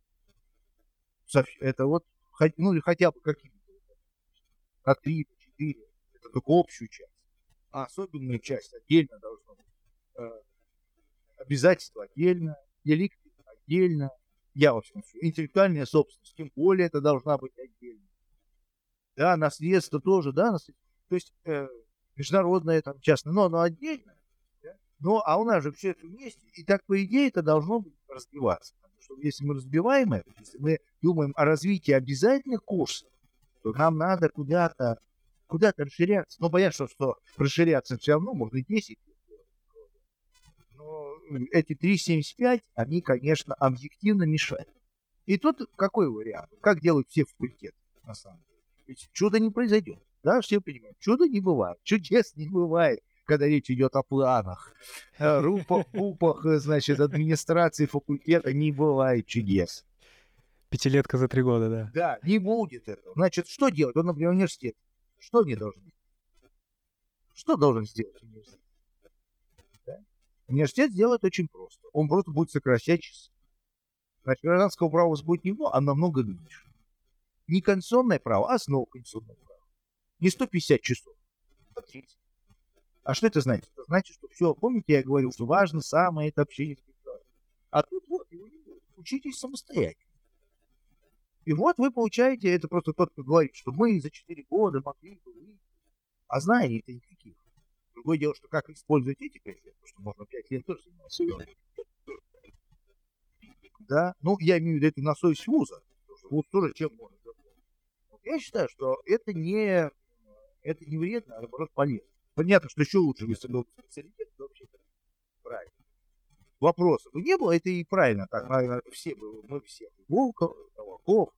Это вот, ну, или хотя бы какие-то, на три, четыре, это только общую часть. А особенную часть отдельно должно быть. Э, отдельно, деликты отдельно. Я, в общем, интеллектуальная собственность, тем более это должна быть отдельно. Да, наследство тоже, да, наследство. То есть э, международное, там, частное, но оно отдельно. Да? Но, а у нас же все это вместе, и так, по идее, это должно разбиваться. Потому что если мы разбиваем это, если мы думаем о развитии обязательных курсов, то нам надо куда-то куда-то расширяться. Ну, понятно, что, что расширяться все равно можно и 10 Но эти 3,75, они, конечно, объективно мешают. И тут какой вариант? Как делают все факультеты, на самом деле? Ведь чудо не произойдет. Да, все понимают. Чудо не бывает. Чудес не бывает, когда речь идет о планах. Э, рупах, пупах, значит, администрации факультета не бывает чудес. Пятилетка за три года, да. Да, не будет этого. Значит, что делать? Он, например, университет. Что они должны? Что должен сделать университет? Университет сделает очень просто. Он просто будет сокращать часы. Значит, гражданского права будет не много, а намного меньше. Не конституционное право, а основа конституционного права. Не 150 часов, а 30. А что это значит? Это значит, что все, помните, я говорил, что важно самое это общение с А тут вот. Учитесь самостоятельно. И вот вы получаете, это просто тот, кто говорит, что мы за 4 года могли бы выйти, а знаний это никаких. Другое дело, что как использовать эти 5 лет, потому что можно 5 лет тоже заниматься. Да, ну я имею в виду это на совесть вуза, вуз тоже чем может Я считаю, что это не, это не вредно, а наоборот полезно. Понятно, что еще лучше, если был специалитет, то вообще правильно. Вопросов не было, это и правильно, так, наверное, все бы, мы все, Волков, волков,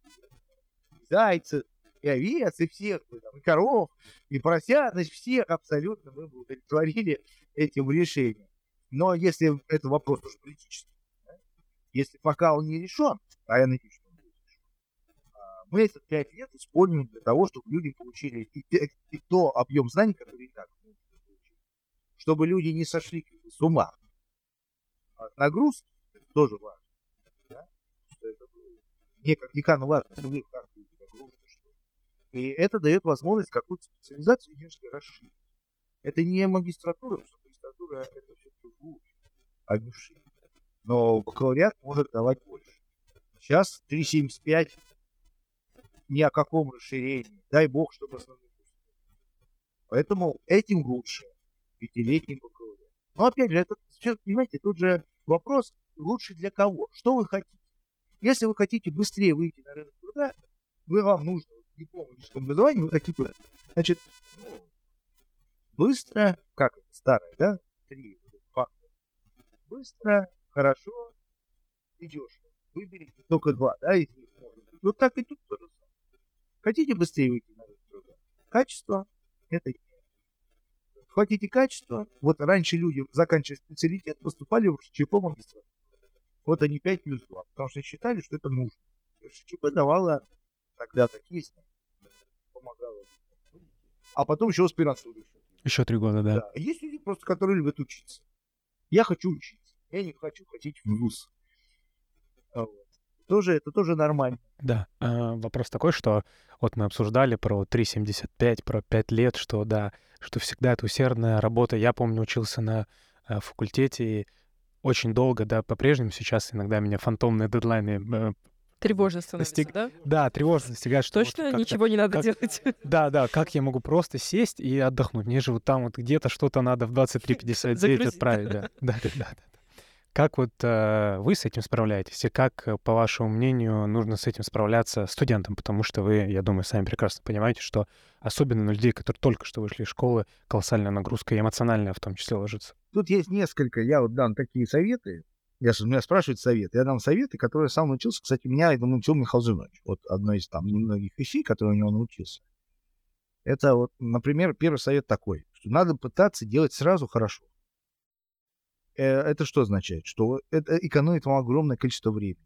зайцев, и овец, и всех, там, и коров, и поросят, значит, всех абсолютно мы бы удовлетворили этим решением. Но если это вопрос уже политический, да? если пока он не решен, а я надеюсь, что он будет решен, а, мы эти пять лет используем для того, чтобы люди получили и, и, и то объем знаний, который и так чтобы люди не сошли с ума. А нагрузки тоже важно мне как декану важно, что вы как И это дает возможность какую-то специализацию немножко расширить. Это не магистратура, потому что магистратура это все-таки глубже, а шире. Но бакалавриат может давать больше. Сейчас 3,75 ни о каком расширении. Дай бог, чтобы основные Поэтому этим лучше пятилетний бакалавриат. Но опять же, это, понимаете, тут же вопрос, лучше для кого? Что вы хотите? Если вы хотите быстрее выйти на рынок труда, вы вам нужно диплом высшего образования, вы хотите, значит, ну, быстро, как старое, да, три факта. Быстро, хорошо и дешево. Только два, да, из них можно. Вот так и тут тоже. Хотите быстрее выйти на? Качество – это Хотите качество? Вот раньше люди, заканчивая специалитет, поступали в ЧП магистратуру. Вот они 5 плюс 2, потому что считали, что это нужно. ШЧП давала тогда такие помогала. А потом еще аспирантуру. Еще три года, да. да. Есть люди просто, которые любят учиться. Я хочу учиться. Я не хочу ходить в ВУЗ. А вот. Тоже, это тоже нормально. Да. А, вопрос такой, что вот мы обсуждали про 3,75, про 5 лет, что да, что всегда это усердная работа. Я помню, учился на а, факультете, и очень долго, да, по-прежнему сейчас иногда меня фантомные дедлайны э, Тревожно становится, достиг... да? Да, тревожно достигает. Что Точно вот ничего не надо как... делать? <laughs> Да, да, как я могу просто сесть и отдохнуть? Мне же вот там вот где-то что-то надо в 23.59 отправить, да. Да, да, да. Как вот э, вы с этим справляетесь? И как, э, по вашему мнению, нужно с этим справляться студентам? Потому что вы, я думаю, сами прекрасно понимаете, что особенно на людей, которые только что вышли из школы, колоссальная нагрузка и эмоциональная в том числе ложится. Тут есть несколько, я вот дам такие советы. Я, меня спрашивают советы. Я дам советы, которые сам научился. Кстати, меня это научил Михаил Зинович. Вот одной из там немногих вещей, которые у него научился. Это вот, например, первый совет такой, что надо пытаться делать сразу хорошо. Э, это что означает? Что это экономит вам огромное количество времени.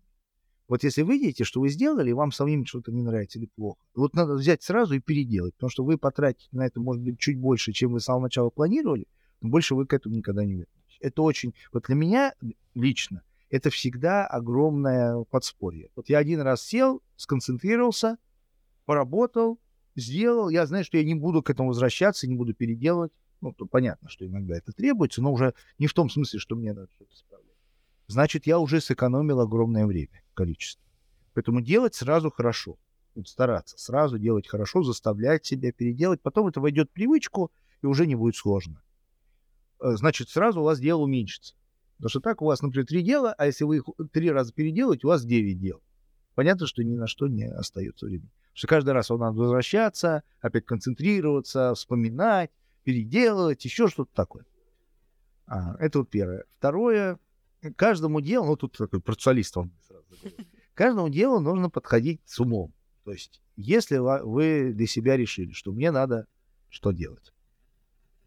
Вот если вы видите, что вы сделали, и вам самим что-то не нравится или плохо, вот надо взять сразу и переделать, потому что вы потратите на это, может быть, чуть больше, чем вы с самого начала планировали, но больше вы к этому никогда не вернетесь. Это очень... Вот для меня лично это всегда огромное подспорье. Вот я один раз сел, сконцентрировался, поработал, сделал. Я знаю, что я не буду к этому возвращаться, не буду переделывать. Ну, то понятно, что иногда это требуется, но уже не в том смысле, что мне надо что-то исправлять. Значит, я уже сэкономил огромное время, количество. Поэтому делать сразу хорошо. Вот стараться сразу делать хорошо, заставлять себя переделать. Потом это войдет в привычку, и уже не будет сложно. Э, значит, сразу у вас дело уменьшится. Потому что так у вас, например, три дела, а если вы их три раза переделаете, у вас девять дел. Понятно, что ни на что не остается времени. Потому что каждый раз вам надо возвращаться, опять концентрироваться, вспоминать, переделывать, еще что-то такое. А, это вот первое. Второе, каждому делу, ну тут такой процессуалист вам сразу каждому делу нужно подходить с умом. То есть, если вы для себя решили, что мне надо что делать?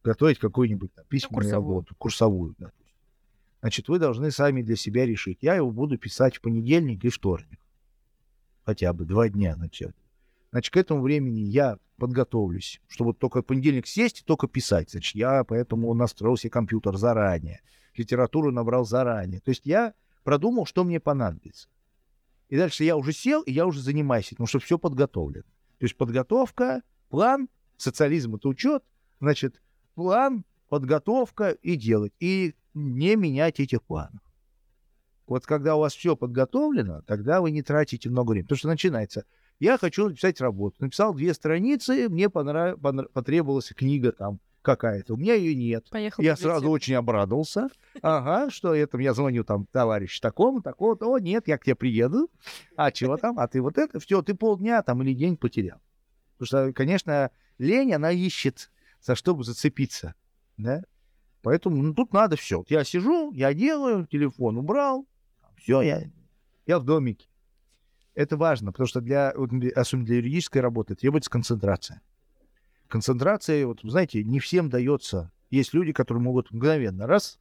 Готовить какую-нибудь там, письменную ну, работу, курсовую, допустим. Значит, вы должны сами для себя решить. Я его буду писать в понедельник и вторник. Хотя бы два дня начать. Значит, к этому времени я подготовлюсь, чтобы только в понедельник сесть и только писать. Значит, я поэтому настроил себе компьютер заранее, литературу набрал заранее. То есть я продумал, что мне понадобится. И дальше я уже сел, и я уже занимаюсь этим, потому что все подготовлено. То есть подготовка, план, социализм — это учет, значит, план, подготовка и делать. И не менять этих планов. Вот когда у вас все подготовлено, тогда вы не тратите много времени. Потому что начинается. Я хочу написать работу. Написал две страницы, мне понрав... потребовалась книга там какая-то. У меня ее нет. Поехал я сразу очень обрадовался. Ага, что это? Я звоню там товарищ такому, такого. О, нет, я к тебе приеду. А чего там? А ты вот это? Все, ты полдня там или день потерял. Потому что, конечно, лень, она ищет, за что бы зацепиться. Да? Поэтому ну, тут надо все. Вот я сижу, я делаю, телефон убрал, все, я, я в домике. Это важно, потому что для, особенно для юридической работы требуется концентрация концентрация, вот, знаете, не всем дается. Есть люди, которые могут мгновенно раз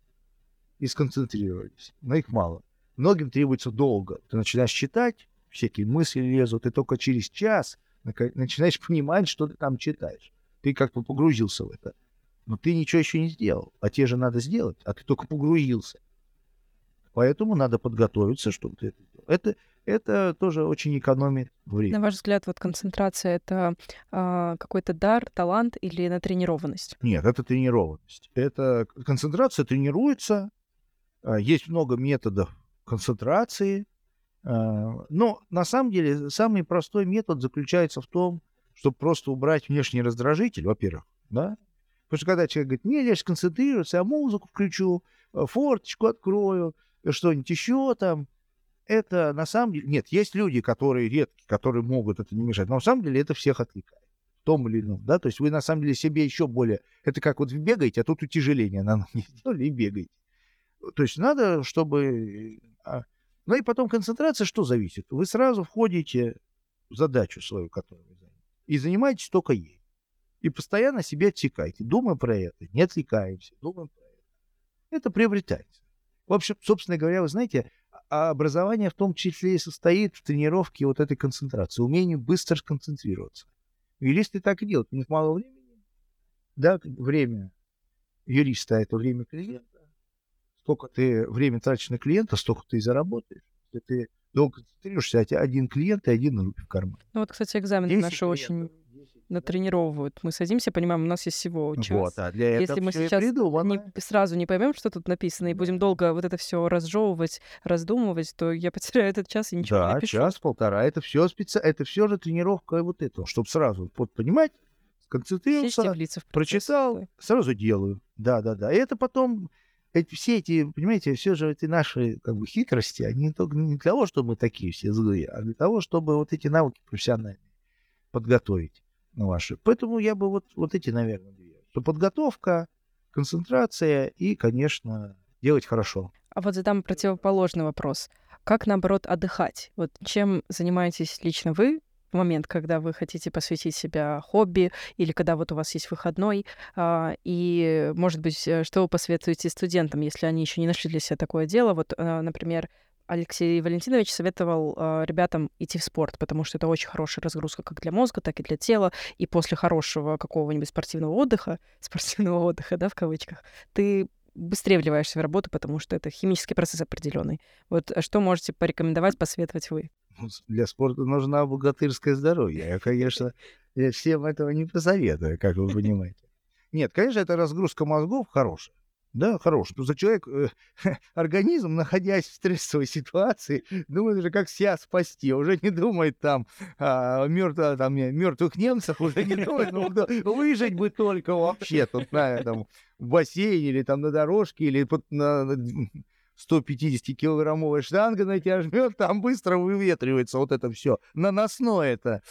и сконцентрировались, но их мало. Многим требуется долго. Ты начинаешь читать, всякие мысли лезут, и только через час начинаешь <laughs> понимать, что ты там читаешь. Ты как-то погрузился в это. Но ты ничего еще не сделал. А те же надо сделать, а ты только погрузился. Поэтому надо подготовиться, чтобы ты это сделал. Это, это тоже очень экономит время. На ваш взгляд, вот концентрация — это э, какой-то дар, талант или натренированность? Нет, это тренированность. Это концентрация тренируется. Э, есть много методов концентрации. Э, но на самом деле самый простой метод заключается в том, чтобы просто убрать внешний раздражитель, во-первых, да, Потому что когда человек говорит, не, я сконцентрируюсь, я музыку включу, э, форточку открою, что-нибудь еще там, это на самом деле... Нет, есть люди, которые редкие, которые могут это не мешать, но на самом деле это всех отвлекает. В том или ином, да, то есть вы на самом деле себе еще более... Это как вот бегаете, а тут утяжеление на ноги <laughs> сделали и бегаете. То есть надо, чтобы... А, ну и потом концентрация что зависит? Вы сразу входите в задачу свою, которую и занимаетесь только ей. И постоянно себе отсекайте. Думаем про это, не отвлекаемся, думаем про это. Это приобретается. В общем, собственно говоря, вы знаете, а образование в том числе и состоит в тренировке вот этой концентрации, умении быстро сконцентрироваться. Юристы так и делают, у них мало времени. Да, время юриста — это время клиента. Сколько ты время тратишь на клиента, столько ты и заработаешь. Если ты долго концентрируешься, а один клиент и один рубль в карман. Ну вот, кстати, экзамены наши очень натренировывают. Мы садимся, понимаем, у нас есть всего час. Вот, а для Если мы сейчас не, сразу не поймем, что тут написано, и будем долго вот это все разжевывать, раздумывать, то я потеряю этот час и ничего да, не напишу. час-полтора. Это все специ... это все же тренировка вот этого, чтобы сразу вот, понимать, сконцентрироваться, прочитал, сразу делаю. Да, да, да. И это потом эти, все эти, понимаете, все же эти наши как бы хитрости, они только не для того, чтобы мы такие все злые, а для того, чтобы вот эти навыки профессиональные подготовить на ваши. Поэтому я бы вот, вот эти, наверное, две. Что подготовка, концентрация и, конечно, делать хорошо. А вот задам противоположный вопрос. Как, наоборот, отдыхать? Вот чем занимаетесь лично вы момент, когда вы хотите посвятить себя хобби или когда вот у вас есть выходной, а, и, может быть, э, что вы посоветуете студентам, если они еще не нашли для себя такое дело? Вот, э, например, Алексей Валентинович советовал э, ребятам идти в спорт, потому что это очень хорошая разгрузка как для мозга, так и для тела. И после хорошего какого-нибудь спортивного отдыха, <laughs> спортивного отдыха, да, в кавычках, ты быстрее вливаешься в работу, потому что это химический процесс определенный. Вот а что можете порекомендовать, посоветовать вы? Ну, для спорта нужна богатырское здоровье. Я, конечно, я всем этого не посоветую, как вы понимаете. Нет, конечно, это разгрузка мозгов хорошая. Да, хороший. Просто человек, э, <laughs> организм, находясь в стрессовой ситуации, думает уже, как себя спасти. Уже не думает там о мертв, там, мертвых немцах, уже не думает, ну, выжить бы только вообще тут на этом в бассейне или там на дорожке, или под, на, 150-килограммовая штанга на тебя жмет, там быстро выветривается вот это все. Наносное это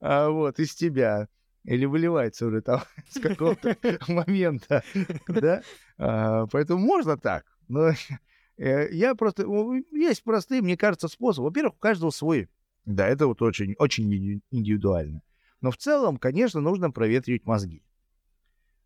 а, вот из тебя или выливается уже там <laughs> с какого-то <laughs> момента, да? А, поэтому можно так, но <laughs> э, я просто... Есть простые, мне кажется, способы. Во-первых, у каждого свой. Да, это вот очень, очень индивидуально. Но в целом, конечно, нужно проветривать мозги.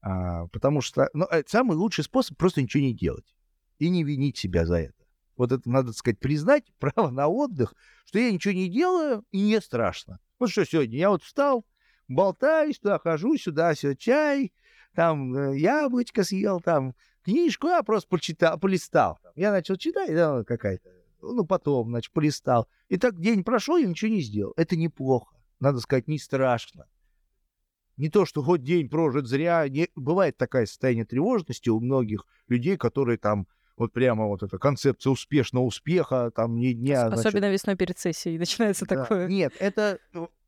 А, потому что ну, э, самый лучший способ просто ничего не делать и не винить себя за это. Вот это надо сказать, признать <laughs> право на отдых, что я ничего не делаю и не страшно. Вот что сегодня я вот встал, болтаю, туда хожу, сюда, все чай, там э, яблочко съел, там книжку, я просто почитал, полистал. Я начал читать, да, какая-то, ну, потом, значит, полистал. И так день прошел, я ничего не сделал. Это неплохо. Надо сказать, не страшно. Не то, что хоть день прожит зря. Не... Бывает такое состояние тревожности у многих людей, которые там вот прямо вот эта концепция успешного успеха, там ни дня... Особенно значит... весной перед сессией <laughs> начинается да. такое. Нет, это,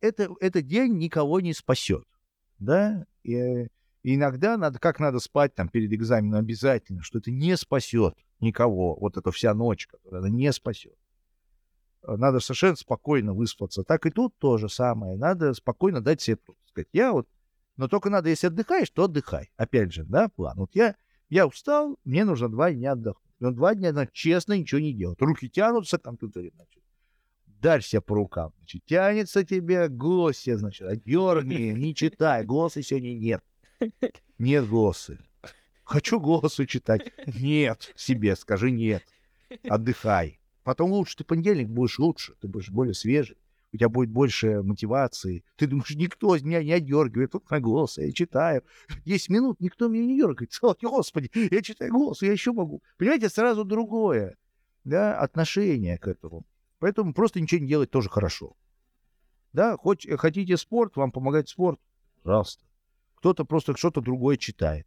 это, этот день никого не спасет, да, и, и иногда надо, как надо спать там перед экзаменом обязательно, что это не спасет никого, вот эта вся ночь, которая она не спасет. Надо совершенно спокойно выспаться. Так и тут то же самое. Надо спокойно дать себе сказать. Я вот, но только надо, если отдыхаешь, то отдыхай. Опять же, да, план. Вот я я устал, мне нужно два дня отдохнуть. Но два дня надо честно ничего не делать. Руки тянутся к компьютере, значит. Дальше по рукам. Значит, тянется тебе глоссе, значит, дерни, не читай. Глоссы сегодня нет. Нет глоссы. Хочу голосу читать. Нет. Себе скажи нет. Отдыхай. Потом лучше ты понедельник будешь лучше. Ты будешь более свежий у тебя будет больше мотивации. Ты думаешь, никто меня не одергивает, тут на голос, я читаю. <laughs> 10 минут никто меня не дергает. <laughs> О, Господи, я читаю голос, я еще могу. Понимаете, сразу другое да, отношение к этому. Поэтому просто ничего не делать тоже хорошо. Да, хоть э, хотите спорт, вам помогает спорт, пожалуйста. Кто-то просто что-то другое читает.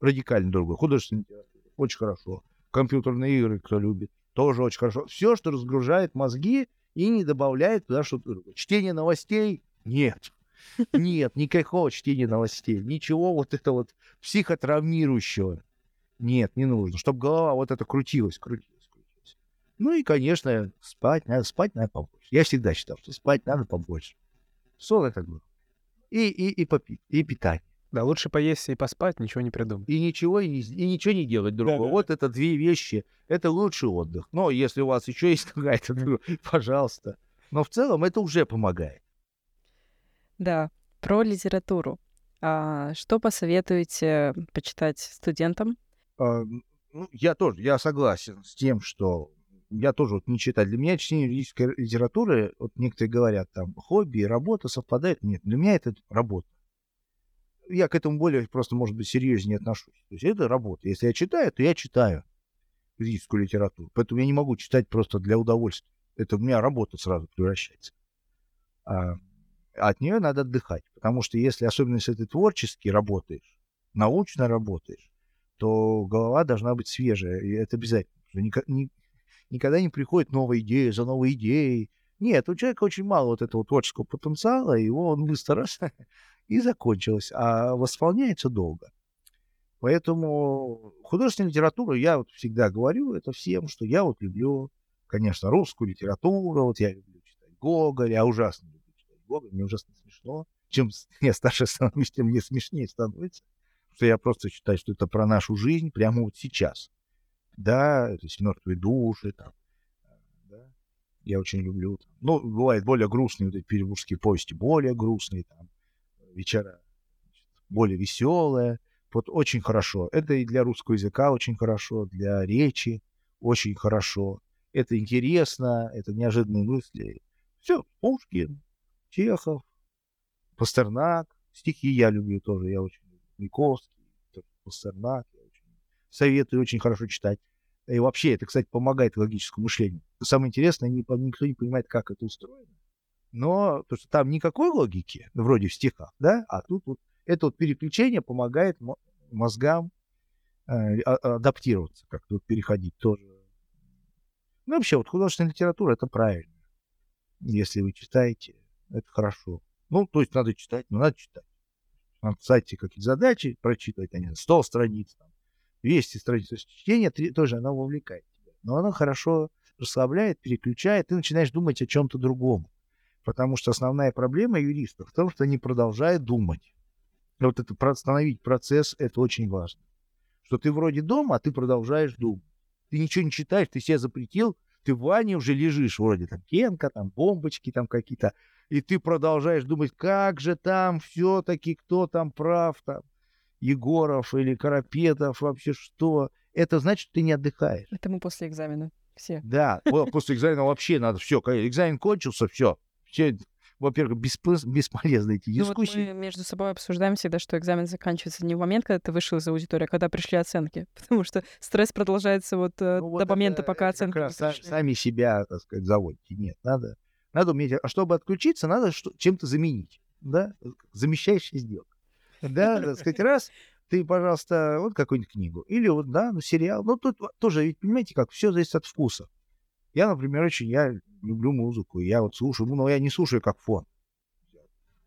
Радикально другое. Художественная литература. Очень хорошо. Компьютерные игры, кто любит, тоже очень хорошо. Все, что разгружает мозги, и не добавляет туда что-то другое. Чтение новостей? Нет. Нет, никакого чтения новостей. Ничего вот это вот психотравмирующего. Нет, не нужно. Чтобы голова вот это крутилась, крутилась, крутилась. Ну и, конечно, спать надо, спать надо побольше. Я всегда считал, что спать надо побольше. Сон это главное. И, и, и, попить, и питание. Да, лучше поесть и поспать, ничего не придумать. И ничего, и, и ничего не делать другого. Да, да. Вот это две вещи. Это лучший отдых. Но если у вас еще есть <laughs> какая-то, пожалуйста. Но в целом это уже помогает. Да, про литературу. А что посоветуете почитать студентам? А, ну, я тоже, я согласен с тем, что я тоже вот не читаю. Для меня чтение юридической литературы, вот некоторые говорят, там, хобби работа совпадают. Нет, для меня это работа я к этому более просто, может быть, серьезнее отношусь. То есть это работа. Если я читаю, то я читаю физическую литературу. Поэтому я не могу читать просто для удовольствия. Это у меня работа сразу превращается. А, от нее надо отдыхать. Потому что если, особенно если ты творчески работаешь, научно работаешь, то голова должна быть свежая. И это обязательно. Никогда не приходит новая идея за новой идеей. Нет, у человека очень мало вот этого творческого потенциала, его он быстро <laughs> и закончилось, а восполняется долго. Поэтому художественную литературу я вот всегда говорю это всем, что я вот люблю, конечно, русскую литературу, вот я люблю читать Гоголя, я ужасно люблю читать Гоголя, мне ужасно смешно. Чем <laughs> я старше становлюсь, тем мне смешнее становится. Что я просто считаю, что это про нашу жизнь прямо вот сейчас. Да, то есть мертвые души, там, я очень люблю. Ну, бывает более грустные вот эти петербургские повести, более грустные, там, вечера более веселая. Вот очень хорошо. Это и для русского языка очень хорошо, для речи очень хорошо. Это интересно, это неожиданные мысли. Все, Пушкин, Чехов, Пастернак. Стихи я люблю тоже, я очень люблю. Маяковский, Пастернак. Я очень... советую очень хорошо читать. И вообще, это, кстати, помогает логическому мышлению. Самое интересное, никто не понимает, как это устроено. Но то, что там никакой логики, вроде в стихах, да, а тут вот это вот переключение помогает мозгам э, а, адаптироваться, как-то вот переходить тоже. Ну, вообще, вот художественная литература — это правильно. Если вы читаете, это хорошо. Ну, то есть надо читать, но надо читать. Надо ставить какие-то задачи, прочитывать, они 100 страниц, там, 200 страниц. То есть чтение тоже, оно вовлекает тебя. Но оно хорошо расслабляет, переключает, ты начинаешь думать о чем-то другом. Потому что основная проблема юристов в том, что они продолжают думать. И вот это остановить процесс, это очень важно. Что ты вроде дома, а ты продолжаешь думать. Ты ничего не читаешь, ты себя запретил, ты в ванне уже лежишь, вроде там пенка, там бомбочки там какие-то, и ты продолжаешь думать, как же там все-таки, кто там прав, там, Егоров или Карапетов, вообще что. Это значит, что ты не отдыхаешь. Это мы после экзамена все. Да, после экзамена вообще надо все. Экзамен кончился, все. Во-первых, беспо- бесполезны эти дискуссии. Ну, вот мы между собой обсуждаем всегда, что экзамен заканчивается не в момент, когда ты вышел из аудитории, а когда пришли оценки. <laughs> Потому что стресс продолжается вот э, ну, до вот момента, пока оценки как раз сами себя, так сказать, заводите. Нет, надо, надо уметь... А чтобы отключиться, надо что- чем-то заменить. Да? Замещающая сделка. Да, так сказать, <laughs> раз, ты, пожалуйста, вот какую-нибудь книгу. Или вот, да, ну, сериал. Ну, тут тоже, ведь, понимаете, как, все зависит от вкуса. Я, например, очень, я люблю музыку, я вот слушаю, ну, но я не слушаю как фон.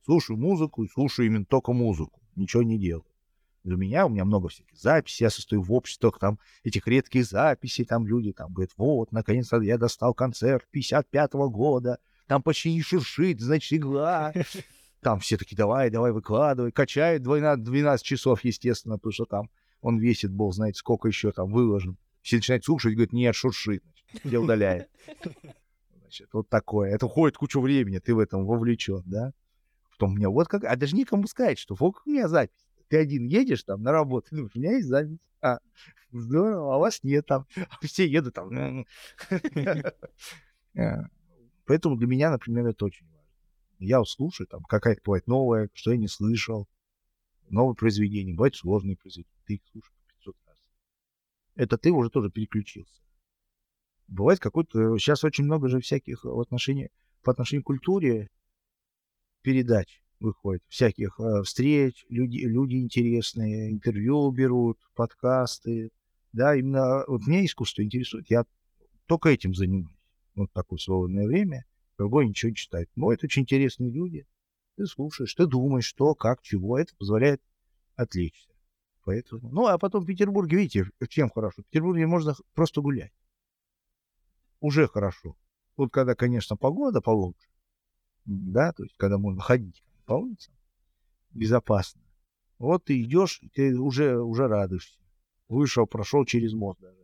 Слушаю музыку и слушаю именно только музыку, ничего не делаю. Для меня, у меня много всяких записей, я состою в обществах, там, этих редких записей, там люди там говорят, вот, наконец-то я достал концерт 55-го года, там почти не шуршит, значит, игла. <laughs> Там все таки давай, давай, выкладывай, качает 12, 12 часов, естественно, потому что там он весит, бог знает, сколько еще там выложен. Все начинают слушать, говорят, нет, шуршит, где удаляет. Значит, вот такое. Это уходит кучу времени, ты в этом вовлечен, да? Потом меня вот как... А даже никому сказать, что вот у меня запись. Ты один едешь там на работу, ну, у меня есть запись. А, здорово, а вас нет там. Все едут там. <laughs> А, поэтому для меня, например, это очень важно. Я слушаю, там какая-то бывает новая, что я не слышал. Новые произведения, бывают сложные произведения. Ты их слушаешь 500 раз. Это ты уже тоже переключился. Бывает какой-то... Сейчас очень много же всяких в отношении, по отношению к культуре передач выходит, всяких э, встреч, люди, люди интересные, интервью берут, подкасты. Да, именно вот меня искусство интересует. Я только этим занимаюсь. Вот такое свободное время. Другой ничего не читает. Но это очень интересные люди. Ты слушаешь, ты думаешь, что, как, чего. Это позволяет отвлечься. Поэтому... Ну, а потом в Петербурге, видите, чем хорошо? В Петербурге можно просто гулять уже хорошо. Вот когда, конечно, погода получше, да, то есть когда можно ходить по улицам безопасно. Вот ты идешь, ты уже, уже радуешься. Вышел, прошел через мост даже.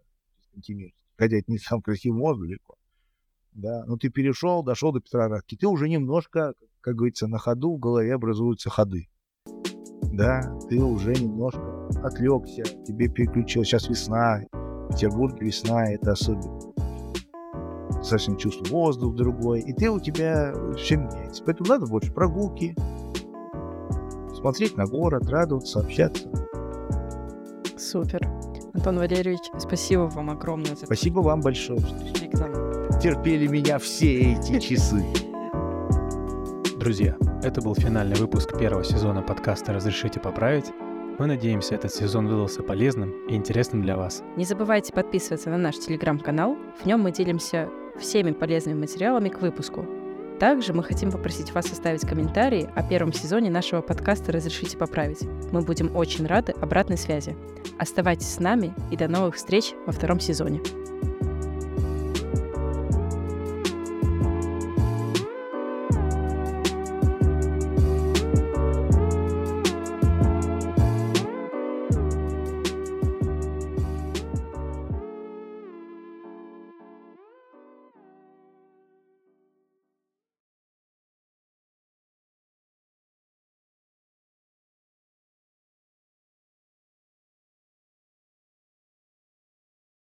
Хотя это не сам красивый мост далеко. Да, но ты перешел, дошел до Петроградки. Ты уже немножко, как говорится, на ходу в голове образуются ходы. Да, ты уже немножко отвлекся, тебе переключил. Сейчас весна, в Петербурге весна, это особенно совсем чувство воздух другой, и ты у тебя все меняется. Поэтому надо больше прогулки, смотреть на город, радоваться, общаться. Супер. Антон Валерьевич, спасибо вам огромное за Спасибо вам большое, что терпели меня все эти часы. Друзья, это был финальный выпуск первого сезона подкаста «Разрешите поправить». Мы надеемся, этот сезон выдался полезным и интересным для вас. Не забывайте подписываться на наш телеграм-канал. В нем мы делимся всеми полезными материалами к выпуску. Также мы хотим попросить вас оставить комментарии о первом сезоне нашего подкаста «Разрешите поправить». Мы будем очень рады обратной связи. Оставайтесь с нами и до новых встреч во втором сезоне.